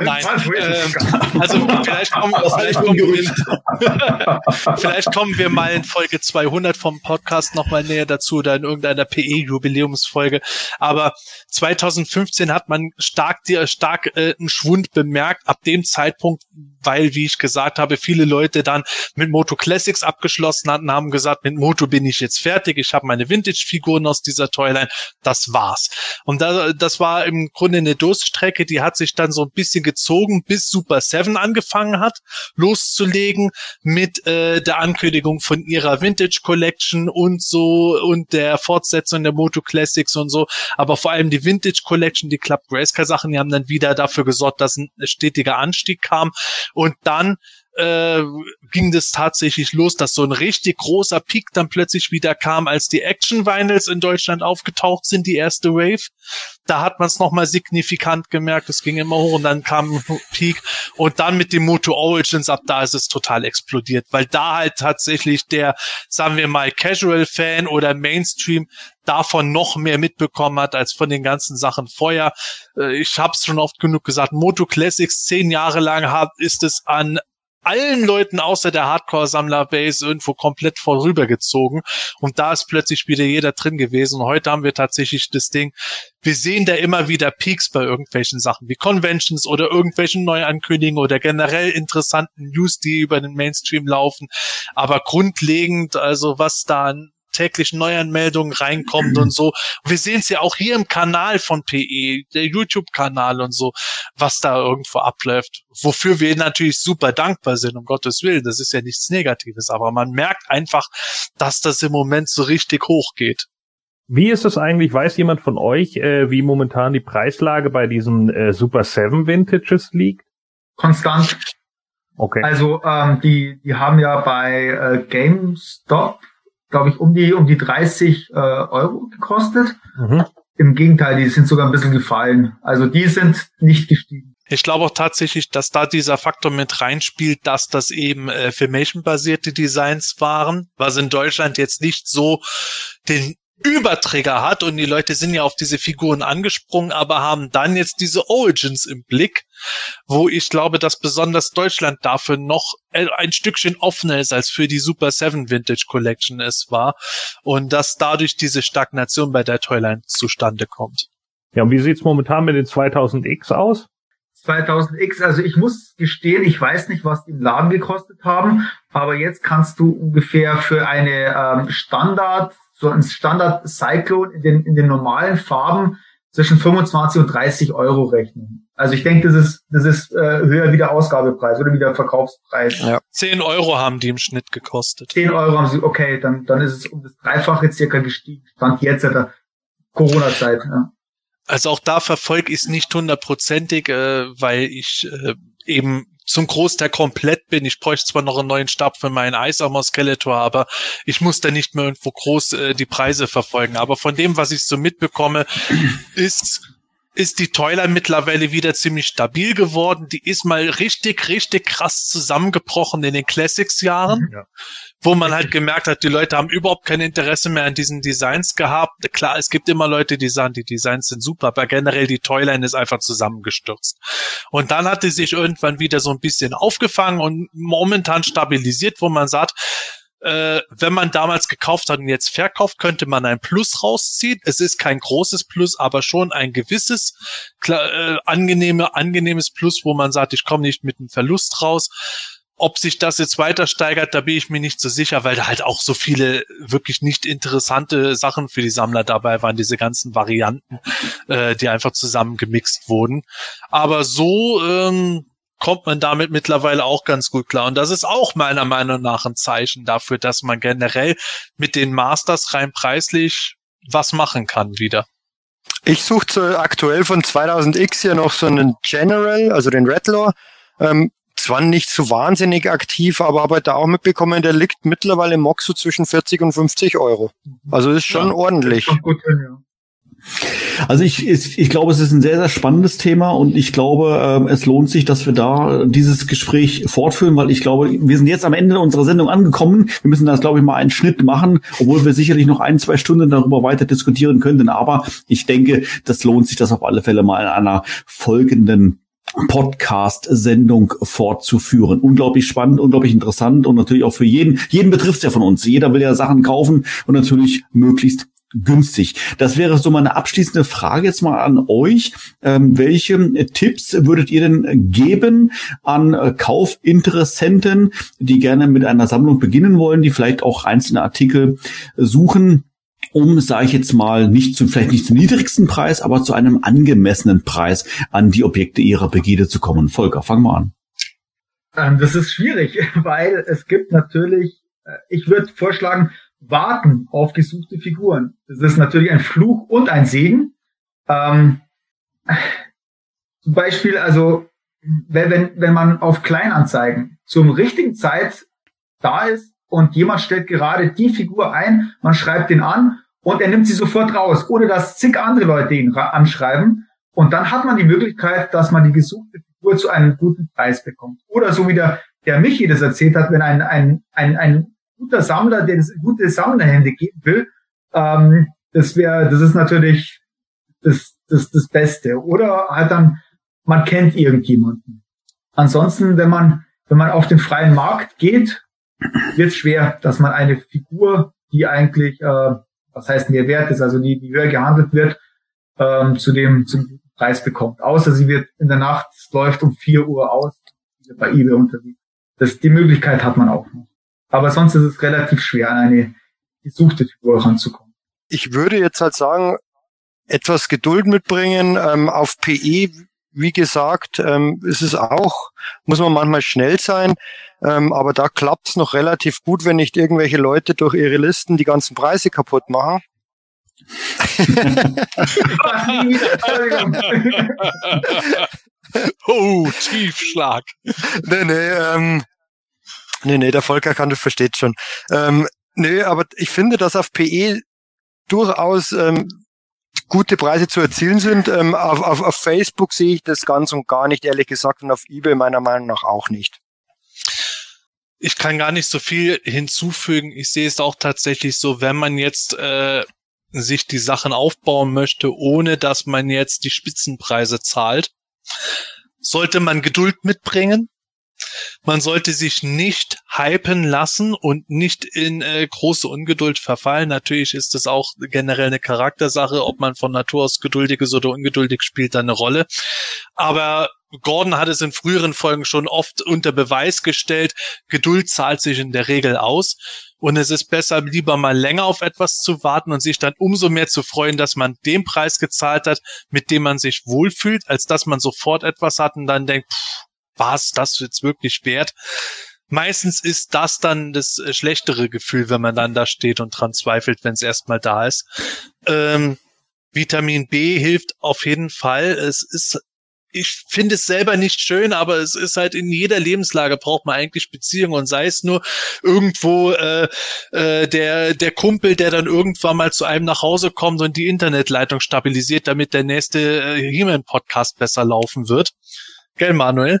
Nein, ähm, also vielleicht kommen, vielleicht, kommen wir, vielleicht kommen wir mal in Folge 200 vom Podcast nochmal näher dazu oder in irgendeiner PE-Jubiläumsfolge. Aber 2015 hat man stark, stark äh, einen Schwund bemerkt. Ab dem Zeitpunkt, weil, wie ich gesagt habe, viele Leute dann mit Moto Classics abgeschlossen hatten, haben gesagt, mit Moto bin ich jetzt fertig. Ich habe meine Vintage-Figuren aus dieser Toyline. Das war's. Und da, das war im Grunde eine Durststrecke, die hat sich dann so ein bisschen gezogen, bis Super Seven angefangen hat, loszulegen mit äh, der Ankündigung von ihrer Vintage Collection und so und der Fortsetzung der Moto Classics und so. Aber vor allem die Vintage Collection, die Club Grayscale Sachen, die haben dann wieder dafür gesorgt, dass ein stetiger Anstieg kam. Und dann äh, ging das tatsächlich los, dass so ein richtig großer Peak dann plötzlich wieder kam, als die Action Vinyls in Deutschland aufgetaucht sind, die erste Wave. Da hat man es nochmal signifikant gemerkt, es ging immer hoch und dann kam ein Peak und dann mit dem Moto Origins ab da ist es total explodiert, weil da halt tatsächlich der, sagen wir mal, Casual Fan oder Mainstream davon noch mehr mitbekommen hat als von den ganzen Sachen vorher. Äh, Ich habe es schon oft genug gesagt, Moto Classics zehn Jahre lang hat, ist es an allen Leuten außer der Hardcore-Sammler-Base irgendwo komplett vorübergezogen. Und da ist plötzlich wieder jeder drin gewesen. Und heute haben wir tatsächlich das Ding, wir sehen da immer wieder Peaks bei irgendwelchen Sachen wie Conventions oder irgendwelchen Neuankündigungen oder generell interessanten News, die über den Mainstream laufen. Aber grundlegend, also was da an täglichen Neuanmeldungen reinkommt und so. Und wir sehen es ja auch hier im Kanal von PE, der YouTube-Kanal und so, was da irgendwo abläuft. Wofür wir natürlich super dankbar sind, um Gottes Willen. Das ist ja nichts Negatives, aber man merkt einfach, dass das im Moment so richtig hoch geht. Wie ist es eigentlich, weiß jemand von euch, äh, wie momentan die Preislage bei diesen äh, Super 7 Vintages liegt? Konstant. Okay. Also ähm, die, die haben ja bei äh, GameStop, glaube ich, um die um die 30 äh, Euro gekostet. Mhm. Im Gegenteil, die sind sogar ein bisschen gefallen. Also die sind nicht gestiegen. Ich glaube auch tatsächlich, dass da dieser Faktor mit reinspielt, dass das eben äh, Filmation-basierte Designs waren, was in Deutschland jetzt nicht so den Überträger hat und die Leute sind ja auf diese Figuren angesprungen, aber haben dann jetzt diese Origins im Blick, wo ich glaube, dass besonders Deutschland dafür noch ein Stückchen offener ist, als für die Super 7 Vintage Collection es war und dass dadurch diese Stagnation bei der Toyline zustande kommt. Ja, und wie sieht's momentan mit den 2000X aus? 2000X, also ich muss gestehen, ich weiß nicht, was die im Laden gekostet haben, aber jetzt kannst du ungefähr für eine ähm, Standard, so ein Standard Cyclone in den, in den normalen Farben zwischen 25 und 30 Euro rechnen. Also ich denke, das ist, das ist äh, höher wie der Ausgabepreis oder wie der Verkaufspreis. Ja. 10 Euro haben die im Schnitt gekostet. 10 Euro haben sie, okay, dann, dann ist es um das Dreifache circa gestiegen. Stand jetzt in der Corona-Zeit. Ja. Also auch da verfolge ich es nicht hundertprozentig, äh, weil ich äh, eben zum Großteil komplett bin. Ich bräuchte zwar noch einen neuen Stab für meinen Eisarmor Skeletor, aber ich muss da nicht mehr irgendwo groß äh, die Preise verfolgen. Aber von dem, was ich so mitbekomme, ist ist die Toiler mittlerweile wieder ziemlich stabil geworden. Die ist mal richtig, richtig krass zusammengebrochen in den Classics-Jahren, Ja. wo man halt gemerkt hat, die Leute haben überhaupt kein Interesse mehr an diesen Designs gehabt. Klar, es gibt immer Leute, die sagen, die Designs sind super, aber generell die Toyline ist einfach zusammengestürzt. Und dann hat die sich irgendwann wieder so ein bisschen aufgefangen und momentan stabilisiert, wo man sagt, äh, wenn man damals gekauft hat und jetzt verkauft, könnte man ein Plus rausziehen. Es ist kein großes Plus, aber schon ein gewisses äh, angenehme, angenehmes Plus, wo man sagt, ich komme nicht mit einem Verlust raus. Ob sich das jetzt weiter steigert, da bin ich mir nicht so sicher, weil da halt auch so viele wirklich nicht interessante Sachen für die Sammler dabei waren, diese ganzen Varianten, äh, die einfach zusammengemixt wurden. Aber so ähm, kommt man damit mittlerweile auch ganz gut klar. Und das ist auch meiner Meinung nach ein Zeichen dafür, dass man generell mit den Masters rein preislich was machen kann wieder. Ich suche so aktuell von 2000X hier noch so einen General, also den Redlaw. Ähm, zwar nicht so wahnsinnig aktiv, aber habe da auch mitbekommen, der liegt mittlerweile im Moxo zwischen 40 und 50 Euro. Also ist schon ja, ordentlich. Gut hin, ja. Also ich, ich, ich glaube, es ist ein sehr, sehr spannendes Thema und ich glaube, ähm, es lohnt sich, dass wir da dieses Gespräch fortführen, weil ich glaube, wir sind jetzt am Ende unserer Sendung angekommen. Wir müssen das, glaube ich, mal einen Schnitt machen, obwohl wir sicherlich noch ein, zwei Stunden darüber weiter diskutieren könnten. Aber ich denke, das lohnt sich, das auf alle Fälle mal in einer folgenden Podcast-Sendung fortzuführen. Unglaublich spannend, unglaublich interessant und natürlich auch für jeden, jeden betrifft es ja von uns. Jeder will ja Sachen kaufen und natürlich möglichst günstig. Das wäre so meine abschließende Frage jetzt mal an euch. Ähm, welche Tipps würdet ihr denn geben an äh, Kaufinteressenten, die gerne mit einer Sammlung beginnen wollen, die vielleicht auch einzelne Artikel suchen? um, sage ich jetzt mal, nicht zu, vielleicht nicht zum niedrigsten Preis, aber zu einem angemessenen Preis an die Objekte ihrer Begierde zu kommen. Volker, fang mal an. Ähm, das ist schwierig, weil es gibt natürlich, äh, ich würde vorschlagen, warten auf gesuchte Figuren. Das ist natürlich ein Fluch und ein Segen. Ähm, zum Beispiel, also, wenn, wenn man auf Kleinanzeigen zum richtigen Zeit da ist und jemand stellt gerade die Figur ein, man schreibt den an und er nimmt sie sofort raus, ohne dass zig andere Leute ihn anschreiben. Und dann hat man die Möglichkeit, dass man die gesuchte Figur zu einem guten Preis bekommt. Oder so wie der, der Michi das erzählt hat, wenn ein, ein, ein, ein guter Sammler, der gute Sammlerhände geben will, ähm, das wäre, das ist natürlich das, das, das Beste. Oder halt dann, man kennt irgendjemanden. Ansonsten, wenn man, wenn man auf den freien Markt geht, wird es schwer, dass man eine Figur, die eigentlich äh, was heißt mehr wert ist, also die, die höher gehandelt wird, ähm, zu dem zum Preis bekommt. Außer sie wird in der Nacht, läuft um vier Uhr aus, bei eBay unterwegs. Das, die Möglichkeit hat man auch noch. Aber sonst ist es relativ schwer, an eine gesuchte Figur ranzukommen. Ich würde jetzt halt sagen, etwas Geduld mitbringen. Ähm, auf PE, wie gesagt, ähm, ist es auch, muss man manchmal schnell sein. Ähm, aber da klappt es noch relativ gut, wenn nicht irgendwelche Leute durch ihre Listen die ganzen Preise kaputt machen. oh, Tiefschlag. Nee, nee, ähm, nee, nee, der Volker kann das versteht schon. Ähm, nee, aber ich finde, dass auf PE durchaus ähm, gute Preise zu erzielen sind. Ähm, auf, auf, auf Facebook sehe ich das ganz und gar nicht, ehrlich gesagt, und auf eBay meiner Meinung nach auch nicht ich kann gar nicht so viel hinzufügen. Ich sehe es auch tatsächlich so, wenn man jetzt äh, sich die Sachen aufbauen möchte, ohne dass man jetzt die Spitzenpreise zahlt, sollte man Geduld mitbringen. Man sollte sich nicht hypen lassen und nicht in äh, große Ungeduld verfallen. Natürlich ist das auch generell eine Charaktersache, ob man von Natur aus geduldig ist oder ungeduldig spielt da eine Rolle. Aber Gordon hat es in früheren Folgen schon oft unter Beweis gestellt, Geduld zahlt sich in der Regel aus. Und es ist besser, lieber mal länger auf etwas zu warten und sich dann umso mehr zu freuen, dass man den Preis gezahlt hat, mit dem man sich wohlfühlt, als dass man sofort etwas hat und dann denkt, war es das jetzt wirklich wert? Meistens ist das dann das äh, schlechtere Gefühl, wenn man dann da steht und dran zweifelt, wenn es erstmal da ist. Ähm, Vitamin B hilft auf jeden Fall. Es ist ich finde es selber nicht schön, aber es ist halt in jeder Lebenslage braucht man eigentlich Beziehungen und sei es nur irgendwo äh, äh, der der Kumpel, der dann irgendwann mal zu einem nach Hause kommt und die Internetleitung stabilisiert, damit der nächste äh, He-Man Podcast besser laufen wird. Gell, Manuel?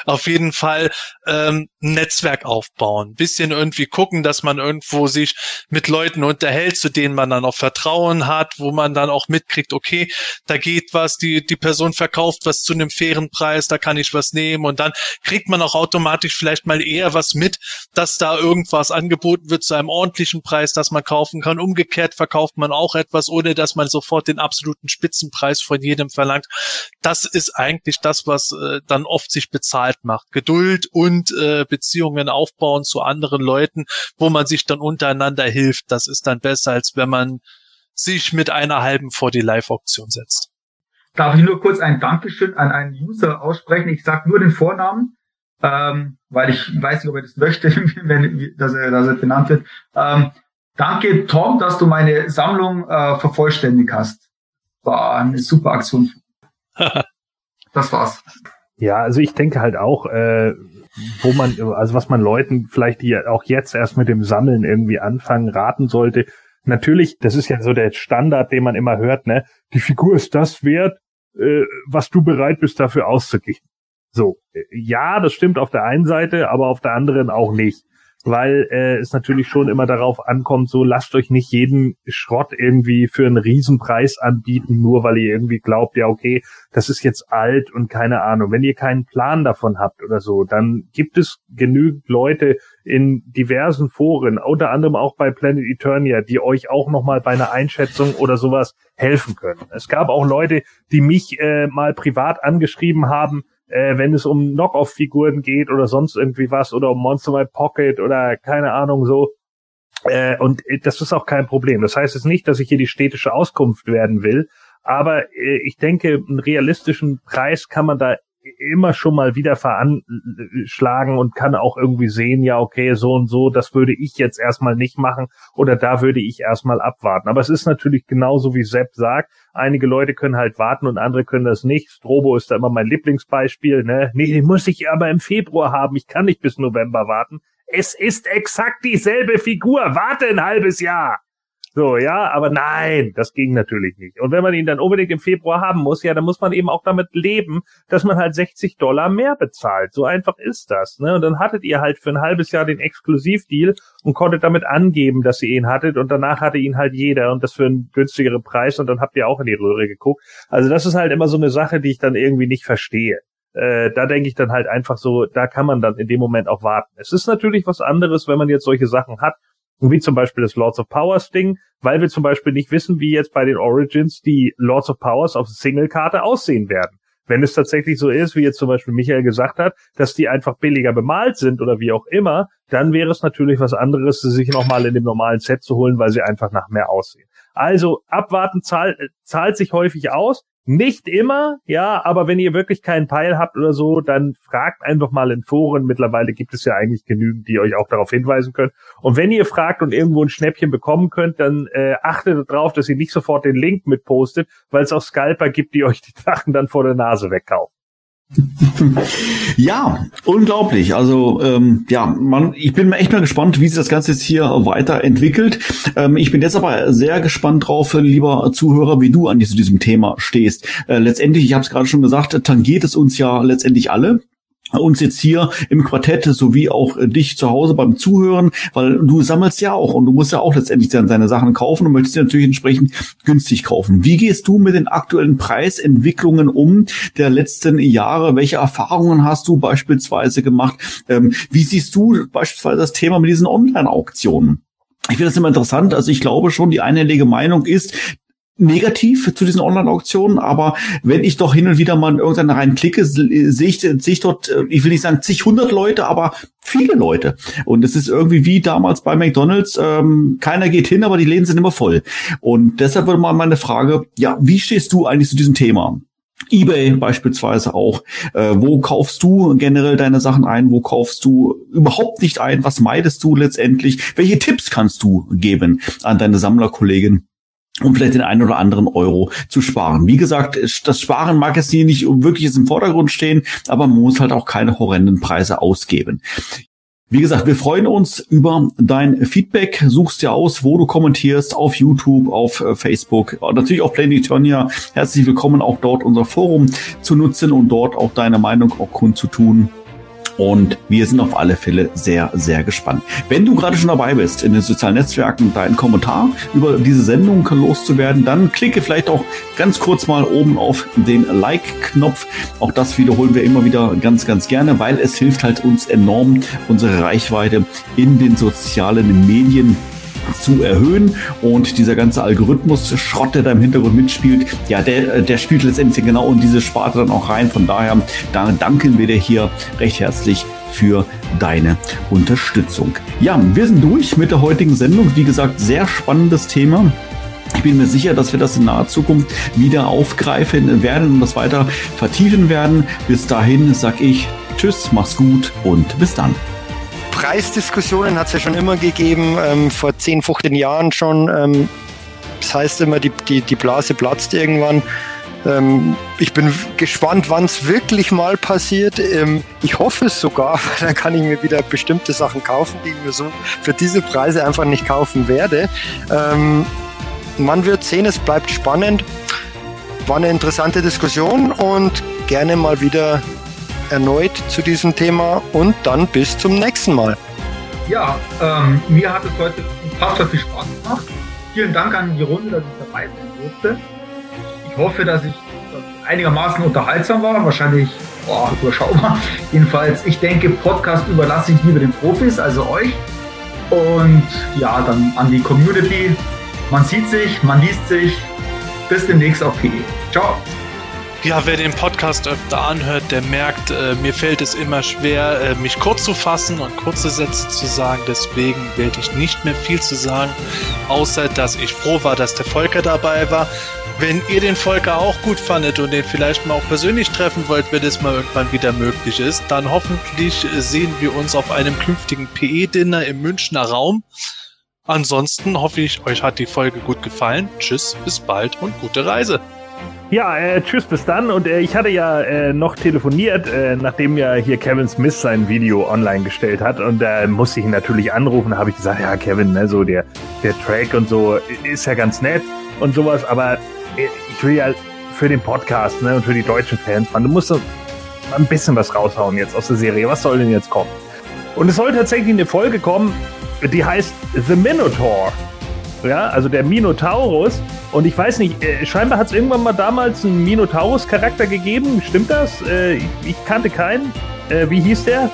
auf jeden Fall ähm, ein Netzwerk aufbauen. bisschen irgendwie gucken, dass man irgendwo sich mit Leuten unterhält, zu denen man dann auch Vertrauen hat, wo man dann auch mitkriegt, okay, da geht was, die, die Person verkauft was zu einem fairen Preis, da kann ich was nehmen und dann kriegt man auch automatisch vielleicht mal eher was mit, dass da irgendwas angeboten wird zu einem ordentlichen Preis, dass man kaufen kann. Umgekehrt verkauft man auch etwas, ohne dass man sofort den absoluten Spitzenpreis von jedem verlangt. Das ist eigentlich das, was äh, dann oft sich bezahlt macht. Geduld und äh, Beziehungen aufbauen zu anderen Leuten, wo man sich dann untereinander hilft. Das ist dann besser, als wenn man sich mit einer halben vor die Live-Auktion setzt. Darf ich nur kurz ein Dankeschön an einen User aussprechen? Ich sage nur den Vornamen, ähm, weil ich weiß nicht, ob er das möchte, wenn, dass, er, dass er benannt wird. Ähm, danke, Tom, dass du meine Sammlung äh, vervollständigt hast. War eine super Aktion. das war's. Ja, also ich denke halt auch, äh, wo man, also was man Leuten vielleicht, die auch jetzt erst mit dem Sammeln irgendwie anfangen, raten sollte. Natürlich, das ist ja so der Standard, den man immer hört, ne? Die Figur ist das wert, äh, was du bereit bist, dafür auszugeben. So, äh, ja, das stimmt auf der einen Seite, aber auf der anderen auch nicht weil äh, es natürlich schon immer darauf ankommt, so lasst euch nicht jeden Schrott irgendwie für einen Riesenpreis anbieten, nur weil ihr irgendwie glaubt, ja okay, das ist jetzt alt und keine Ahnung. Wenn ihr keinen Plan davon habt oder so, dann gibt es genügend Leute in diversen Foren, unter anderem auch bei Planet Eternia, die euch auch nochmal bei einer Einschätzung oder sowas helfen können. Es gab auch Leute, die mich äh, mal privat angeschrieben haben, äh, wenn es um Knock-Off-Figuren geht oder sonst irgendwie was oder um Monster My Pocket oder keine Ahnung so. Äh, und das ist auch kein Problem. Das heißt jetzt nicht, dass ich hier die städtische Auskunft werden will, aber äh, ich denke, einen realistischen Preis kann man da immer schon mal wieder veranschlagen und kann auch irgendwie sehen, ja, okay, so und so, das würde ich jetzt erstmal nicht machen oder da würde ich erstmal abwarten. Aber es ist natürlich genauso wie Sepp sagt, einige Leute können halt warten und andere können das nicht. Strobo ist da immer mein Lieblingsbeispiel, ne? Nee, den muss ich aber im Februar haben, ich kann nicht bis November warten. Es ist exakt dieselbe Figur, warte ein halbes Jahr. So, ja, aber nein, das ging natürlich nicht. Und wenn man ihn dann unbedingt im Februar haben muss, ja, dann muss man eben auch damit leben, dass man halt 60 Dollar mehr bezahlt. So einfach ist das. Ne? Und dann hattet ihr halt für ein halbes Jahr den Exklusivdeal und konntet damit angeben, dass ihr ihn hattet und danach hatte ihn halt jeder und das für einen günstigeren Preis und dann habt ihr auch in die Röhre geguckt. Also das ist halt immer so eine Sache, die ich dann irgendwie nicht verstehe. Äh, da denke ich dann halt einfach so, da kann man dann in dem Moment auch warten. Es ist natürlich was anderes, wenn man jetzt solche Sachen hat wie zum Beispiel das Lords of Powers Ding, weil wir zum Beispiel nicht wissen, wie jetzt bei den Origins die Lords of Powers auf Single-Karte aussehen werden. Wenn es tatsächlich so ist, wie jetzt zum Beispiel Michael gesagt hat, dass die einfach billiger bemalt sind oder wie auch immer, dann wäre es natürlich was anderes, sie sich nochmal in dem normalen Set zu holen, weil sie einfach nach mehr aussehen. Also abwarten zahlt, zahlt sich häufig aus. Nicht immer, ja, aber wenn ihr wirklich keinen Peil habt oder so, dann fragt einfach mal in Foren. Mittlerweile gibt es ja eigentlich genügend, die euch auch darauf hinweisen können. Und wenn ihr fragt und irgendwo ein Schnäppchen bekommen könnt, dann äh, achtet darauf, dass ihr nicht sofort den Link mitpostet, weil es auch Scalper gibt, die euch die Sachen dann vor der Nase wegkaufen. Ja, unglaublich. Also ähm, ja, man, ich bin echt mal gespannt, wie sich das Ganze jetzt hier weiterentwickelt. Ähm, ich bin jetzt aber sehr gespannt drauf, lieber Zuhörer, wie du an diesem Thema stehst. Äh, letztendlich, ich habe es gerade schon gesagt, tangiert es uns ja letztendlich alle uns jetzt hier im Quartett sowie auch äh, dich zu Hause beim Zuhören, weil du sammelst ja auch und du musst ja auch letztendlich dann deine Sachen kaufen und möchtest sie natürlich entsprechend günstig kaufen. Wie gehst du mit den aktuellen Preisentwicklungen um der letzten Jahre? Welche Erfahrungen hast du beispielsweise gemacht? Ähm, wie siehst du beispielsweise das Thema mit diesen Online-Auktionen? Ich finde das immer interessant. Also ich glaube schon, die einhellige Meinung ist, negativ zu diesen Online-Auktionen, aber wenn ich doch hin und wieder mal in irgendeine reinklicke, sehe ich, sehe ich dort, äh, ich will nicht sagen zig hundert Leute, aber viele Leute. Und es ist irgendwie wie damals bei McDonalds, ähm, keiner geht hin, aber die Läden sind immer voll. Und deshalb würde mal meine Frage, ja, wie stehst du eigentlich zu diesem Thema? eBay beispielsweise auch. Äh, wo kaufst du generell deine Sachen ein? Wo kaufst du überhaupt nicht ein? Was meidest du letztendlich? Welche Tipps kannst du geben an deine Sammlerkollegen? Um vielleicht den einen oder anderen Euro zu sparen. Wie gesagt, das Sparen mag jetzt hier nicht wirklich im Vordergrund stehen, aber man muss halt auch keine horrenden Preise ausgeben. Wie gesagt, wir freuen uns über dein Feedback. Suchst dir aus, wo du kommentierst, auf YouTube, auf äh, Facebook, natürlich auf Planetonia. Herzlich willkommen auch dort unser Forum zu nutzen und dort auch deine Meinung auch kundzutun. Und wir sind auf alle Fälle sehr, sehr gespannt. Wenn du gerade schon dabei bist, in den sozialen Netzwerken deinen Kommentar über diese Sendung loszuwerden, dann klicke vielleicht auch ganz kurz mal oben auf den Like-Knopf. Auch das wiederholen wir immer wieder ganz, ganz gerne, weil es hilft halt uns enorm, unsere Reichweite in den sozialen Medien zu erhöhen und dieser ganze Algorithmus Schrott, der da im Hintergrund mitspielt, ja, der, der spielt letztendlich genau in diese Sparte dann auch rein. Von daher, da danken wir dir hier recht herzlich für deine Unterstützung. Ja, wir sind durch mit der heutigen Sendung. Wie gesagt, sehr spannendes Thema. Ich bin mir sicher, dass wir das in naher Zukunft wieder aufgreifen werden und das weiter vertiefen werden. Bis dahin sag ich Tschüss, mach's gut und bis dann. Preisdiskussionen hat es ja schon immer gegeben, ähm, vor 10, 15 Jahren schon. Ähm, das heißt immer, die, die, die Blase platzt irgendwann. Ähm, ich bin gespannt, wann es wirklich mal passiert. Ähm, ich hoffe es sogar, weil dann kann ich mir wieder bestimmte Sachen kaufen, die ich mir so für diese Preise einfach nicht kaufen werde. Ähm, man wird sehen, es bleibt spannend. War eine interessante Diskussion und gerne mal wieder erneut zu diesem Thema und dann bis zum nächsten Mal. Ja, ähm, mir hat es heute unfassbar viel Spaß gemacht. Vielen Dank an die Runde, dass ich dabei sein durfte. Ich hoffe, dass ich einigermaßen unterhaltsam war. Wahrscheinlich boah, überschaubar. Jedenfalls, ich denke, Podcast überlasse ich lieber den Profis, also euch. Und ja, dann an die Community. Man sieht sich, man liest sich. Bis demnächst auf PE. Ciao. Ja, wer den Podcast öfter anhört, der merkt, äh, mir fällt es immer schwer, äh, mich kurz zu fassen und kurze Sätze zu sagen. Deswegen werde ich nicht mehr viel zu sagen, außer dass ich froh war, dass der Volker dabei war. Wenn ihr den Volker auch gut fandet und den vielleicht mal auch persönlich treffen wollt, wenn es mal irgendwann wieder möglich ist, dann hoffentlich sehen wir uns auf einem künftigen PE-Dinner im Münchner Raum. Ansonsten hoffe ich, euch hat die Folge gut gefallen. Tschüss, bis bald und gute Reise. Ja, äh, tschüss, bis dann. Und äh, ich hatte ja äh, noch telefoniert, äh, nachdem ja hier Kevin Smith sein Video online gestellt hat. Und da musste ich ihn natürlich anrufen. Da habe ich gesagt, ja, Kevin, ne, so der, der Track und so ist ja ganz nett und sowas. Aber äh, ich will ja für den Podcast ne, und für die deutschen Fans, man, du musst so ein bisschen was raushauen jetzt aus der Serie. Was soll denn jetzt kommen? Und es soll tatsächlich eine Folge kommen, die heißt The Minotaur. Ja, also der Minotaurus. Und ich weiß nicht, äh, scheinbar hat es irgendwann mal damals einen Minotaurus-Charakter gegeben. Stimmt das? Äh, ich, ich, kannte keinen. Äh, wie hieß der?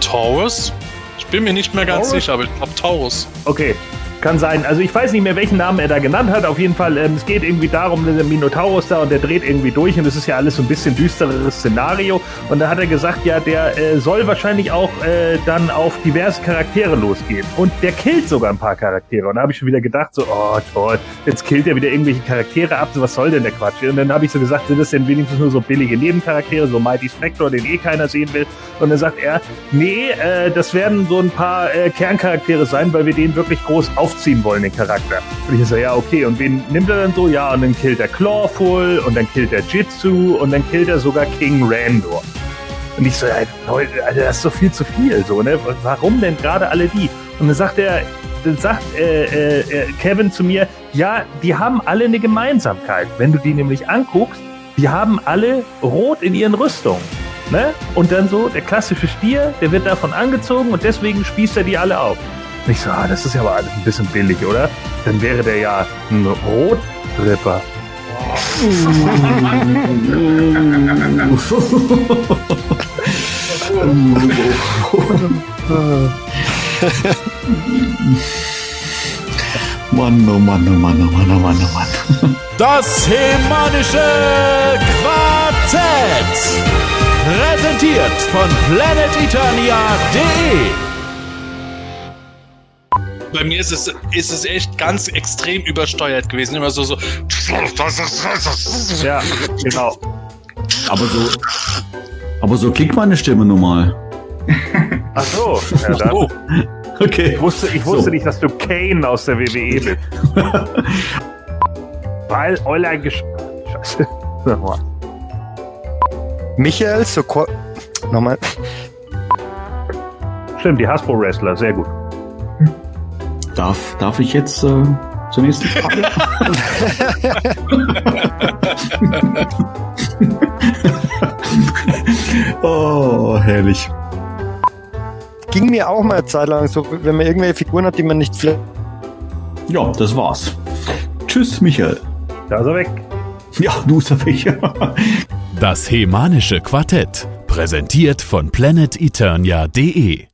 Taurus? Ich bin mir nicht mehr ganz Taurus? sicher, aber ich glaube Taurus. Okay. Kann sein. Also ich weiß nicht mehr, welchen Namen er da genannt hat. Auf jeden Fall, ähm, es geht irgendwie darum, der Minotaurus da und der dreht irgendwie durch und es ist ja alles so ein bisschen düstereres Szenario. Und da hat er gesagt, ja, der äh, soll wahrscheinlich auch äh, dann auf diverse Charaktere losgehen. Und der killt sogar ein paar Charaktere. Und da habe ich schon wieder gedacht, so, oh toll, jetzt killt er wieder irgendwelche Charaktere ab. So, was soll denn der Quatsch? Und dann habe ich so gesagt, sind das denn wenigstens nur so billige Nebencharaktere, so Mighty Spectre, den eh keiner sehen will? Und dann sagt er, nee, äh, das werden so ein paar äh, Kerncharaktere sein, weil wir den wirklich groß aufziehen wollen, den Charakter. Und ich so, ja, okay. Und wen nimmt er dann so? Ja, und dann killt er Clawful und dann killt er Jitsu und dann killt er sogar King Randor. Und ich so, ja, Leute, Alter, das ist so viel zu viel, so, ne? Warum denn gerade alle die? Und dann sagt er, dann sagt äh, äh, Kevin zu mir, ja, die haben alle eine Gemeinsamkeit. Wenn du die nämlich anguckst, die haben alle rot in ihren Rüstungen. Ne? Und dann so, der klassische Stier, der wird davon angezogen und deswegen spießt er die alle auf. Und ich so, ah, das ist ja aber alles ein bisschen billig, oder? Dann wäre der ja ein Rotripper. Mann, oh Mann, oh Mann, oh Mann, oh Mann, oh Mann. Das hemanische Quartett. Präsentiert von planeteternia.de. Bei mir ist es, ist es echt ganz extrem übersteuert gewesen. Immer so, so. Ja, genau. Aber so, aber so klingt meine Stimme normal. Ach so, ja, dann. Oh, Okay. Ich wusste, ich wusste So. nicht, dass du Kane aus der WWE bist. Weil Euler gesch... Scheiße. Nochmal. Michael Sokol. Nochmal. Stimmt, die Hasbro-Wrestler, sehr gut. Darf, darf ich jetzt äh, zur nächsten Frage? oh, herrlich. ging mir auch mal eine Zeit lang so, wenn man irgendwelche Figuren hat, die man nicht vielleicht. Ja, das war's. Tschüss, Michael. Da ist er weg. Ja, du ist er weg. Das Hemanische Quartett. Präsentiert von planeteternia.de